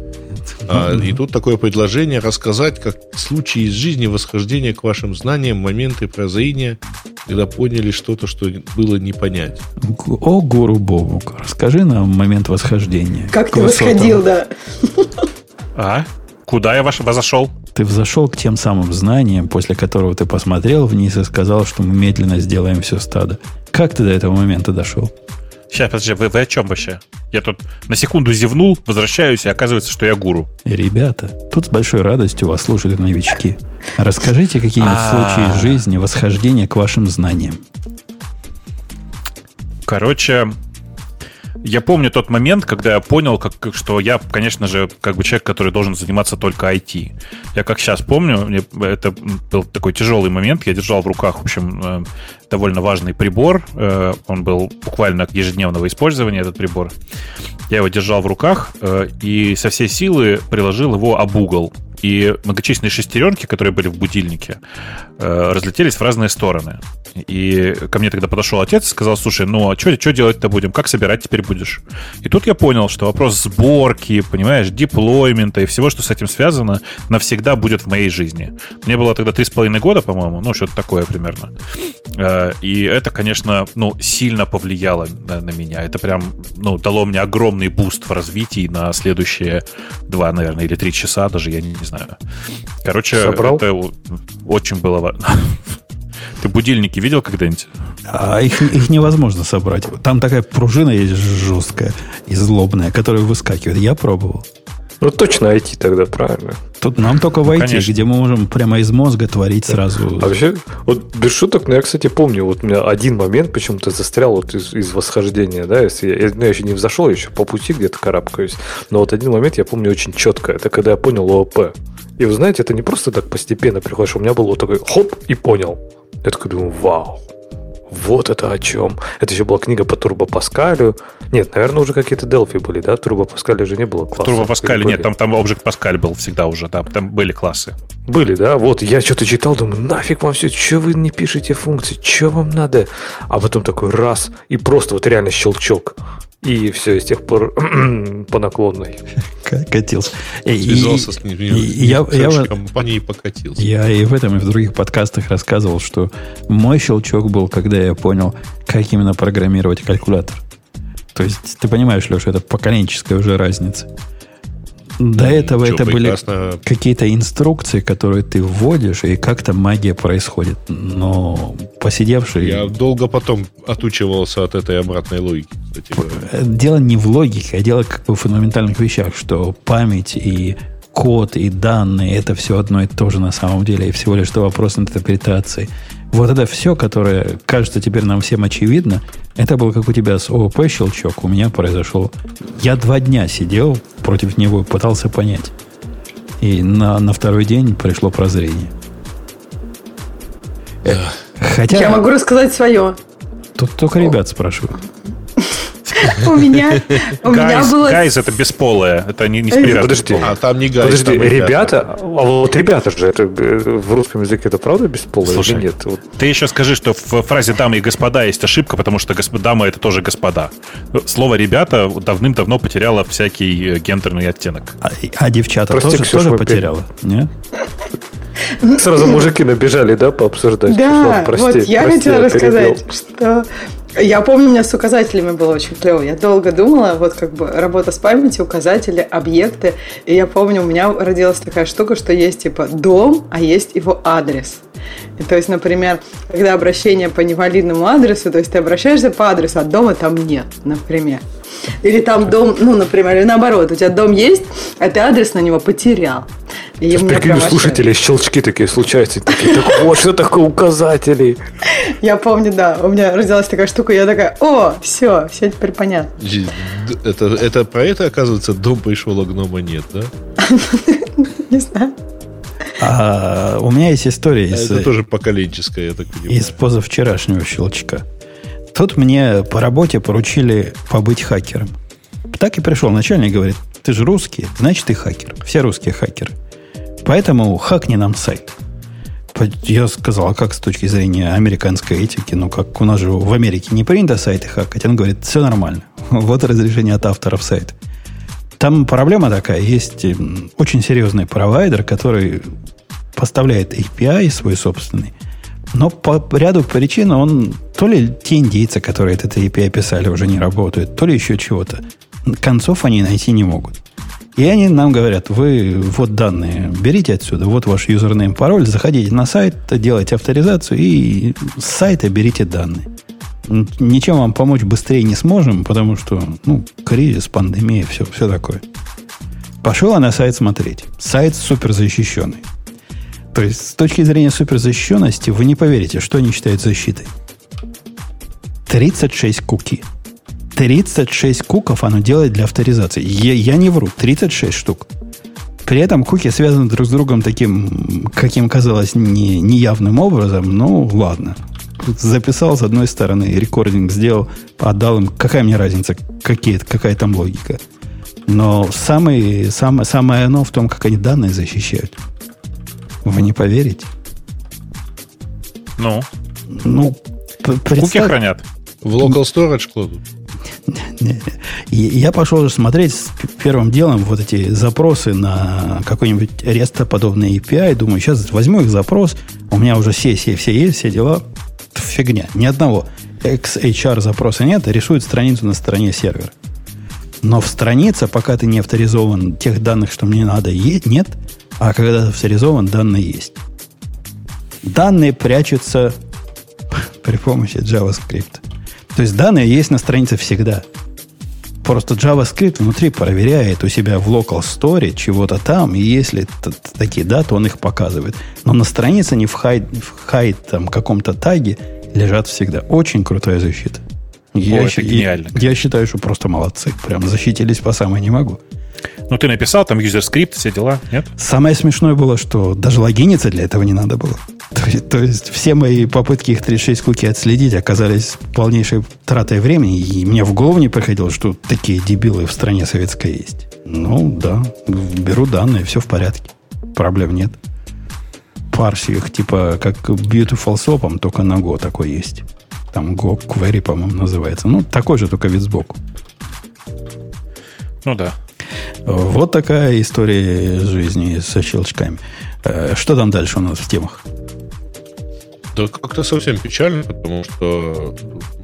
А, и тут такое предложение рассказать, как случаи из жизни восхождения к вашим знаниям, моменты прозрения, когда поняли что-то, что было не понять. О, гуру Бобук, расскажи нам момент восхождения. Как ты восходил, да. А? Куда я ваш зашел? Ты взошел к тем самым знаниям, после которого ты посмотрел вниз и сказал, что мы медленно сделаем все стадо. Как ты до этого момента дошел? Сейчас, подожди, вы, вы о чем вообще? Я тут на секунду зевнул, возвращаюсь, и оказывается, что я гуру. Ребята, тут с большой радостью вас слушают новички. Расскажите какие-нибудь случаи из жизни восхождения к вашим знаниям. Короче, я помню тот момент, когда я понял, как, что я, конечно же, как бы человек, который должен заниматься только IT. Я как сейчас помню, мне, это был такой тяжелый момент. Я держал в руках, в общем, э, довольно важный прибор. Э, он был буквально ежедневного использования, этот прибор. Я его держал в руках э, и со всей силы приложил его об угол. И многочисленные шестеренки, которые были в будильнике, разлетелись в разные стороны. И ко мне тогда подошел отец и сказал, слушай, ну а что делать-то будем? Как собирать теперь будешь? И тут я понял, что вопрос сборки, понимаешь, deployment а и всего, что с этим связано, навсегда будет в моей жизни. Мне было тогда три с половиной года, по-моему, ну, что-то такое примерно. Э, и это, конечно, ну, сильно повлияло на, на меня. Это прям, ну, дало мне огромный boost в развитии на следующие два, наверное, или три часа даже, я не, не знаю. Короче, Собрал? это очень было важно. Ты будильники видел когда-нибудь? А их, их невозможно собрать. Там такая пружина есть жесткая и злобная, которая выскакивает. Я пробовал. Ну, точно IT тогда, правильно. Тут нам только в IT, где мы можем прямо из мозга творить сразу. А вообще, вот без шуток, но я, кстати, помню, вот у меня один момент почему-то застрял вот из, из восхождения, да, если я, ну, я еще не взошел, еще по пути где-то карабкаюсь, но вот один момент я помню очень четко, это когда я понял ООП. И вы знаете, это не просто так постепенно приходишь, у меня был вот такой хоп и понял. Я такой думаю, вау, вот это о чем. Это еще была книга по Турбо Паскалю. Нет, наверное, уже какие-то Delphi были, да? Турбо Паскаля же не было класса. Турбо Паскале нет, там, там Object Паскаль был всегда уже, да, там были классы. Были, да? Вот, я что-то читал, думаю, нафиг вам все, что вы не пишете функции, что вам надо? А потом такой раз, и просто вот реально щелчок. И все, с тех пор по наклонной. Катился. Связался с ним, я, я, компании покатился. Я и в этом, и в других подкастах рассказывал, что мой щелчок был, когда я понял, как именно программировать калькулятор. То есть, ты понимаешь, Леша, это поколенческая уже разница. До этого Что, это прекрасно. были какие-то инструкции, которые ты вводишь, и как-то магия происходит. Но посидевший... Я долго потом отучивался от этой обратной логики. Кстати дело не в логике, а дело как бы в фундаментальных вещах, что память и код и данные это все одно и то же на самом деле, и всего лишь что вопрос интерпретации. Вот это все, которое кажется теперь нам всем очевидно, это был как у тебя с ООП щелчок, у меня произошел. Я два дня сидел против него пытался понять. И на, на второй день пришло прозрение. Хотя... Я могу рассказать свое. Тут только ребят спрашивают. У меня, у меня было... Гайз это бесполое, это не, не с Подожди, а там не гайз. Подожди, ребята, а вот ребята же, это в русском языке это правда бесполое Слушай, или нет? Вот. Ты еще скажи, что в фразе дамы и господа есть ошибка, потому что дамы это тоже господа. Слово ребята давным-давно потеряло всякий э, гендерный оттенок. А, а девчата Прости, тоже, Ксюша, тоже потеряла, нет? Сразу мужики набежали, да, пообсуждать? Да, прости, вот я прости, хотела рассказать, что я помню, у меня с указателями было очень клево. Я долго думала, вот как бы работа с памятью, указатели, объекты. И я помню, у меня родилась такая штука, что есть типа дом, а есть его адрес. И, то есть, например, когда обращение по невалидному адресу, то есть ты обращаешься по адресу, а дома там нет, например. Или там дом, ну, например, или наоборот, у тебя дом есть, а ты адрес на него потерял. И прикинь, у слушателей щелчки такие случаются. Такие, так вот, что такое указатели. Я помню, да, у меня родилась такая штука, я такая, о, все, все теперь понятно. Это, это про это, оказывается, дом пришел, а гнома нет, да? Не знаю. А, у меня есть история из... Это тоже поколенческая, я так понимаю. Из позавчерашнего щелчка. Тут мне по работе поручили побыть хакером. Так и пришел начальник, говорит, ты же русский, значит, ты хакер. Все русские хакеры. Поэтому хакни нам сайт. Я сказал, а как с точки зрения американской этики? Ну, как у нас же в Америке не принято сайты хакать. Он говорит, все нормально. Вот разрешение от авторов сайта. Там проблема такая. Есть очень серьезный провайдер, который поставляет API свой собственный. Но по ряду причин он то ли те индейцы, которые этот API писали, уже не работают, то ли еще чего-то. Концов они найти не могут. И они нам говорят, вы вот данные берите отсюда, вот ваш юзернейм, пароль, заходите на сайт, делайте авторизацию и с сайта берите данные. Ничем вам помочь быстрее не сможем, потому что, ну, кризис, пандемия, все, все такое. Пошел я на сайт смотреть. Сайт супер защищенный. То есть, с точки зрения суперзащищенности, вы не поверите, что они считают защитой. 36 куки – 36 куков оно делает для авторизации. Я, я не вру, 36 штук. При этом куки связаны друг с другом таким, каким казалось, не, неявным образом. Ну, ладно. Записал с одной стороны, рекординг сделал, отдал им. Какая мне разница, какие, какая там логика. Но самое, самое, самое оно в том, как они данные защищают. Вы не поверите? Ну? Ну, представь... Куки хранят. В local storage кладут. Я пошел уже смотреть первым делом вот эти запросы на какой-нибудь REST-подобный API. Думаю, сейчас возьму их запрос. У меня уже сессии все есть, все дела. Фигня. Ни одного XHR запроса нет, рисует страницу на стороне сервера. Но в странице, пока ты не авторизован, тех данных, что мне надо, нет. А когда авторизован, данные есть. Данные прячутся при помощи JavaScript. То есть данные есть на странице всегда. Просто JavaScript внутри проверяет у себя в local store чего-то там, и если такие даты, он их показывает. Но на странице не в hide, в hide там каком-то таге лежат всегда. Очень крутая защита. О, я, это гениально. Я, я считаю, что просто молодцы. Прям защитились по самой не могу. Ну, ты написал там user скрипт, все дела, нет? Самое смешное было, что даже логиниться для этого не надо было. То, то есть все мои попытки их 36 куки отследить оказались полнейшей тратой времени, и мне в голову не приходило, что такие дебилы в стране советской есть. Ну, да, беру данные, все в порядке. Проблем нет. Парси их типа как Beautiful Soap, только на Go такой есть. Там Go Query, по-моему, называется. Ну, такой же, только вид сбоку. Ну да. Вот такая история жизни со щелчками. Э, что там дальше у нас в темах? Да как-то совсем печально, потому что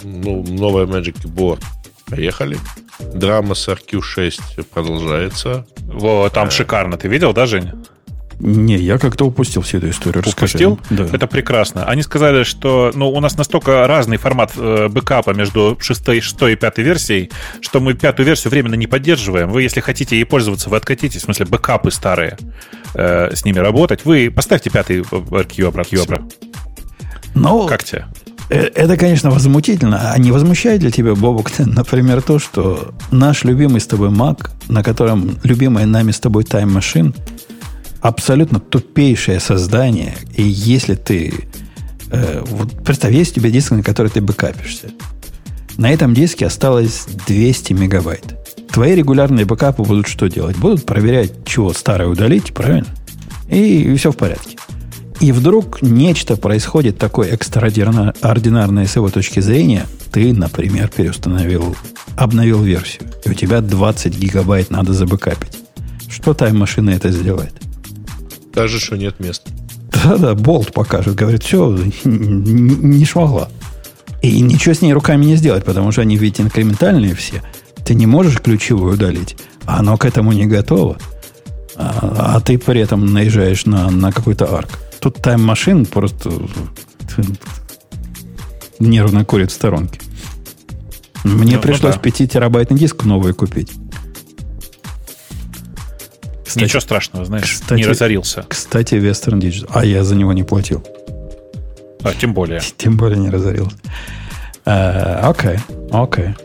ну, новая Magic Keyboard поехали. Драма с RQ6 продолжается. Во, там э. шикарно. Ты видел, да, Женя? Не, я как-то упустил всю эту историю. Упустил? Да. Это прекрасно. Они сказали, что ну, у нас настолько разный формат э, бэкапа между 6, 6 и 5 версией, что мы пятую версию временно не поддерживаем. Вы, если хотите ей пользоваться, вы откатитесь, в смысле, бэкапы старые, э, с ними работать. Вы поставьте пятый RQ обратно. Ну, как тебе? Э, это, конечно, возмутительно. А не возмущает ли тебя, Бобок, например, то, что наш любимый с тобой Mac, на котором любимая нами с тобой Time Machine, абсолютно тупейшее создание. И если ты... Э, вот представь, есть у тебя диск, на который ты бэкапишься. На этом диске осталось 200 мегабайт. Твои регулярные бэкапы будут что делать? Будут проверять, чего старое удалить, правильно? И, и все в порядке. И вдруг нечто происходит такое экстраординарное с его точки зрения. Ты, например, переустановил, обновил версию. И у тебя 20 гигабайт надо забэкапить. Что тайм-машина это сделает? Скажешь, что нет места. Да-да, болт покажет. Говорит, все, не шмогла. И ничего с ней руками не сделать, потому что они ведь инкрементальные все. Ты не можешь ключевую удалить. А оно к этому не готово. А, а ты при этом наезжаешь на, на какой-то арк. Тут тайм-машин просто нервно курит в сторонке. Мне ну, пришлось ну, да. 5-терабайтный диск новый купить. Кстати, Ничего страшного, знаешь, кстати, не разорился. Кстати, Western Digital. А я за него не платил. А, тем более. Тем более не разорился. Э, окей, окей.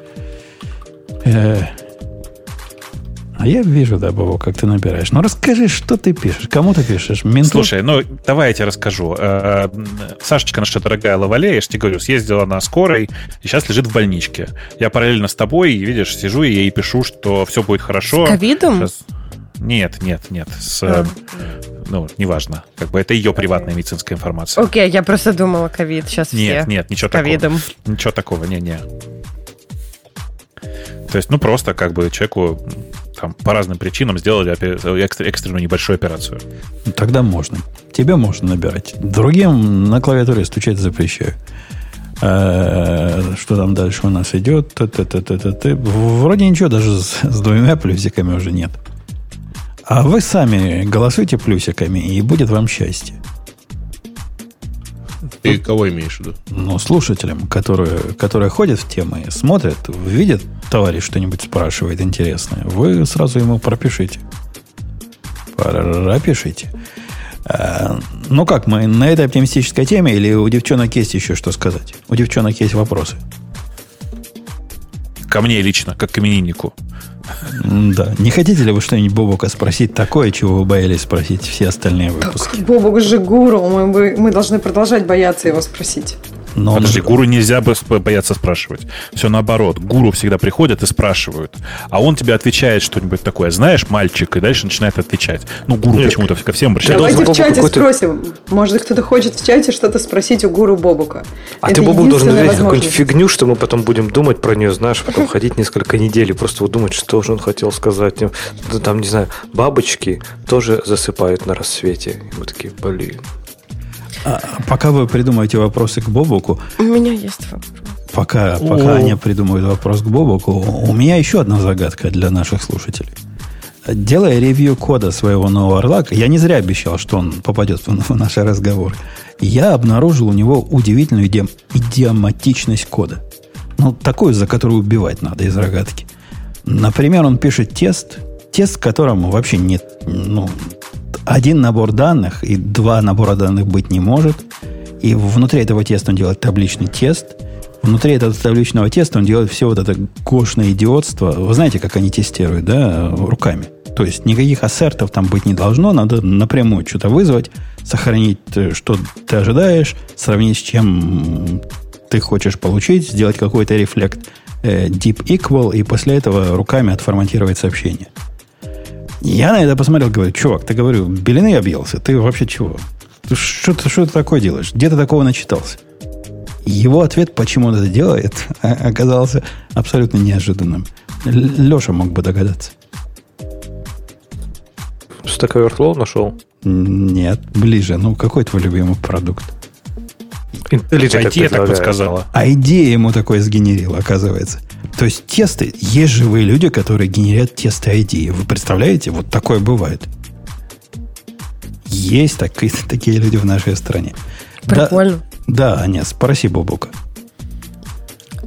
Э, а я вижу, да, Бобо, как ты набираешь. Ну, расскажи, что ты пишешь. Кому ты пишешь? Менту? Слушай, ну, давай я тебе расскажу. Э, Сашечка наша дорогая Лавале, я же тебе говорю, съездила на скорой и сейчас лежит в больничке. Я параллельно с тобой, видишь, сижу и ей пишу, что все будет хорошо. С ковидом? Сейчас... Нет, нет, нет. С, а. Ну, неважно. Как бы это ее приватная медицинская информация. Окей, okay, я просто думала ковид. Сейчас нет, все. Нет, ничего ковидом. такого. Ничего такого, не-не. То есть, ну, просто как бы человеку там, по разным причинам сделали экстренную небольшую операцию. Тогда можно. Тебе можно набирать. Другим на клавиатуре стучать запрещаю. Э, что там дальше у нас идет? Вроде ничего, даже с двумя плюсиками уже нет. А вы сами голосуйте плюсиками, и будет вам счастье. Ты кого имеешь в виду? Ну, слушателям, которые, которые ходят в темы, смотрят, видят, товарищ что-нибудь спрашивает интересное, вы сразу ему пропишите. Пропишите. А, ну как, мы на этой оптимистической теме или у девчонок есть еще что сказать? У девчонок есть вопросы. Ко мне лично, как к имениннику. Да. Не хотите ли вы что-нибудь Бобука спросить такое, чего вы боялись спросить все остальные выпуски? Так, Бобук же гуру, мы, мы должны продолжать бояться его спросить. Но Подожди, он... гуру нельзя бояться спрашивать. Все наоборот. Гуру всегда приходят и спрашивают. А он тебе отвечает что-нибудь такое. Знаешь, мальчик, и дальше начинает отвечать. Ну, гуру почему-то ко всем обращается. Давайте в чате спросим. Может, кто-то хочет в чате что-то спросить у гуру Бобука. А Это ты, Бобук, должен ответить какую-нибудь фигню, что мы потом будем думать про нее, знаешь, потом ходить несколько недель и просто вот думать, что же он хотел сказать. Там, не знаю, бабочки тоже засыпают на рассвете. И мы такие, блин. А, пока вы придумаете вопросы к Бобуку... У меня есть вопрос. Пока, пока Аня придумает вопрос к Бобуку, у меня еще одна загадка для наших слушателей. Делая ревью кода своего нового Орлака, я не зря обещал, что он попадет в, в наши разговоры. Я обнаружил у него удивительную идиом, идиоматичность кода. Ну, такую, за которую убивать надо из рогатки. Например, он пишет тест, тест, которому вообще нет, ну, один набор данных и два набора данных быть не может. И внутри этого теста он делает табличный тест. Внутри этого табличного теста он делает все вот это гошное идиотство. Вы знаете, как они тестируют, да, руками. То есть никаких ассертов там быть не должно. Надо напрямую что-то вызвать, сохранить, э, что ты ожидаешь, сравнить с чем ты хочешь получить, сделать какой-то рефлект э, deep equal, и после этого руками отформатировать сообщение. Я на это посмотрел, говорю, чувак, ты, говорю, белины объелся, ты вообще чего? Что, ты, что ты такое делаешь? Где ты такого начитался? Его ответ, почему он это делает, оказался абсолютно неожиданным. Леша мог бы догадаться. Stack Overflow нашел? Нет, ближе. Ну, какой твой любимый продукт? IntelliJ IT так подсказала. А идея ему такое сгенерила, оказывается. То есть тесты, есть живые люди, которые генерят тесты ID. Вы представляете, вот такое бывает. Есть такие, такие люди в нашей стране. Прикольно. Да, да Аня, спроси Бобука.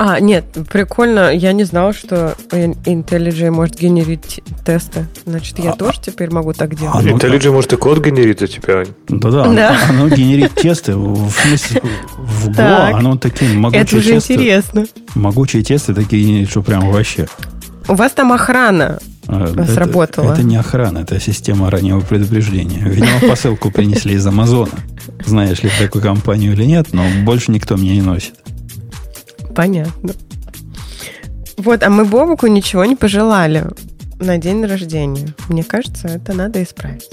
А, нет, прикольно. Я не знала, что IntelliJ может генерить тесты. Значит, я а, тоже теперь могу так делать. А, ну, IntelliJ да. может и код генерить у тебя. Да-да, да. оно, оно генерит тесты. В смысле, в Go так. оно такие могучие Это уже тесты. интересно. Могучие тесты такие генерит, что прям вообще. У вас там охрана а, сработала. Это, это не охрана, это система раннего предупреждения. Видимо, посылку принесли из Амазона. Знаешь ли такую компанию или нет, но больше никто мне не носит. Понятно. Вот, а мы Бобуку ничего не пожелали на день рождения. Мне кажется, это надо исправить.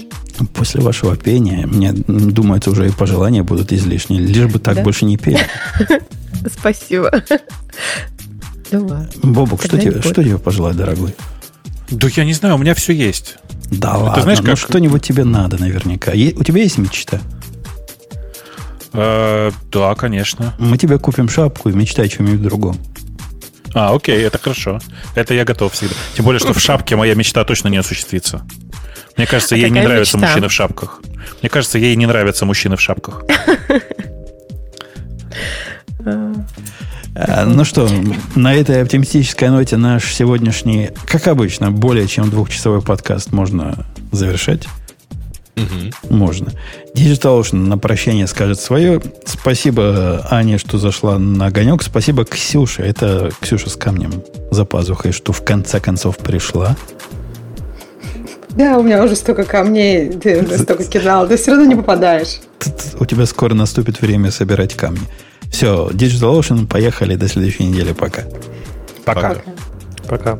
После вашего пения, мне думается, уже и пожелания будут излишние. Лишь бы так да? больше не пели. Спасибо. Бобук, что тебе, что тебе пожелать, дорогой? Да я не знаю, у меня все есть. Да ладно, знаешь, ну как... что-нибудь тебе надо наверняка. у тебя есть мечта? Э, да, конечно. Мы тебе купим шапку и мечтай о чем-нибудь другом. А, окей, это хорошо. Это я готов всегда. Тем более, что в шапке моя мечта точно не осуществится. Мне кажется, а ей не нравятся мечта? мужчины в шапках. Мне кажется, ей не нравятся мужчины в шапках. А, ну что, на этой оптимистической ноте наш сегодняшний, как обычно, более чем двухчасовой подкаст можно завершать. Угу. Можно. Digital Ocean на прощание скажет свое. Спасибо Ане, что зашла на огонек. Спасибо Ксюше. Это Ксюша с камнем за пазухой, что в конце концов пришла. Да, у меня уже столько камней, ты столько кидал, ты все равно не попадаешь. У тебя скоро наступит время собирать камни. Все, Digital Ocean, поехали до следующей недели. Пока. Пока. Пока. Пока.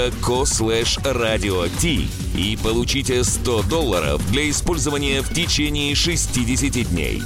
dot.co slash radio и получите 100 долларов для использования в течение 60 дней.